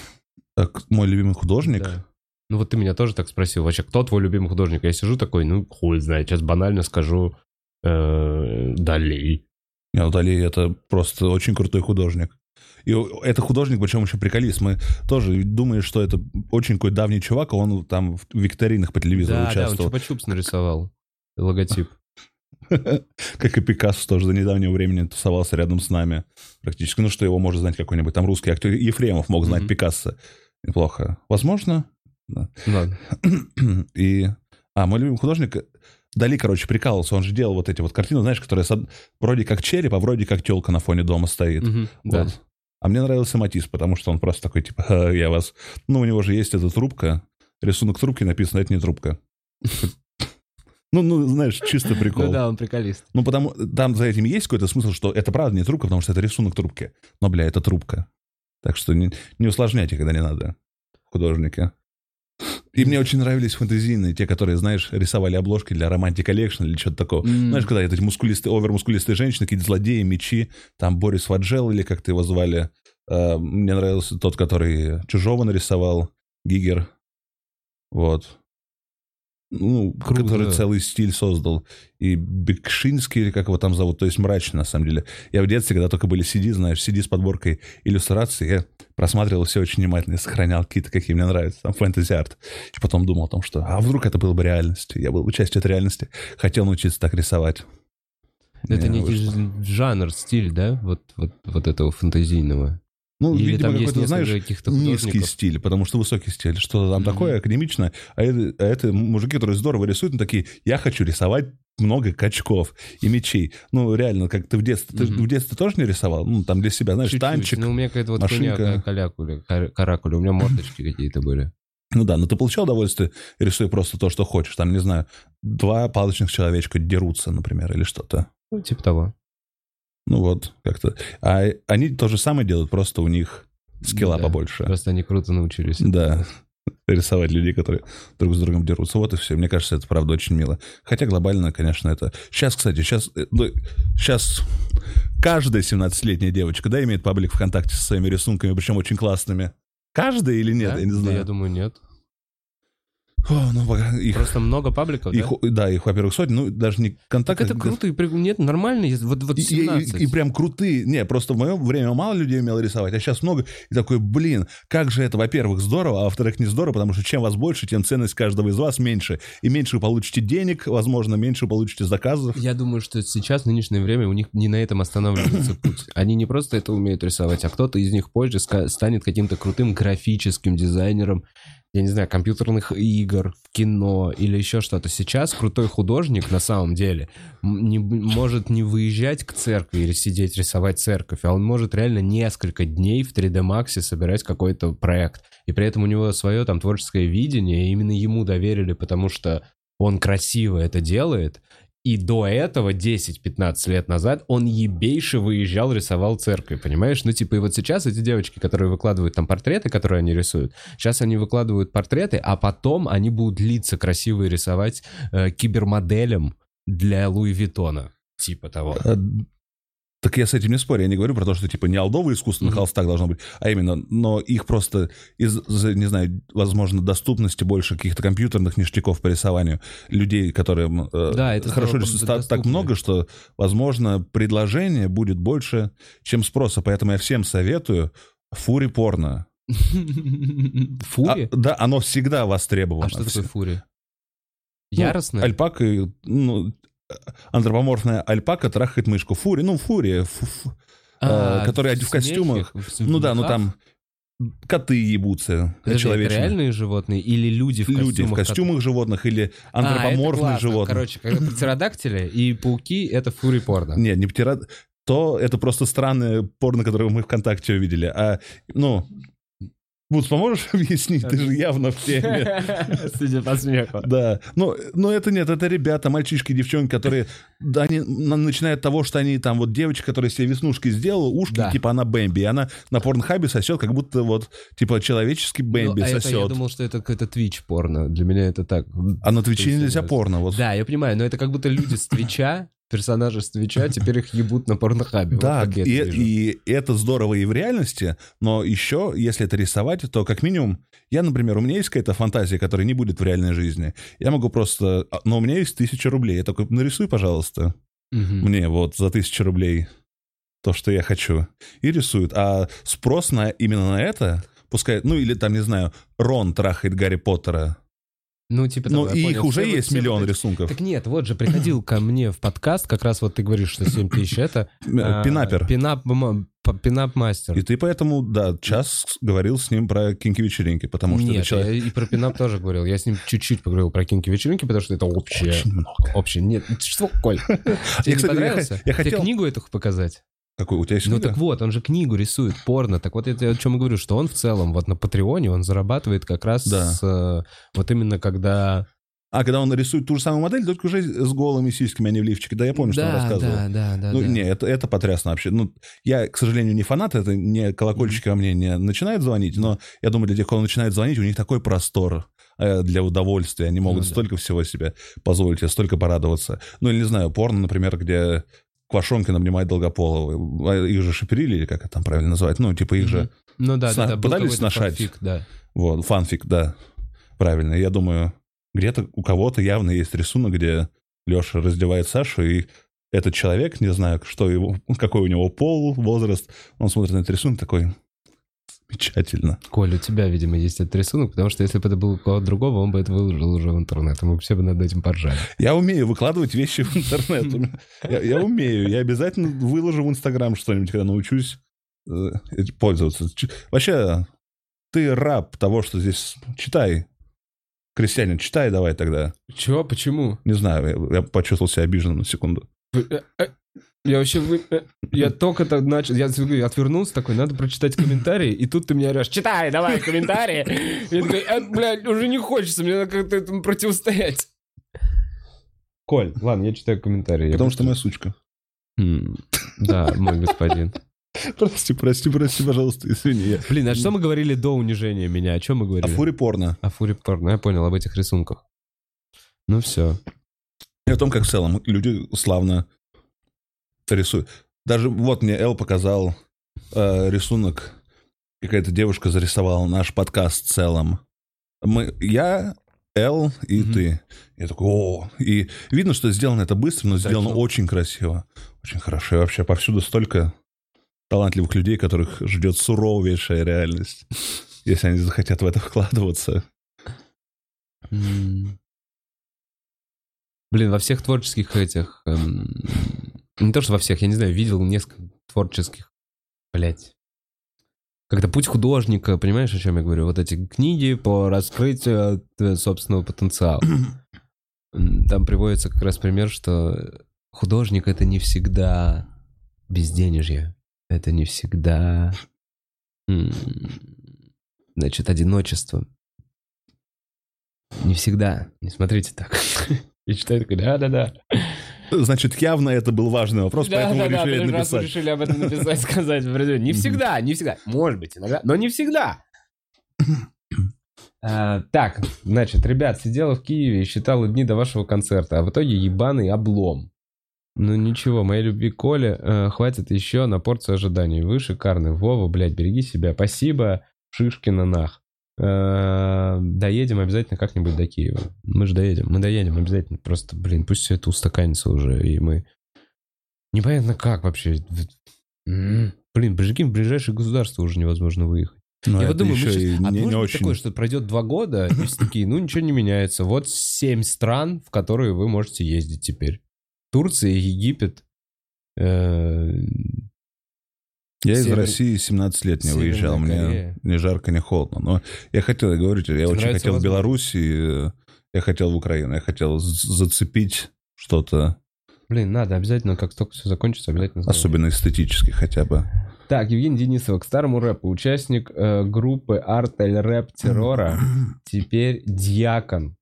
Так, мой любимый художник. Да. Ну вот ты меня тоже так спросил, вообще, кто твой любимый художник? Я сижу такой, ну, хуй знает, сейчас банально скажу э, Дали. Не, ну, Дали это просто очень крутой художник. И это художник, причем еще приколист. Мы тоже думаем, что это очень какой давний чувак, а он там в викторинах по телевизору Да, да, он участвовал. Чупа-Чупс нарисовал. Логотип. (laughs) Как и Пикассо тоже до недавнего времени тусовался рядом с нами практически. Ну, что его может знать какой-нибудь там русский актер. Ефремов мог знать. Пикассо. Неплохо. Возможно. Да. Ладно. (clears throat) И... А, мой любимый художник... Дали, короче, прикалывался. Он же делал вот эти вот картины, знаешь, которые вроде как череп, а вроде как телка на фоне дома стоит. Мгм, Да. А мне нравился Матис, потому что он просто такой, типа, «Ха, я вас... Ну, у него же есть эта трубка. Рисунок трубки написано, это не трубка. Ну, ну, знаешь, чисто (laughs) прикол. Ну да, он приколист. Ну, потому там за этим есть какой-то смысл, что это правда не трубка, потому что это рисунок трубки. Но, бля, это трубка. Так что не, не усложняйте, когда не надо, художники. И мне очень нравились фэнтезийные, те, которые, знаешь, рисовали обложки для Romantic Collection или что-то такого. М. Знаешь, когда эти мускулистые, овермускулистые женщины, какие-то злодеи, мечи, там Борис Ваджел или как ты его звали. Э, Мне нравился тот, который Чужого нарисовал, Гигер. Вот. Ну, Круто, который да. целый стиль создал. И Бекшинский, или как его там зовут, то есть мрачный, на самом деле. Я в детстве, когда только были CD, знаешь, CD с подборкой иллюстраций, я просматривал все очень внимательно, и сохранял какие-то, какие мне нравятся, там, фэнтези-арт. И потом думал о том, что, а вдруг это было бы реальностью? Я был бы частью этой реальности. Хотел научиться так рисовать. Это Не некий вышло. жанр, стиль, да? Вот, вот, вот этого фантазийного. Ну, Или видимо, какой-то, знаешь, низкий стиль, потому что высокий стиль, что-то там Мгм. такое академичное, а это, а это мужики, которые здорово рисуют, ну, такие, я хочу рисовать много качков и мечей. Ну, реально, как ты в детстве, ты Мгм. в детстве тоже не рисовал? Ну, там для себя, знаешь, Чуть-чуть. танчик. Ну, у меня какая-то вот машинка. хуйня, ка- калякуля, кар- каракуля. У меня мордочки какие-то были. Ну да, но ты получал удовольствие, рисуя просто то, что хочешь. Там, не знаю, два палочных человечка дерутся, например, или что-то. Ну, типа того. Ну вот, как-то. А они то же самое делают, просто у них скилла Да. побольше. Просто они круто научились. Да, рисовать людей, которые друг с другом дерутся. Вот и все. Мне кажется, это правда очень мило. Хотя глобально, конечно, это... Сейчас, кстати, сейчас... э, ну, сейчас каждая 17-летняя девочка, да, имеет паблик ВКонтакте со своими рисунками, причем очень классными. Каждая или нет, Да? я не Да, знаю. я думаю, нет. О, ну, их, Просто много пабликов, да? их, да, их, во-первых, сотни, ну, даже не Так контакт. это круто, и нет, нормально, есть. вот, вот И, и- 17. и- и прям крутые. Не, просто в мое время мало людей умело рисовать, а сейчас много. И такой, блин, как же это, во-первых, здорово, а во-вторых, не здорово, потому что чем вас больше, тем ценность каждого из вас меньше. И меньше вы получите денег, возможно, меньше вы получите заказов. Я думаю, что сейчас, в нынешнее время, у них не на этом останавливается (coughs) путь. Они не просто это умеют рисовать, а кто-то из них позже станет каким-то крутым графическим дизайнером, я не знаю, компьютерных игр, кино или еще что-то. Сейчас крутой художник на самом деле не, может не выезжать к церкви или сидеть рисовать церковь, а он может реально несколько дней в 3D Max собирать какой-то проект. И при этом у него свое там творческое видение, и именно ему доверили, потому что он красиво это делает. И до этого, 10-15 лет назад, он ебейше выезжал, рисовал церкви, понимаешь? Ну, типа, и вот сейчас эти девочки, которые выкладывают там портреты, которые они рисуют, сейчас они выкладывают портреты, а потом они будут лица красивые рисовать э, кибермоделям для Луи Виттона. Типа того. А, Так я с этим не спорю, я не говорю про то, что типа не алдовое искусство на Мгм. холстах должно быть, а именно, но их просто из-за, не знаю, возможно, доступности больше каких-то компьютерных ништяков по рисованию людей, которые э, Да, это хорошо рисуют, так много, что, возможно, предложение будет больше, чем спроса. Поэтому я всем советую фури порно. (laughs) Фури? А, да, оно всегда востребовано. А что такое фури? Ну, Яростная? Альпака, ну, антропоморфная альпака трахает мышку. Фури, ну, фурия, фу- фу- А, э, которые в смехе, костюмах. в- Ну да, ну там коты ебутся человечные. реальные животные или люди в Люди в костюмах? костюмах животных или А, это антропоморфных классно. животных. Короче, когда (laughs) птеродактили и пауки — это фури порно. Нет, не птира... То это просто странное порно, которое мы ВКонтакте увидели. А, ну, Вудс, поможешь (laughs) объяснить? Ты же явно в теме. (laughs) Судя по смеху. Да, но, но это нет, это ребята, мальчишки, девчонки, которые, да, они на- начинают от того, что они там, вот девочка, которая себе веснушки сделала, ушки, Да. типа она Бэмби, и она на порнхабе сосет, как будто вот, типа, человеческий Бэмби Ну, а это сосет. я думал, что это какой-то твич порно. Для меня это так. А на Твиче нельзя Представляю. порно, вот. Да, я понимаю, но это как будто люди с Твича, персонажи с Твича, (laughs) теперь их ебут на порнохабе. Вот Да, я и, и это здорово и в реальности, но еще, если это рисовать, то как минимум, я, например, у меня есть какая-то фантазия, которая не будет в реальной жизни. Я могу просто... а, Но у меня есть тысяча рублей. Я такой, нарисуй, пожалуйста, Мгм. мне вот за тысячу рублей то, что я хочу. И рисуют. А спрос на именно на это, пускай, ну или там, не знаю, Рон трахает Гарри Поттера. Ну, типа Ну, и их уже есть миллион рисунков. Так нет, вот же приходил ко мне в подкаст, как раз вот ты говоришь, что 7 тысяч это... а, Пинапер. Пинап-мастер. И ты поэтому, да, час говорил с ним про кинки-вечеринки, потому что Нет, человек... я и про пинап тоже говорил. Я с ним чуть-чуть поговорил про кинки-вечеринки, потому что это общее. Очень много. Общее. Нет, что, Коль? (laughs) Тебе не понравился? я хотел- Тебе книгу эту показать? Какой у тебя есть Ну книга? так вот, он же книгу рисует, порно. Так вот, это я о чем и говорю, что он в целом вот на Патреоне, он зарабатывает как раз Да. с, э, вот именно когда... А, когда он рисует ту же самую модель, только уже с голыми сиськами, а не в лифчике. Да, я помню, что он да, рассказывал. да, да, да, ну, да. не, это, это потрясно вообще. Ну, я, к сожалению, не фанат, это не колокольчики во мне не начинают звонить, но я думаю, для тех, кто начинает звонить, у них такой простор э, для удовольствия. Они могут Ну да. столько всего себе позволить, столько порадоваться. Ну, или, не знаю, порно, например, где Квашонкин обнимает Долгополова. Их же шиперили, или как это там правильно называть? Ну, типа их же... Ну да, сна- да, да. пытались сношать. фанфик, да. Вот, фанфик, да. Правильно. Я думаю, где-то у кого-то явно есть рисунок, где Леша раздевает Сашу, и этот человек, не знаю, что его, (laughs) какой у него пол, возраст, он смотрит на этот рисунок такой, замечательно. Коль, у тебя, видимо, есть этот рисунок, потому что если бы это был у кого-то другого, он бы это выложил уже в интернет, и мы бы все бы над этим поржали. Я умею выкладывать вещи в интернет. Я, умею. Я обязательно выложу в Инстаграм что-нибудь, когда научусь э, пользоваться. Вообще, ты раб того, что здесь... Читай. Крестьянин, читай давай тогда. Чего? Почему? Не знаю, я, я почувствовал себя обиженным на секунду. Я вообще... вы- э, Я только так начал... Я говорю, отвернулся такой, надо прочитать комментарии, и тут ты мне орешь, читай, давай, комментарии. Я такой, «Э, блядь, уже не хочется, мне надо как-то этому противостоять. Коль, ладно, я читаю комментарии. Я Потому что моя сучка. Да, мой господин. Прости, прости, прости, пожалуйста, извини. Блин, а что мы говорили до унижения меня? О чем мы А говорили? фури порно. О фуре порно. Я понял, об этих рисунках. Ну все. И о том, как в целом люди славно рисуют. Даже вот мне Эл показал э, рисунок. Какая-то девушка зарисовала наш подкаст в целом. Мы, я, Эл и Мгм. ты. Я такой, о. И видно, что сделано это быстро, но сделано Точно. очень красиво. Очень хорошо. И вообще повсюду столько талантливых людей, которых ждет суровейшая реальность. (laughs) Если они захотят в это вкладываться. Блин, во всех творческих этих... эм, Не то, что во всех, я не знаю, видел несколько творческих... Блять. Как-то путь художника, понимаешь, о чем я говорю? Вот эти книги по раскрытию э, собственного потенциала. (clears throat) Там приводится как раз пример, что художник — это не всегда безденежье. Это не всегда... Значит, одиночество. Не всегда. Не смотрите так. (laughs) И читаю такой, да-да-да. Значит, явно это был важный вопрос, поэтому мы решили вы написать. решили об этом написать, (laughs) сказать. Не всегда, не всегда. Может быть, иногда, но не всегда. (coughs) А, Так, значит, ребят, сидела в Киеве и считала дни до вашего концерта, а в итоге ебаный облом. Ну ничего, моей любви Коля э, хватит еще на порцию ожиданий. Вы шикарный. Вова, блядь, береги себя. Спасибо, Шишкина нах. Э, Доедем обязательно как-нибудь до Киева. Мы же доедем, мы доедем обязательно. Просто, блин, пусть все это устаканится уже, и мы... Непонятно как вообще. Блин, прикинь, в ближайшее государство уже невозможно выехать. Но Я это вот думаю, мы еще и а не, может не очень... такое, что пройдет два года, и все такие, ну ничего не меняется. Вот семь стран, в которые вы можете ездить теперь. Турция, Египет, э, Я из Север- России 17 лет не Северная выезжал, мне Корея. ни жарко, ни холодно. Но я хотел, тебе, я Тебе очень хотел в возможность? Беларусь, и э, я хотел в Украину, я хотел зацепить что-то, блин, надо обязательно, как только все закончится, обязательно. сделаем. особенно эстетически хотя бы. Так, Евгений Денисов, к старому рэпу. Участник э, группы Артель Рэп Террора. (clears throat) Теперь Дьякон.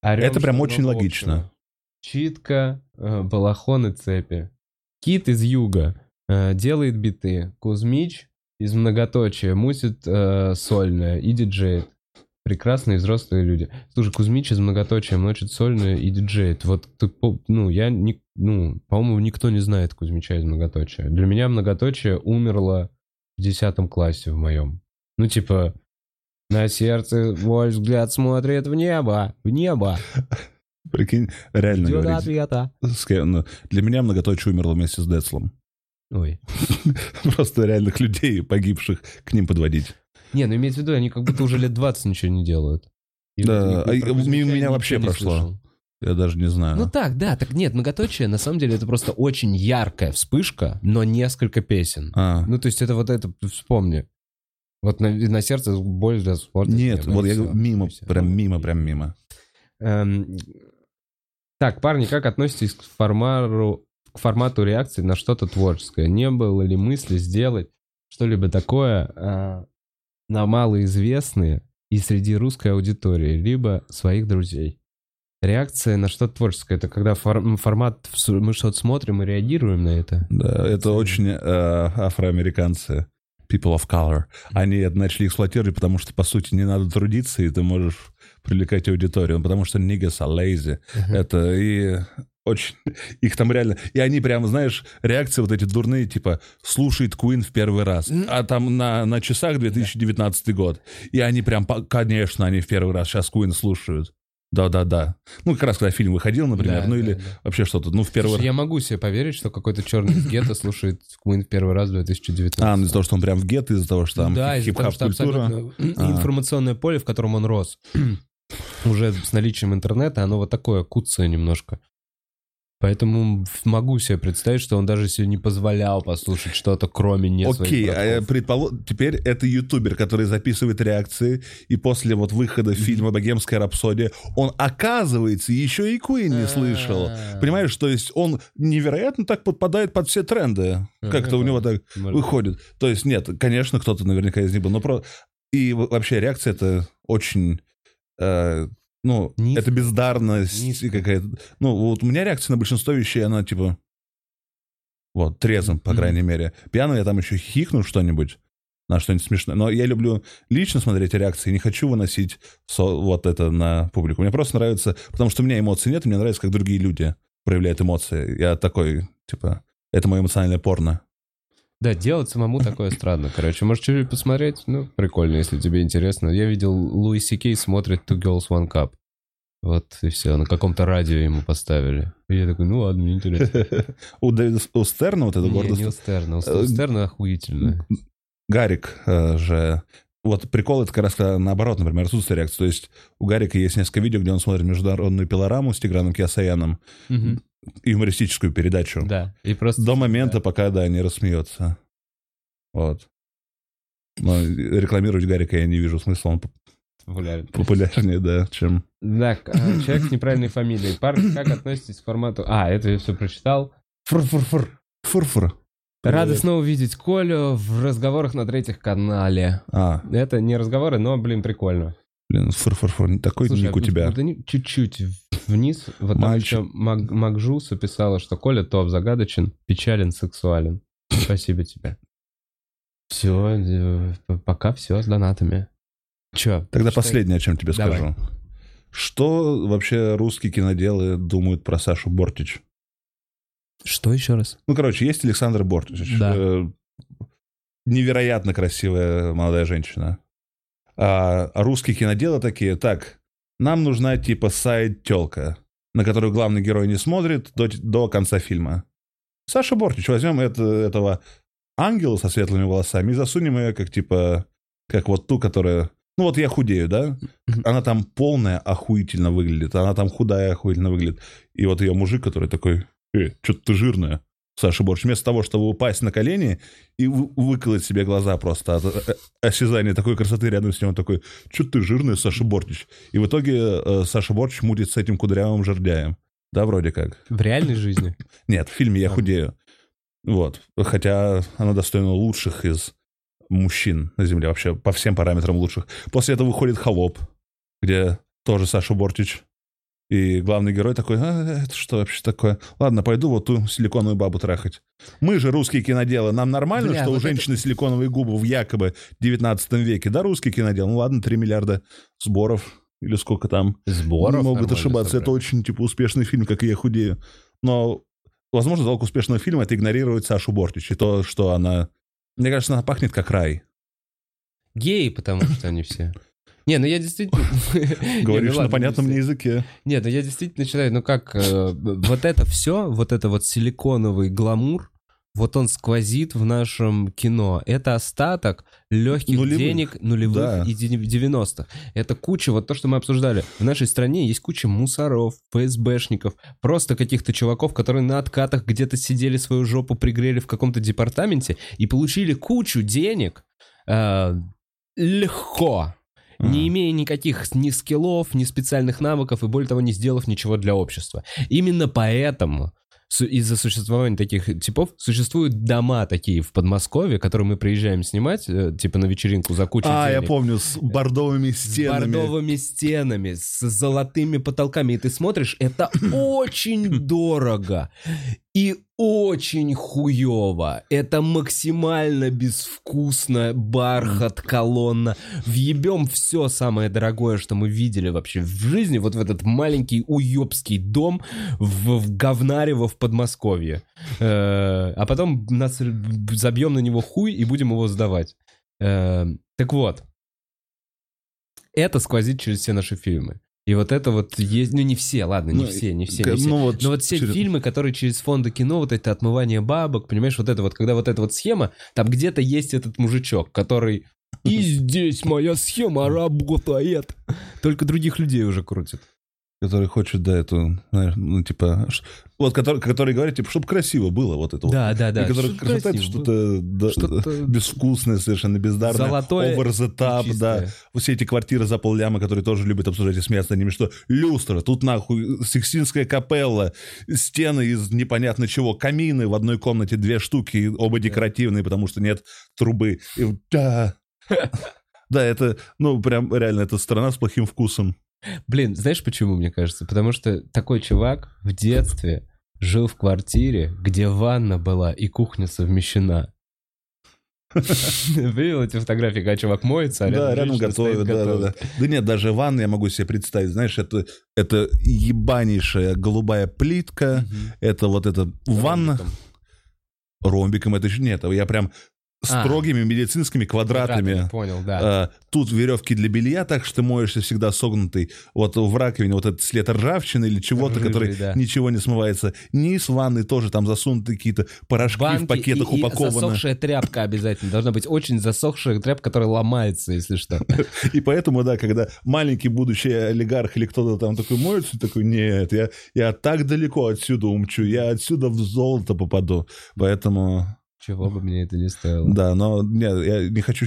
Орём, Это прям очень логично. Читка, э, балахон и цепи. Кит из Юга делает биты. Кузьмич из многоточия мусит э, сольное и диджеет. Прекрасные взрослые люди. Слушай, Кузьмич из многоточия мочит сольное и диджеет. Вот, ты ну, я, не, ну, по-моему, никто не знает Кузьмича из многоточия. Для меня многоточие умерло в 10 классе в моем. Ну, типа, на сердце мой взгляд смотрит в небо, в небо. Прикинь, реально Ждет говорить. ответа. Ну, Для меня многоточие умерло вместе с Децлом. Ой. (laughs) Просто реальных людей, погибших, к ним подводить. Не, ну имеется в виду, они как будто уже лет 20 ничего не делают. И Да, вот а мимо меня вообще прошло. слышал. Я даже не знаю. Ну так, да, так нет, многоточие, на самом деле, это просто очень яркая вспышка, но несколько песен. А, Ну, то есть это вот это, вспомни. Вот на, на сердце боль для спорта. нет, ну, вот я говорю, мимо, всё. прям мимо, прям мимо. Эм, так, парни, как относитесь к формару, к формату реакции на что-то творческое? Не было ли мысли сделать что-либо такое а, на малоизвестные и среди русской аудитории, либо своих друзей? Реакция на что-то творческое, это когда фор- формат, мы что-то смотрим и реагируем на это. Да, это очень э, афроамериканцы, people of color. Они это начали эксплуатировать, потому что, по сути, не надо трудиться, и ты можешь привлекать аудиторию. Потому что niggas are lazy. Это и очень... (laughs) Их там реально... И они прям, знаешь, реакции вот эти дурные, типа, слушает Queen в первый раз. А там на, на часах 2019 год. И они прям, конечно, они в первый раз сейчас Queen слушают. Да-да-да. Ну, как раз когда фильм выходил, например, Да, ну да, или да. вообще что-то. Ну, в первый Слушай, раз. я могу себе поверить, что какой-то черный из гетто слушает Queen в первый раз в 2019. А, ну из-за того, что он прям в гет, из-за того, что там да, хип-хап-культура. абсолютно А. информационное поле, в котором он рос, (clears throat) уже с наличием интернета, оно вот такое куцое немножко. Поэтому могу себе представить, что он даже себе не позволял послушать что-то, кроме не Окей, а братков. предположим, теперь это ютубер, который записывает реакции, и после вот выхода фильма «Богемская рапсодия» он, оказывается, еще и Queen не слышал. А. Понимаешь, то есть он невероятно так подпадает под все тренды. Как-то у него так выходит. То есть нет, конечно, кто-то наверняка из них был, но про... И вообще реакция это очень... э, ну, Низко. это бездарность Низко. какая-то. Ну, вот у меня реакция на большинство вещей, она типа... Вот, трезвым, по Мгм. крайней мере. Пьяно я там еще хихну что-нибудь, на что-нибудь смешное. Но я люблю лично смотреть реакции, не хочу выносить со- вот это на публику. Мне просто нравится, потому что у меня эмоций нет, и мне нравится, как другие люди проявляют эмоции. Я такой, типа, это мое эмоциональное порно. Да, делать самому такое странно, короче. Может, чуть-чуть посмотреть? Ну, прикольно, если тебе интересно. Я видел, Луи Сикей смотрит Two Girls One Cup. Вот и все, на каком-то радио ему поставили. И я такой, ну ладно, мне интересно. (laughs) У Стерна вот это Не, гордость. не у Стерна, у Э, Стерна охуительно. Гарик э, же... Вот прикол это как раз когда наоборот, например, отсутствие реакции. То есть у Гарика есть несколько видео, где он смотрит международную пилораму с Тиграном Киасаяном, Мгм. юмористическую передачу. Да, и просто... До момента, пока, да, не рассмеется. Вот. Но рекламировать Гарика я не вижу смысла. Он популярен. популярнее, да, чем... Так, а, человек с неправильной фамилией. Парни, как относитесь к формату... А, это я все прочитал. Фур-фур-фур. Фур-фур. Рады снова видеть Колю в разговорах на третьих канале. А, Это не разговоры, но, блин, прикольно. блин, фур-фур-фур. Не такой Слушай, ник у а тебя. вот чуть-чуть вниз. Вот там Мальчик. еще Мак- Макжуса писала, что Коля топ загадочен, печален, сексуален. Спасибо тебе. Все, пока все с донатами. Че? Тогда последнее, о чем тебе Давай. скажу. Что вообще русские киноделы думают про Сашу Бортич? Что еще раз? Ну, короче, есть Александр Бортич. Да. Э, невероятно красивая молодая женщина. А русские киноделы такие, так, нам нужна типа сайд-телка, на которую главный герой не смотрит до, до конца фильма. Саша Бортич, возьмем это, этого ангела со светлыми волосами и засунем ее как типа, как вот ту, которая... Ну вот я худею, да? Она там полная охуительно выглядит, она там худая охуительно выглядит. И вот ее мужик, который такой, э, что-то ты жирная. Саша Борч, вместо того, чтобы упасть на колени и вы- выколоть себе глаза просто от э, осязания такой красоты рядом с ним, он такой, что ты жирная, Саша Бортич. И в итоге э, Саша Борч мутит с этим кудрявым жердяем. Да, вроде как. В реальной жизни? (laughs) Нет, в фильме я худею. Вот. Хотя она достойна лучших из мужчин на Земле, вообще по всем параметрам лучших. После этого выходит «Холоп», где тоже Саша Бортич. И главный герой такой, а, это что вообще такое? Ладно, пойду вот ту силиконовую бабу трахать. Мы же русские киноделы, нам нормально, Бля, что вот у женщины силиконовые губы в якобы 19 веке? Да, русский кинодел, ну ладно, 3 миллиарда сборов или сколько там. Сборов Могут нормально ошибаться, это собрали. очень, типа, успешный фильм, как и я худею. Но, возможно, залог успешного фильма — это игнорировать Сашу Бортич и то, что она... Мне кажется, она пахнет как рай. Геи, потому что они все. Не, ну я действительно... (laughs) Не, ну (laughs) Говоришь на понятном не мне языке. Нет, ну я действительно считаю, ну как, э, вот это все, вот это вот силиконовый гламур, вот он сквозит в нашем кино. Это остаток легких Нулевых. денег нулевых Да. и дев- 90-х. Это куча, вот то, что мы обсуждали. В нашей стране есть куча мусоров, ФСБшников, просто каких-то чуваков, которые на откатах где-то сидели, свою жопу пригрели в каком-то департаменте и получили кучу денег э, легко. Не Ага. имея никаких ни скиллов, ни специальных навыков и, более того, не сделав ничего для общества. Именно поэтому из-за существования таких типов существуют дома такие в Подмосковье, которые мы приезжаем снимать, э, типа на вечеринку за кучу А, я денег. помню, с бордовыми С стенами. бордовыми стенами, с золотыми потолками. И ты смотришь, это (clears throat) очень дорого и очень хуево. Это максимально безвкусно, бархат, колонна. Въебем все самое дорогое, что мы видели вообще в жизни, вот в этот маленький уебский дом в, в Говнарево в Подмосковье. Э, а потом нас забьем на него хуй и будем его сдавать. Э, так вот, это сквозит через все наши фильмы. И вот это вот есть, ну не все, ладно, не Ну, все, не все, не все. ну вот Но вот все через- фильмы, которые через фонды кино, вот это отмывание бабок, понимаешь, вот это вот, когда вот эта вот схема, там где-то есть этот мужичок, который и здесь моя схема работает. Только других людей уже крутит. Который хочет, да, эту, ну, типа... Вот, который, который говорит, типа, чтобы красиво было, вот это вот. Да, да, да. И который Что-то красота, это что-то, да, Что-то безвкусное, совершенно бездарное. Золотое Over the top, да. Все эти квартиры за полляма, которые тоже любят обсуждать и смеяться над ними, что люстра, тут нахуй Сикстинская капелла, стены из непонятно чего, камины в одной комнате, две штуки, оба декоративные, потому что нет трубы. И да. (laughs) Да, это, ну, прям реально, это страна с плохим вкусом. Блин, знаешь почему, мне кажется? Потому что такой чувак в детстве жил в квартире, где ванна была и кухня совмещена. (laughs) Видел эти фотографии, когда чувак моется, а да, рядом готовят, да, да, готовит? да. Да нет, даже ванну я могу себе представить, знаешь, это, это ебанейшая голубая плитка, это вот эта ванна, Ромбиком. ромбиком это еще нет, я прям А. строгими медицинскими квадратами. Понял, да. А, тут веревки для белья, так что ты моешься всегда согнутый. Вот в раковине вот этот след ржавчины или чего-то, который да. ничего не смывается. Низ ванны тоже там засунуты какие-то порошки Банки в пакетах и, и упакованы. засохшая тряпка обязательно. Должна быть очень засохшая тряпка, которая ломается, если что. (laughs) И поэтому, да, когда маленький будущий олигарх или кто-то там такой моется, такой, нет, я, я так далеко отсюда умчу, я отсюда в золото попаду. Поэтому, Чего бы мне это не стоило. да, но нет, я не хочу...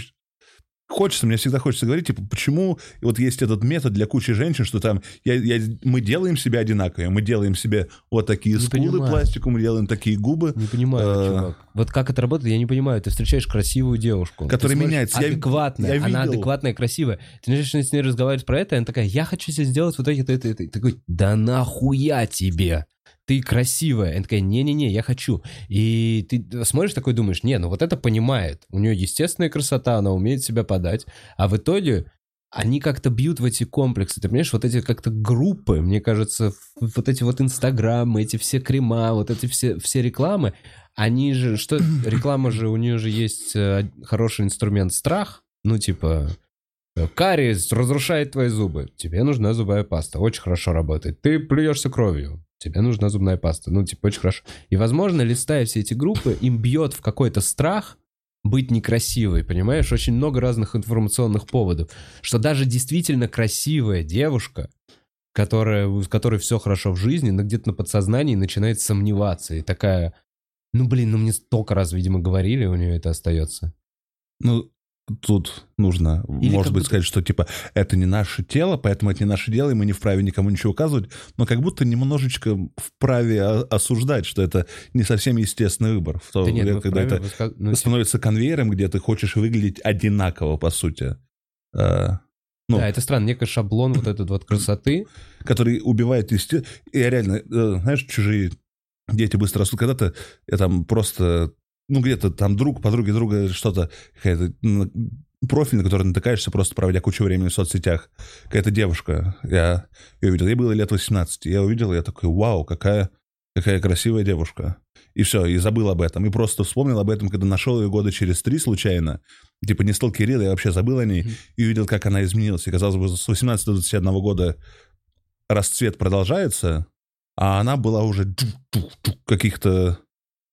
Хочется, мне всегда хочется говорить, типа, почему вот есть этот метод для кучи женщин, что там я, я, мы делаем себя одинаковыми, мы делаем себе вот такие Не скулы понимаю. пластику, мы делаем такие губы, Не понимаю, Э. чувак. Вот как это работает, я не понимаю. Ты встречаешь красивую девушку. Которая смотришь, меняется. Я- Адекватная. я она видел. адекватная, красивая. Ты начинаешь с ней разговаривать про это, и она такая, я хочу себе сделать вот это, это, это. И ты такой, да нахуя тебе? Ты красивая. Она такая, не-не-не, я хочу. И ты смотришь такой, думаешь, не, ну вот это понимает. У нее естественная красота, она умеет себя подать. А в итоге они как-то бьют в эти комплексы. Ты понимаешь, вот эти как-то группы, мне кажется, вот эти вот инстаграмы, эти все крема, вот эти все, все рекламы, они же, что, (coughs) реклама же, у нее же есть э, хороший инструмент страх, ну типа, э, кариес разрушает твои зубы, тебе нужна зубная паста, очень хорошо работает. Ты плюешься кровью, тебе нужна зубная паста, ну типа очень хорошо. И возможно, листая все эти группы, им бьет в какой-то страх, быть некрасивой, понимаешь? Очень много разных информационных поводов. Что даже действительно красивая девушка, которая, у которой все хорошо в жизни, но где-то на подсознании начинает сомневаться. И такая, ну блин, ну мне столько раз, видимо, говорили, у нее это остается. ну, тут нужно, Или может быть, будто- сказать, что типа это не наше тело, поэтому это не наше дело, и мы не вправе никому ничего указывать, но как будто немножечко вправе осуждать, что это не совсем естественный выбор. В то Да нет, время, мы когда вправе это высказ- ну, становится конвейером, где ты хочешь выглядеть одинаково, по сути. Э, ну, Да, это странно, некий шаблон вот этот вот красоты. (clears throat) который убивает есте... Я реально, э, знаешь, чужие дети быстро растут. Когда-то я там просто, ну, где-то там друг, подруги друга, что-то, какая-то профиль, на который натыкаешься, просто проводя кучу времени в соцсетях. Какая-то девушка, я ее увидел, ей было лет 18, я увидел, я такой, вау, какая, какая красивая девушка. И все, и забыл об этом. И просто вспомнил об этом, когда нашел ее года через три случайно. Типа не сталкерил, я вообще забыл о ней. Мгм. И увидел, как она изменилась. И, казалось бы, с 18 до 21 года расцвет продолжается, а она была уже каких-то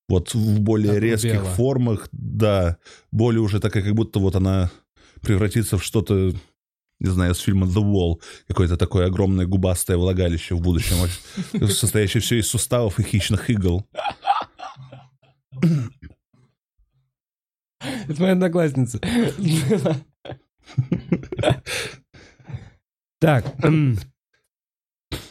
вот в более резких Огрубела. формах, да, более уже такая, как будто вот она превратится в что-то, не знаю, с фильма The Wall, какое-то такое огромное губастое влагалище в будущем, (laughs) состоящее все из суставов и хищных игл. (laughs) Это моя одноклассница. Так. (laughs)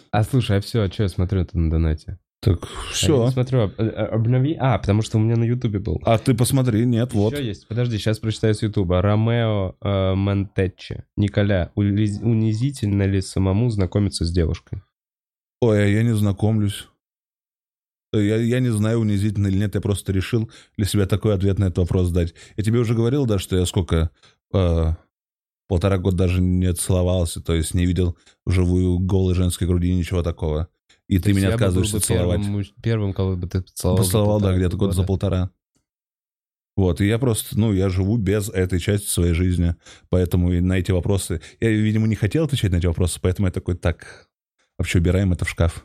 А слушай, а все, а что я смотрю это на донате? Так, я все. не смотрю, об- э, обнови. А, потому что у меня на Ютубе был. А ты посмотри, нет, вот. Еще есть. Подожди, сейчас прочитаю с Ютуба. Ромео э, Монтеччи. Николя, унизительно ли самому знакомиться с девушкой? Ой, а я не знакомлюсь. Я, я не знаю, унизительно или нет, я просто решил для себя такой ответ на этот вопрос дать. Я тебе уже говорил, да, что я сколько, э, полтора года даже не целовался, то есть не видел вживую голой женской груди, ничего такого. И ты меня отказываешься целовать. Первым, первым, кого бы ты поцеловал. Поцеловал, да, где-то год за полтора. Вот, и я просто, ну, я живу без этой части своей жизни, поэтому и на эти вопросы... Я, видимо, не хотел отвечать на эти вопросы, поэтому я такой, так, вообще убираем это в шкаф.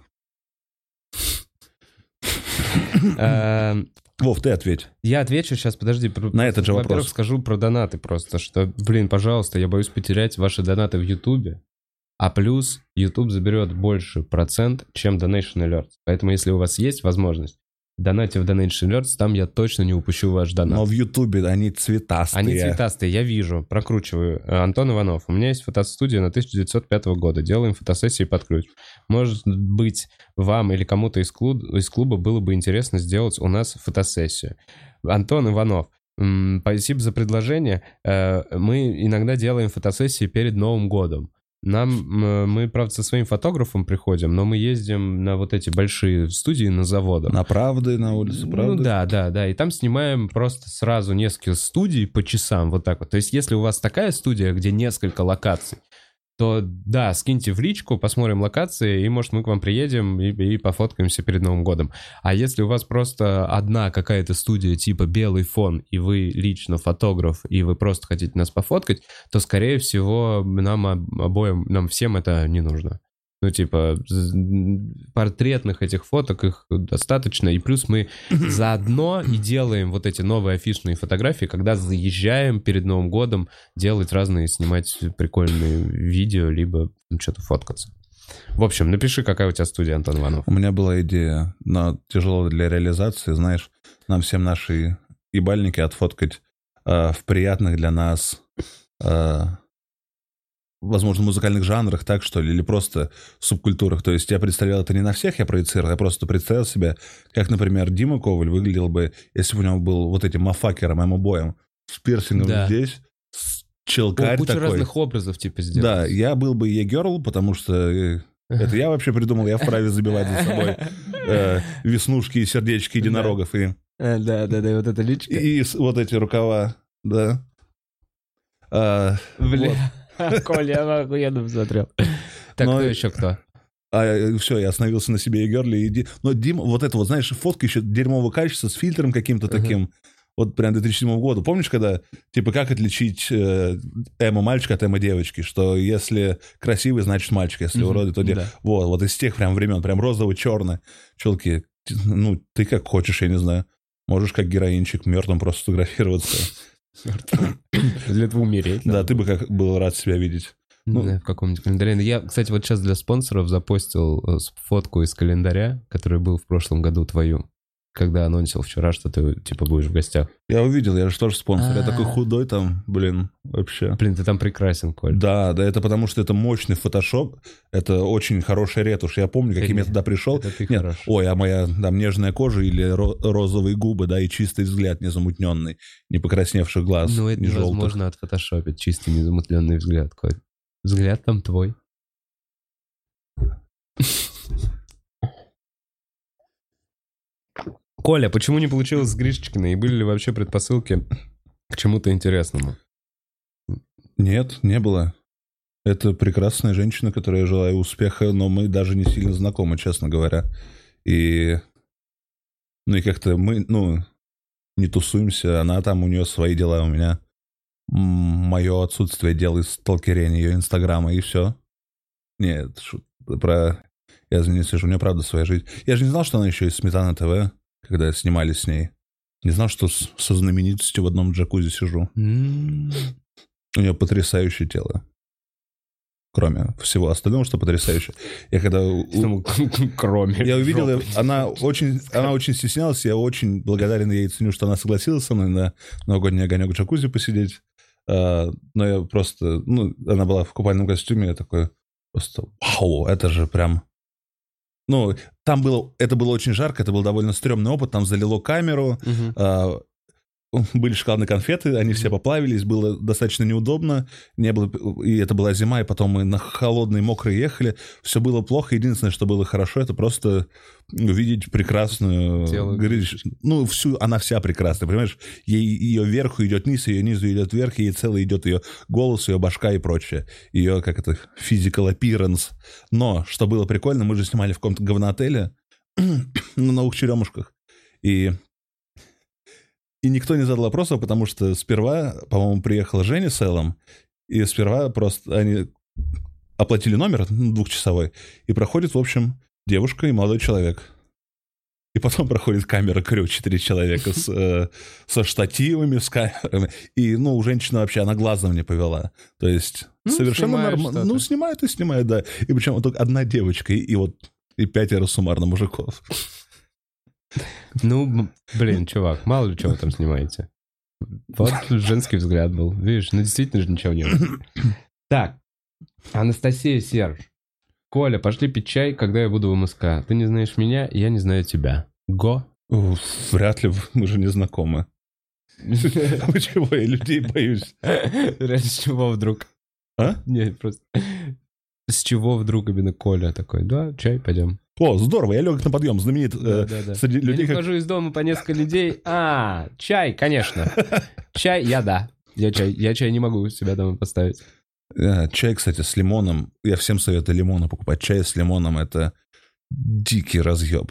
Эм, Вов, ты ответь. Я отвечу сейчас, подожди. На этот же Во-первых, вопрос. скажу про донаты просто, что, блин, пожалуйста, я боюсь потерять ваши донаты в Ютубе, а плюс YouTube заберет больше процент, чем Donation Alerts. Поэтому, если у вас есть возможность, донате в Donation Alerts, там я точно не упущу ваш донат. Но в Ютубе они цветастые. Они цветастые, я вижу, прокручиваю. Э, Антон Иванов, у меня есть фотостудия на 1905 года, делаем фотосессии под ключ. Может быть, вам или кому-то из, клуб- из клуба было бы интересно сделать у нас фотосессию. Антон Иванов, спасибо за предложение. Э, Мы иногда делаем фотосессии перед Новым годом. Нам, мы, правда, со своим фотографом приходим, но мы ездим на вот эти большие студии на заводах. На правды, на улице правды. Ну да, да, да. И там снимаем просто сразу несколько студий по часам, вот так вот. То есть, если у вас такая студия, где несколько локаций, то да, скиньте в личку, посмотрим локации, и, может, мы к вам приедем и, и пофоткаемся перед Новым годом. А если у вас просто одна какая-то студия типа белый фон, и вы лично фотограф, и вы просто хотите нас пофоткать, то, скорее всего, нам об- обоим, нам всем это не нужно. Ну, типа, портретных этих фоток их достаточно. И плюс мы заодно и делаем вот эти новые афишные фотографии, когда заезжаем перед Новым годом делать разные, снимать прикольные видео, либо ну, что-то фоткаться. В общем, напиши, какая у тебя студия, Антон Иванов. У меня была идея, но тяжело для реализации, знаешь, нам всем наши ебальники отфоткать э, в приятных для нас, э, возможно, музыкальных жанрах, так что ли, или просто субкультурах. То есть я представлял это не на всех, я проецировал, я просто представил себе, как, например, Дима Коваль выглядел бы, если бы у него был вот этим мафакером, эмо-боем, с пирсингом Да. здесь, с О, челкарь куча такой. разных образов, типа, сделать. Да, я был бы Е-герл, потому что э, это я вообще придумал, я вправе забивать за собой э, веснушки и сердечки единорогов и, Да, да, да, вот эта личка. и вот эти рукава, да. А, Бля, (laughs) Коля, я охуенно посмотрел. Так, кто еще кто? а все, я остановился на себе и Герли. И Ди- Но Дима, вот это вот, знаешь, фотка еще дерьмового качества с фильтром каким-то таким. Вот прям 2007 года. Помнишь, когда, типа, как отличить э, эмо-мальчика от эмо-девочки? Что если красивый, значит мальчик, если Мгм, уродый, то девочка. да. Вот, вот из тех прям времен, прям розово-черно. Челки, ну, ты как хочешь, я не знаю. Можешь как героинчик мертвым просто сфотографироваться. Для этого умереть. Да, ты бы как был рад себя видеть. ну- Да, в каком-нибудь календаре. Я, кстати, вот сейчас для спонсоров запостил э, фотку из календаря, который был в прошлом году твою. Когда анонсил вчера, что ты, типа, будешь в гостях. Я увидел, я же тоже спонсор. Я А. такой худой там, блин, вообще. Блин, ты там прекрасен, Коль. Да, да, это потому что это мощный фотошоп, это очень хорошая ретушь. Я помню, каким я туда пришел. это ты Нет, ой, а моя там нежная кожа или ро- розовые губы, да, и чистый взгляд незамутненный, не покрасневших глаз, Ну, это невозможно отфотошопить, чистый незамутленный взгляд, Коль. Взгляд там твой. Коля, почему не получилось с Гришечкиной? И были ли вообще предпосылки к чему-то интересному? Нет, не было. Это прекрасная женщина, которой я желаю успеха, но мы даже не сильно знакомы, честно говоря. И... Ну и как-то мы, ну, не тусуемся. Она там, у нее свои дела, у меня мое отсутствие дел из сталкерения ее инстаграма, и все. Нет, шут- про... Я за у нее правда своя жизнь. Я же не знал, что она еще из Сметана ТВ, когда снимали с ней. Не знал, что со знаменитостью в одном джакузи сижу. М, У нее потрясающее тело. Кроме всего остального, что потрясающе. Я когда... (laughs) Кроме. Я увидел, она очень, она очень стеснялась, я очень благодарен ей ценю, что она согласилась со мной на новогодний огонек в джакузи посидеть. А, но я просто, ну, она была в купальном костюме, я такой просто, вау, это же прям... Ну, там было, это было очень жарко, это был довольно стрёмный опыт, там залило камеру, Мгм. а, (laughs) были шоколадные конфеты, они все поплавились, было достаточно неудобно, не было, и это была зима, и потом мы на холодные, мокрые ехали, все было плохо, единственное, что было хорошо, это просто увидеть прекрасную... Тело. Ну, всю, она вся прекрасная, понимаешь? Ей, ее вверху идет низ, ее низу идет вверх, ей целый идет ее голос, ее башка и прочее. Ее, как это, physical appearance. Но, что было прикольно, мы же снимали в каком-то говноотеле (clears throat) на новых черемушках. И и никто не задал вопросов, потому что сперва, по-моему, приехала Женя с Эллом, и сперва просто они оплатили номер ну, двухчасовой, и проходит, в общем, девушка и молодой человек. И потом (laughs) проходит камера крю, четыре человека с, э, со штативами, с камерами. И, ну, у женщины вообще, она глазом не повела. То есть, Ну, совершенно нормально. Ну, снимают и снимают, да. И причем вот только одна девочка, и, и вот и пятеро суммарно мужиков. Ну, блин, чувак, мало ли чего вы там снимаете. Вот женский взгляд был. Видишь, ну действительно же ничего не было. Так, Анастасия Серж. Коля, пошли пить чай, когда я буду в МСК. Ты не знаешь меня, я не знаю тебя. Го. Уф, Вряд ли, мы же не знакомы. (laughs) Почему я людей боюсь? Ради чего вдруг? А? Нет, просто... С чего вдруг именно Коля такой? Да, чай, пойдем. О, здорово, я легок на подъем, знаменит э, Да-да-да. среди Я не людей как... выхожу из дома по несколько людей. А, чай, конечно. (laughs) Чай, я да. Я чай, я чай не могу себя дома поставить. Э, Чай, кстати, с лимоном. Я всем советую лимона покупать. Чай с лимоном — это дикий разъеб.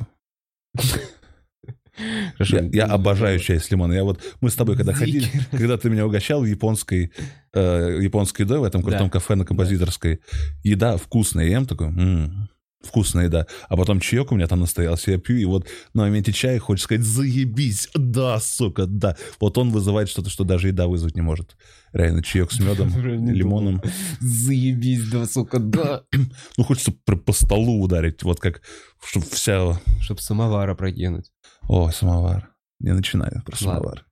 Хорошо. Я, я обожаю чай с лимоном. Я вот мы с тобой когда Дикий ходили, когда ты меня угощал в японской э, японской едой в этом крутом Да. кафе на Композиторской, еда вкусная, я ем такой, «М, вкусная еда. А потом чаек у меня там настоялся, я пью, и вот на моменте чая хочется сказать, заебись, да, сука, да. Вот он вызывает что-то, что даже еда вызвать не может. Реально, чаек с медом, (laughs) лимоном. Заебись, да, сука, да. (clears throat) Ну, хочется по, столу ударить, вот как, чтобы вся... Чтоб самовара прокинуть. О, самовар. Не начинаю про самовар.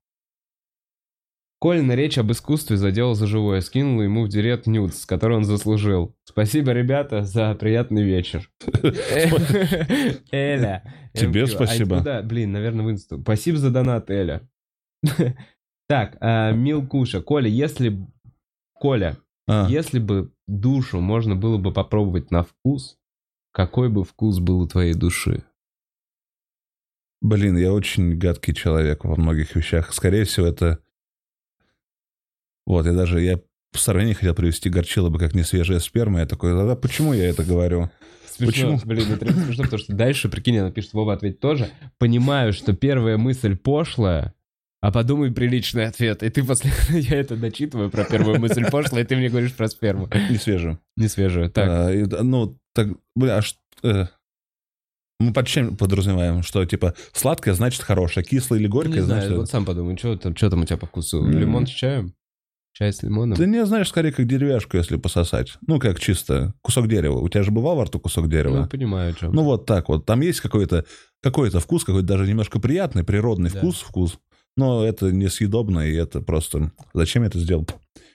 Колина речь об искусстве задела за живое, скинула ему в директ нюдс, который он заслужил. Спасибо, ребята, за приятный вечер. Эля. Тебе спасибо. А куда? Блин, наверное, в инсту. Спасибо за донат, Эля. (laughs) Так, а, Милкуша. Коля, если... Коля, А, если бы душу можно было бы попробовать на вкус, какой бы вкус был у твоей души? Блин, я очень гадкий человек во многих вещах. Скорее всего, это... Вот, я даже... Я в сравнении хотел привести горчило бы как несвежая сперма. Я такой, да, почему я это говорю? Смешно. Почему? Блин, это реально смешно, потому что дальше, прикинь, она пишет, Вова, ответь тоже. Понимаю, что первая мысль пошлая, а подумай приличный ответ. И ты после... (laughs) Я это дочитываю про первую мысль пошлая, и ты мне говоришь про сперму. Несвежую. Не свежую. Так, А, и, ну, так... Бля, а что... э, мы под чем подразумеваем? Что, типа, сладкое значит хорошее, кислое или горькое не знаю, значит... вот сам подумай, что там, что там у тебя по вкусу? М. Лимон с чаем? Чай с лимоном? Ты не знаешь, скорее, как деревяшку, если пососать. Ну, как чисто кусок дерева. У тебя же бывал во рту кусок Ну, дерева? понимаю, о чем. Ну, вот так вот. Там есть какой-то какой-то вкус, какой-то даже немножко приятный, природный Да. вкус, вкус. Но это несъедобно, и это просто... Зачем я это сделал?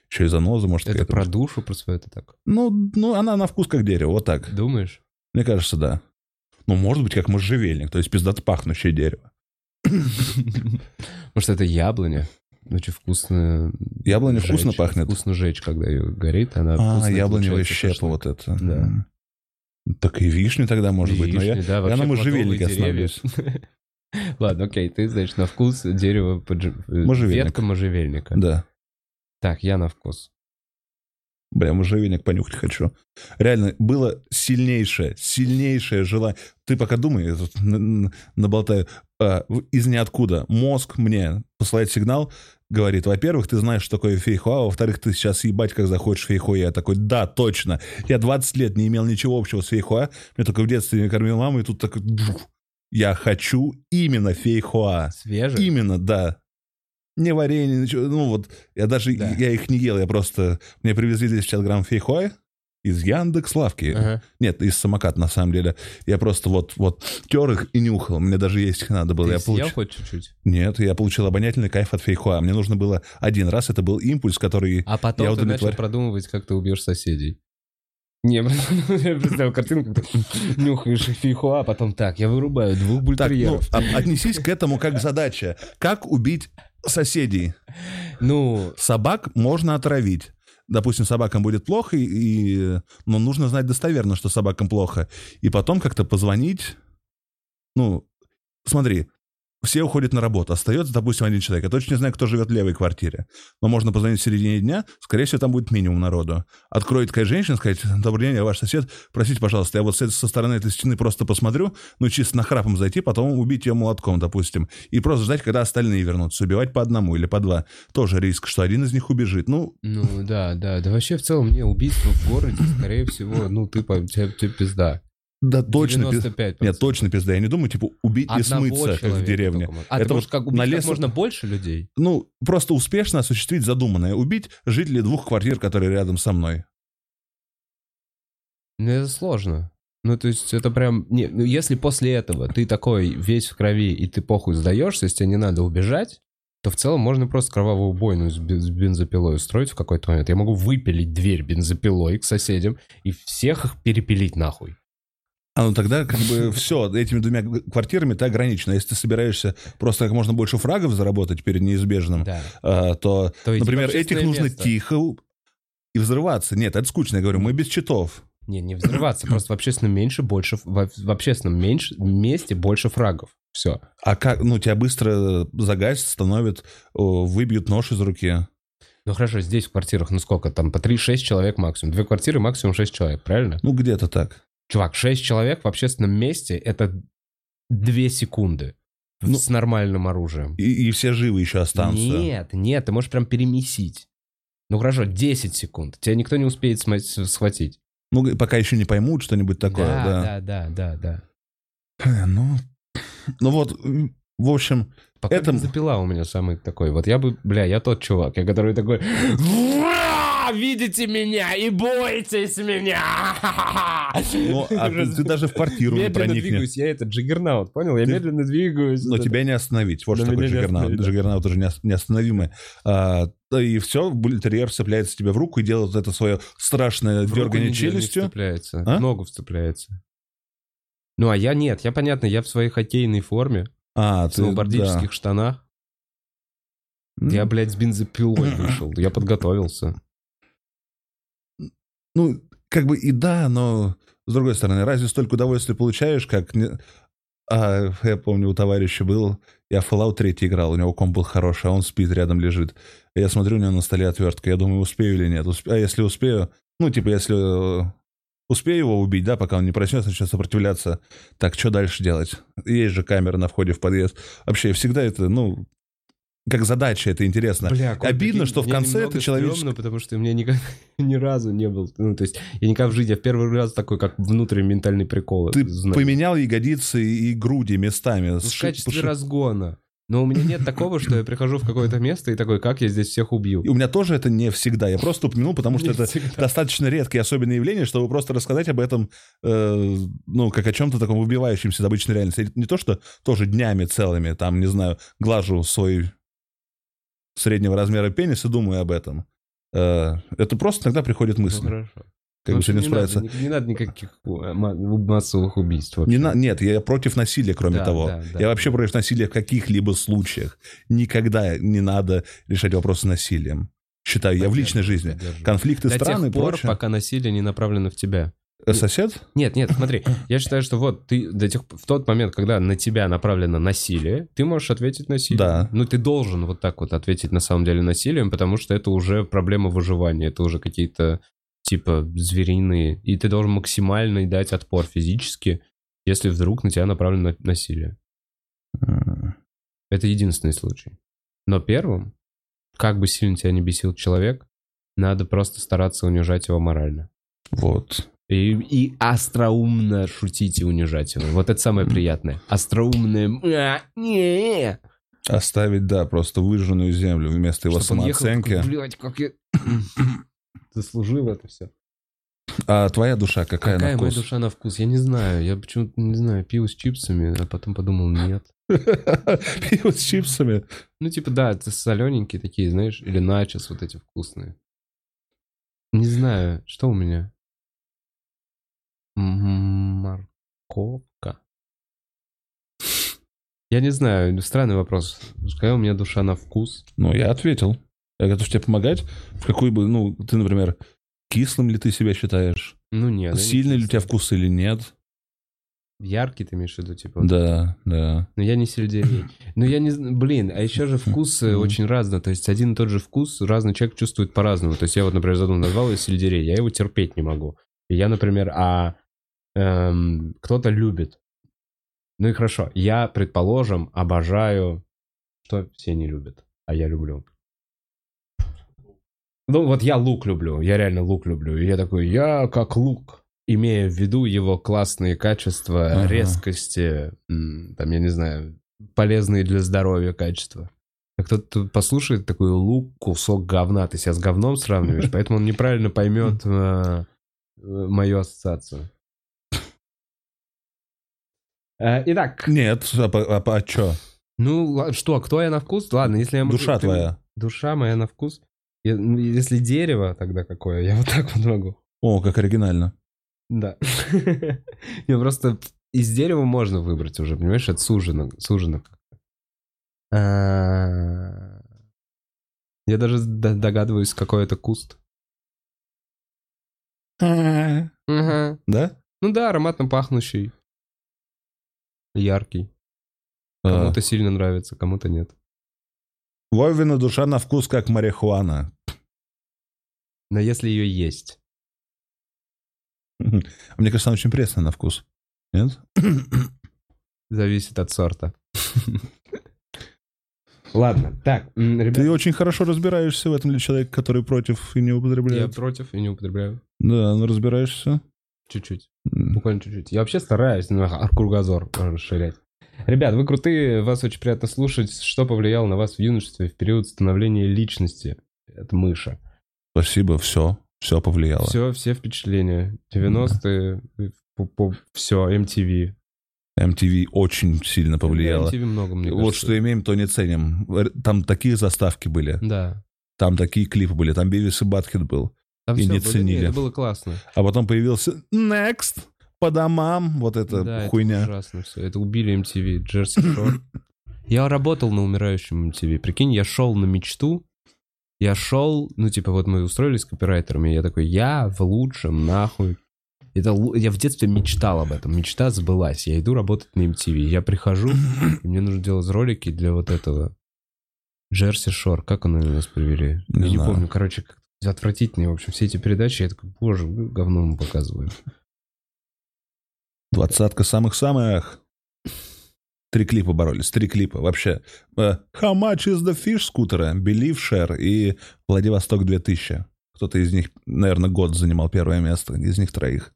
Еще и заноза, может, это про душу, про свое это так. Ну, ну, она на вкус как дерево, вот так. Думаешь? Мне кажется, да. Ну, может быть, как можжевельник, то есть пиздато пахнущее дерево. (laughs) Может, это яблоня? Очень вкусно. Яблоня жечь, вкусно пахнет. Вкусно жечь, когда ее горит, она А, яблоневая щепа вот это. Да. Так и вишни тогда, может И быть. Но я, да, я на деревья. остановлюсь. (laughs) Ладно, окей, ты, значит, на вкус дерева, поджи- э, Можжевельник. ветка можжевельника. Да. Так, я на вкус. Бля, можжевельник понюхать хочу. Реально, было сильнейшее, сильнейшее желание. Ты пока думай, я тут наболтаю. А, из ниоткуда мозг мне посылает сигнал, говорит, во-первых, ты знаешь, что такое фейхуа, во-вторых, ты сейчас ебать, как захочешь фейхуа. Я такой, да, точно. Я 20 лет не имел ничего общего с фейхуа. Мне только в детстве не кормил мама, и тут такой... джух. Я хочу именно фейхуа. Свежий? Именно, да. Не варенье, ничего. Ну вот, я даже, Да. я их не ел, я просто... Мне привезли 250 грамм фейхуа из Яндекс Лавки. Ага. Нет, из самокат, на самом деле. Я просто вот, вот тер их и нюхал. Мне даже есть их надо было. Ты я съел получ- хоть чуть-чуть? Нет, я получил обонятельный кайф от фейхуа. Мне нужно было один раз, это был импульс, который... А потом Я ты начал удовлетвор- продумывать, как ты убьешь соседей. Не, (laughs) я представил картинку, как нюхаешь фейхуа, а потом так, я вырубаю двух Так, ну, бультерьеров. а- отнесись к этому как задача. Как убить соседей? Ну, Собак можно отравить. Допустим, собакам будет плохо, и, но нужно знать достоверно, что собакам плохо. И потом как-то позвонить. Ну, смотри, все уходят на работу, остается, допустим, один человек. Я точно не знаю, кто живет в левой квартире. Но можно позвонить в середине дня, скорее всего, там будет минимум народу. Откроет такая женщина, сказать, добрый день, я ваш сосед, простите, пожалуйста, я вот со стороны этой стены просто посмотрю, ну, чисто нахрапом зайти, потом убить ее молотком, допустим. И просто ждать, когда остальные вернутся. Убивать по одному или по два. Тоже риск, что один из них убежит. Ну, ну да, да. Да вообще в целом мне убийство в городе, скорее всего, ну ты, тебе, тебе пизда. Да точно пиз- 95%. Нет, точно пизда. Я не думаю, типа, убить и Одного смыться, как в деревне. А Это ты можешь как убить на как лес- можно больше людей? Ну, просто успешно осуществить задуманное. Убить жителей двух квартир, которые рядом со мной. Ну это сложно. Ну, то есть это прям... Не, ну, если после этого ты такой весь в крови, и ты похуй сдаешься, если тебе не надо убежать, то в целом можно просто кровавую бойну с бензопилой устроить в какой-то момент. Я могу выпилить дверь бензопилой к соседям и всех их перепилить нахуй. А ну тогда как бы все, этими двумя квартирами ты ограничен. А если ты собираешься просто как можно больше фрагов заработать перед неизбежным, Да. а, то, То например, этих общественное нужно место. тихо и взрываться. Нет, это скучно, я говорю, мы без читов. Не, не взрываться, просто в общественном меньше, больше... В, в общественном меньше, месте больше фрагов. Все. А как, ну, тебя быстро загасят, становят, выбьют нож из руки. Ну хорошо, здесь в квартирах, ну сколько там, по 3-6 человек максимум. Две квартиры, максимум 6 человек, правильно? Ну, где-то так. Чувак, 6 человек в общественном месте — это 2 секунды Ну, с нормальным оружием. И, и все живы еще останутся. Нет, нет, ты можешь прям перемесить. Ну хорошо, 10 секунд. Тебя никто не успеет схватить. Ну, пока еще не поймут что-нибудь такое, да. да, да, да, да. Э, Ну, ну вот, в общем, Пока Это- бензопила у меня самый такой. Вот я бы, бля, я тот чувак, я который такой... «Ура! Видите меня и бойтесь меня! (laughs) ну, а ты, ты даже в квартиру не Медленно проникнешь. двигаюсь, я это juggernaut, понял? Я Ты- медленно двигаюсь. Но тебя не остановить. Вот Но что такое juggernaut. Juggernaut уже не ос- неостановимый. А, и все, бультерьер цепляется тебе в руку и делает это свое страшное В дергание челюстью. вцепляется, А? в ногу вцепляется. Ну, а я нет, я, понятно, я в своей хоккейной форме, А, в ты, сноубордических штанах. да. Я, блядь, с бензопилой (clears throat) вышел, я подготовился. Ну, как бы и да, но с другой стороны, разве столько удовольствия получаешь, как... не- А, я помню, у товарища был... Я Fallout 3 играл, у него комп был хороший, а он спит, рядом лежит. Я смотрю, у него на столе отвертка, я думаю, успею или нет. Усп- А если успею... Ну, типа, если э, успею его убить, да, пока он не проснется, начнет сопротивляться, так, что дальше делать? Есть же камера на входе в подъезд. Вообще, всегда это, ну, как задача, это интересно. Бля, Коль, Обидно, прикинь, что в конце это человеческое- потому что у меня никогда, (laughs) ни разу не был. Ну, то есть, я никогда в жизни, я в первый раз такой, как внутренний ментальный прикол. Ты знаю. поменял ягодицы и груди местами. Ну, в качестве поши- разгона. Но у меня нет такого, что я прихожу в какое-то место и такой, как я здесь всех убью. И у меня тоже это не всегда. Я просто упомянул, потому что Не это всегда. достаточно редкое особенное явление, чтобы просто рассказать об этом, э, ну, как о чем-то таком выбивающемся из обычной реальности. Не то, что тоже днями целыми, там, не знаю, глажу свой среднего размера пенис и думаю об этом. Э, это просто иногда приходит Ну, мысль. хорошо. Как бы сегодня не справиться. надо, не, не надо никаких э, ма- массовых убийств вообще. Не на- нет, я против насилия, кроме Да, того. да, да. я вообще против насилия в каких-либо случаях. Никогда не надо решать вопросы насилием. Считаю, я в личной жизни. Поддерживаю. Конфликты До стран и тех пор, прочее. пока насилие не направлено в тебя. Э, Сосед? Нет, нет, смотри, (coughs) я считаю, что вот ты до тех, в тот момент, когда на тебя направлено насилие, ты можешь ответить насилием. Да. Ну, ты должен вот так вот ответить на самом деле насилием, потому что это уже проблема выживания, это уже какие-то типа звериные, и ты должен максимально дать отпор физически, если вдруг на тебя направлено насилие. Это единственный случай. Но первым, как бы сильно тебя не бесил человек, надо просто стараться унижать его морально. Вот. И, и остроумно шутить и унижать его. Вот это самое приятное. Остроумное... «А, не». Оставить, да, просто выжженную землю вместо его Чтоб он ехал самооценки. такой, Блядь, как я... (coughs) Заслужил это все. А твоя душа какая, Какая на моя вкус? душа на вкус? Я не знаю. Я почему-то, не знаю, пил с чипсами, а потом подумал, нет. (laughs) Пиво с чипсами. Ну, типа, да, это солененькие такие, знаешь, или начос вот эти вкусные. Не знаю, что у меня? Морковка. Я не знаю, странный вопрос. Какая у меня душа на вкус? Ну, я ответил. Я готов тебе помогать. В какой бы, ну, ты, например, кислым ли ты себя считаешь? Ну, нет. я не Сильный ли у тебя вкус или нет? Яркий ты имеешь в виду, типа? вот Да, да. Но я не сельдерей. (laughs) Ну, я не знаю, блин, а еще же вкусы очень разные. То есть один и тот же вкус разный человек чувствует по-разному. То есть я вот, например, задумал, назвал его сельдерей, я его терпеть не могу. И я, например, а эм, кто-то любит. Ну и хорошо, я, предположим, обожаю, что все не любят, а я люблю. Ну вот я лук люблю, я реально лук люблю. И я такой, я как лук, имея в виду его классные качества, Ага. резкости, там, я не знаю, полезные для здоровья качества. А кто-то послушает такой лук, кусок говна, ты себя с говном сравниваешь, (laughs) поэтому он неправильно поймет э, э, мою ассоциацию. Э, Итак, Нет, а, по- а, по- а чё? ну что, кто я на вкус? Ладно, если я могу- Душа ты- твоя. Душа моя на вкус. Я- ну, Если дерево, тогда какое? Я вот так вот могу. О, как оригинально. Да. (laughs) Я просто из дерева можно выбрать уже, понимаешь? Это сужено. сужено. А, Я даже догадываюсь, какой это куст. Ага. Да? Ну да, ароматно пахнущий. Яркий. А, Кому-то сильно нравится, кому-то нет. Вовина душа на вкус как марихуана. Но если ее есть. А Мне кажется, она очень пресная на вкус. Нет? Зависит от сорта. (laughs) Ладно, так, м, ребят, Ты очень хорошо разбираешься в этом для человека, который против и не я употребляет. против и не употребляю. Да, ну разбираешься. Чуть-чуть. Буквально чуть-чуть. Я вообще стараюсь ар- кругозор расширять. Ребят, вы крутые, вас очень приятно слушать. Что повлияло на вас в юношестве в период становления личности? Это мыша. Спасибо, все. Все повлияло. Все, все впечатления. 90-е, все, MTV. MTV очень сильно повлияло. MTV много, мне Вот кажется. что имеем, то не ценим. Там такие заставки были. Да. Там такие клипы были. Там Бивис и Батхед был. Там И всё не ценили. это было классно. А потом появился Next по домам. Вот это да, хуйня. это ужасно все. Это убили MTV, Джерси Шор. Я работал на умирающем MTV. Прикинь, я шел на мечту. Я шел, ну, типа, вот мы устроились с копирайтерами, я такой, я в лучшем, нахуй. Это, я в детстве мечтал об этом, мечта сбылась. Я иду работать на MTV. Я прихожу, (clears throat) и мне нужно делать ролики для вот этого. Джерси Шор, как он нас привели? Не я не знаю. помню, короче, отвратительные, в общем, все эти передачи. Я такой, боже, вы говно мы показываем. Двадцатка самых-самых. Три клипа боролись. Три клипа. Вообще. Э, How much is the fish скутера? Believe Share и Владивосток 2000. Кто-то из них, наверное, год занимал первое место. Из них троих.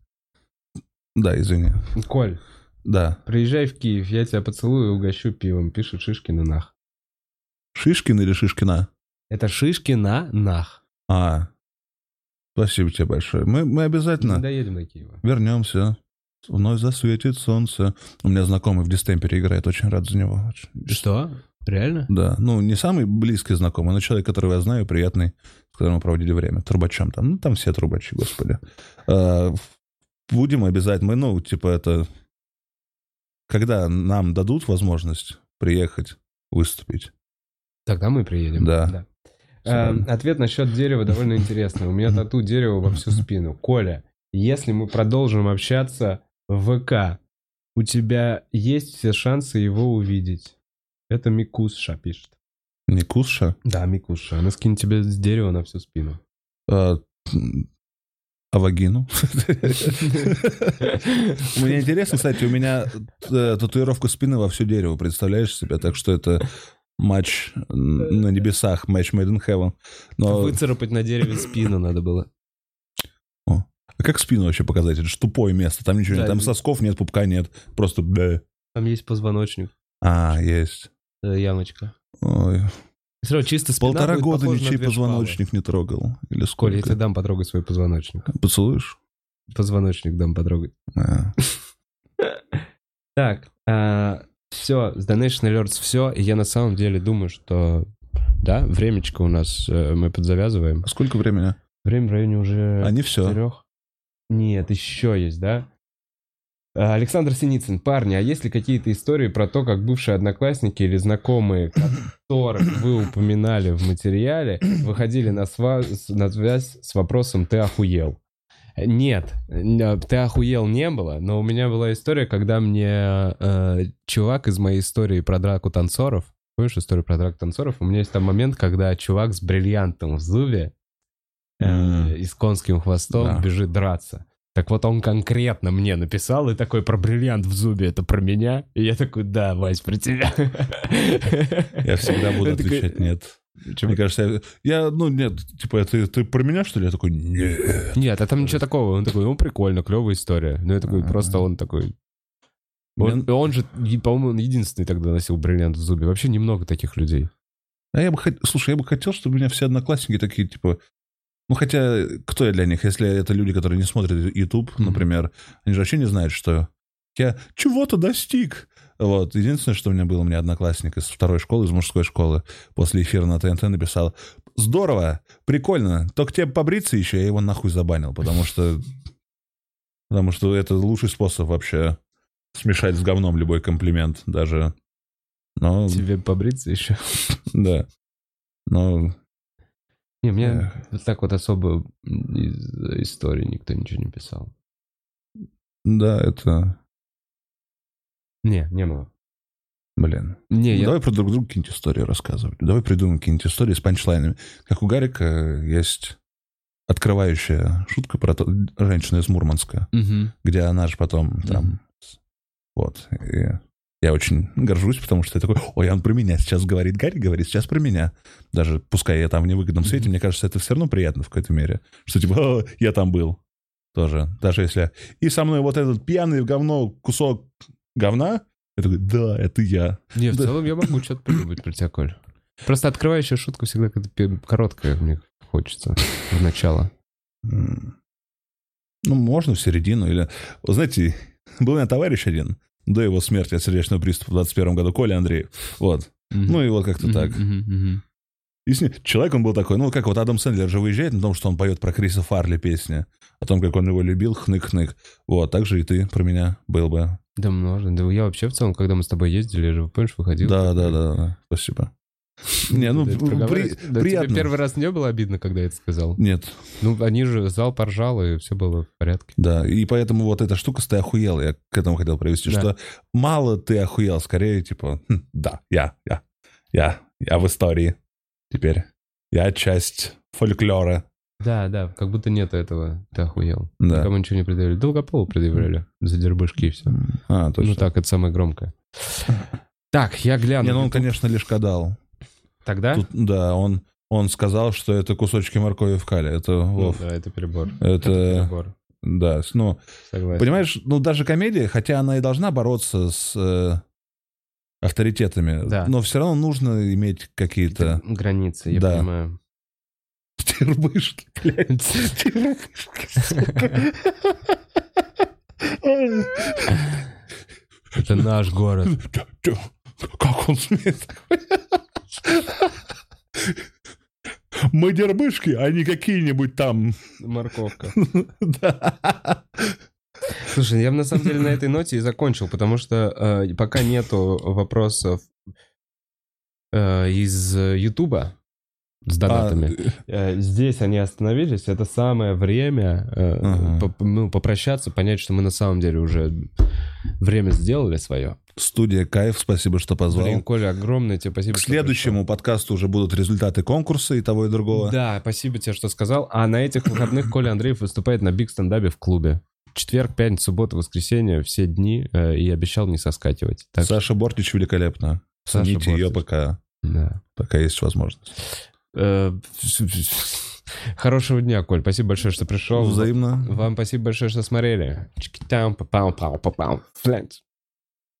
Да, извини. Коль, Да. Приезжай в Киев, я тебя поцелую и угощу пивом, пишет Шишкин и нах. Шишкин или Шишкина? Это Шишкина нах. А, спасибо тебе большое. Мы, мы Мы обязательно доедем до Киева. вернемся. Вновь засветит солнце. У меня знакомый в дистемпере играет, очень рад за него. Что? Реально? Да, ну не самый близкий знакомый, но человек, которого я знаю, приятный, с которым мы проводили время. Трубачам там, ну там все трубачи, господи. А, будем обязательно, мы, ну, типа это... Когда нам дадут возможность приехать, выступить. Тогда мы приедем. Да. Э, Ответ насчет дерева довольно интересный. У меня тату дерева во всю спину. Коля, если мы продолжим общаться в ВК, у тебя есть все шансы его увидеть. Это Микусша пишет. Не Кусша? Да, Микусша. Она скинет тебе с дерева на всю спину. А, а вагину? (laughs) Мне интересно, кстати, у меня э, татуировка спины во все дерево, представляешь себе? Так что это матч на небесах, матч made in heaven. Но (laughs) Выцарапать на дереве спину надо было. а как спину вообще показать? Это же тупое место, там ничего Да, нет, там сосков нет, пупка нет, просто бля. Там есть позвоночник, А, есть. э, ямочка. Ой. Все чисто спина Полтора года ничей две шпалы. позвоночник не трогал. Или Коля, я сколько? тебе дам потрогать свой позвоночник. Поцелуешь? Позвоночник дам потрогать. А. (laughs) Так, все, с Donation Alerts все. И я на самом деле думаю, что да, времечко у нас э, мы подзавязываем. А Сколько времени? Время в районе уже А не все. четырех. Нет, еще есть, да? А, Александр Синицын, парни, а есть ли какие-то истории про то, как бывшие одноклассники или знакомые, которых вы упоминали в материале, выходили на, сва- на связь с вопросом «ты охуел»? Нет, н- ты охуел не было, но у меня была история, когда мне э, чувак из моей истории про драку танцоров, помнишь историю про драку танцоров? У меня есть там момент, когда чувак с бриллиантом в зубе э, М. и с конским хвостом Да. бежит драться. Так вот он конкретно мне написал и такой про бриллиант в зубе, это про меня? И я такой, да, Вась, про тебя. Я всегда буду отвечать нет. «Чё, Мне кажется, я, я, ну, нет, типа, ты, ты про меня, что ли? Я такой, нет. Нет, а там ничего такого. Он такой, ну прикольно, клевая история. Ну я такой, А. просто он такой... Он, Мне- он же, по-моему, он единственный тогда носил бриллиант в зубе. Вообще немного таких людей. А я бы хот- слушай, я бы хотел, чтобы у меня все одноклассники такие, типа, ну, хотя, кто я для них? Если это люди, которые не смотрят YouTube, например, они же вообще не знают, что я чего-то достиг. Вот. Единственное, что у меня было, у меня одноклассник из второй школы, из мужской школы, после эфира на ТНТ написал, здорово, прикольно, только тебе побриться еще, я его нахуй забанил, потому что, потому что это лучший способ вообще смешать с говном любой комплимент, даже, но, Тебе побриться еще. да, но Не, мне так вот особо из истории никто ничего не писал. Да, это... Не, не было. Блин. Не, я... Давай про друг друга какие-нибудь истории рассказывать. Давай придумаем какие-нибудь истории с панчлайнами. Как у Гарика есть открывающая шутка про то- женщину из Мурманска, Мгм. где она же потом там... Мгм. Вот. И я очень горжусь, потому что я такой, ой, он про меня сейчас говорит. Гарри говорит сейчас про меня. Даже пускай я там в невыгодном свете, Мгм. мне кажется, это все равно приятно в какой-то мере. Что типа, «О, я там был. Тоже. Даже если... И со мной вот этот пьяный в говно кусок говна, я такой, да, это я. Не, в Да. целом я могу что-то придумать про тебя, Коль. Просто открывающая шутка всегда короткая мне хочется в начало. Ну, можно в середину или... Вы знаете, был у меня товарищ один, до его смерти от сердечного приступа в 21 году, Коля Андреев. Вот. Ну и вот как-то так. И с ним- человек он был такой, ну, как вот Адам Сэндлер же выезжает на том, что он поет про Криса Фарли песни, о том, как он его любил, хнык-хнык. Вот, так же и ты про меня был бы. Да много. Да я вообще в целом, когда мы с тобой ездили, я же, помнишь, выходил? Да, да, да, да, спасибо. (laughs) Не, ну, при-? Да, приятно. Первый раз не было обидно, когда я это сказал? Нет, Ну, они же, зал поржал, и все было в порядке. да, и поэтому вот эта штука с ты охуел, я к этому хотел привести, Да. что мало ты охуел, скорее, типа, «Хм, да, я, я, я, я в истории теперь. Я часть фольклора. Да, да, как будто нету этого. Ты охуел. Да. Никому ничего не предъявили. Долгополу предъявляли. За дербышки и все. А, точно. Ну так, это самое громкое. Так, я гляну. Не, ну он, конечно, лишь кадал. Тогда? Тут, да, он, он сказал, что это кусочки моркови в кале. Это, Ну Да, это перебор. это, перебор. да, ну, Согласен. понимаешь, ну, даже комедия, хотя она и должна бороться с, э, авторитетами. Да. Но все равно нужно иметь какие-то Границы, я Да. понимаю. Тербышки, блядь. Тербышки, сука. Это наш город. Как он смеет? Мы дербышки, а не какие-нибудь там. Морковка. Да. Слушай, я бы на самом деле на этой ноте и закончил, потому что э, пока нету вопросов э, из Ютуба с донатами. А, Э, Здесь они остановились. Это самое время э, Ага. поп- ну, попрощаться, понять, что мы на самом деле уже время сделали свое. Студия Кайф, спасибо, что позвал. Блин, Коля, огромное тебе спасибо. К что следующему подкасту уже будут результаты конкурса и того, и другого. Да, спасибо тебе, что сказал. А на этих выходных Коля Андреев выступает на биг стендапе в клубе. Четверг, пятница, суббота, воскресенье, все дни. э, и обещал не соскакивать. Так что, Саша Бортич великолепно. Саша Цените ее, Бортич. пока, да. пока есть возможность. Э, Хорошего дня, Коль. Спасибо большое, что пришел. Взаимно. Вам спасибо большое, что смотрели. Чики-там, пау, па-пау. Флэнс.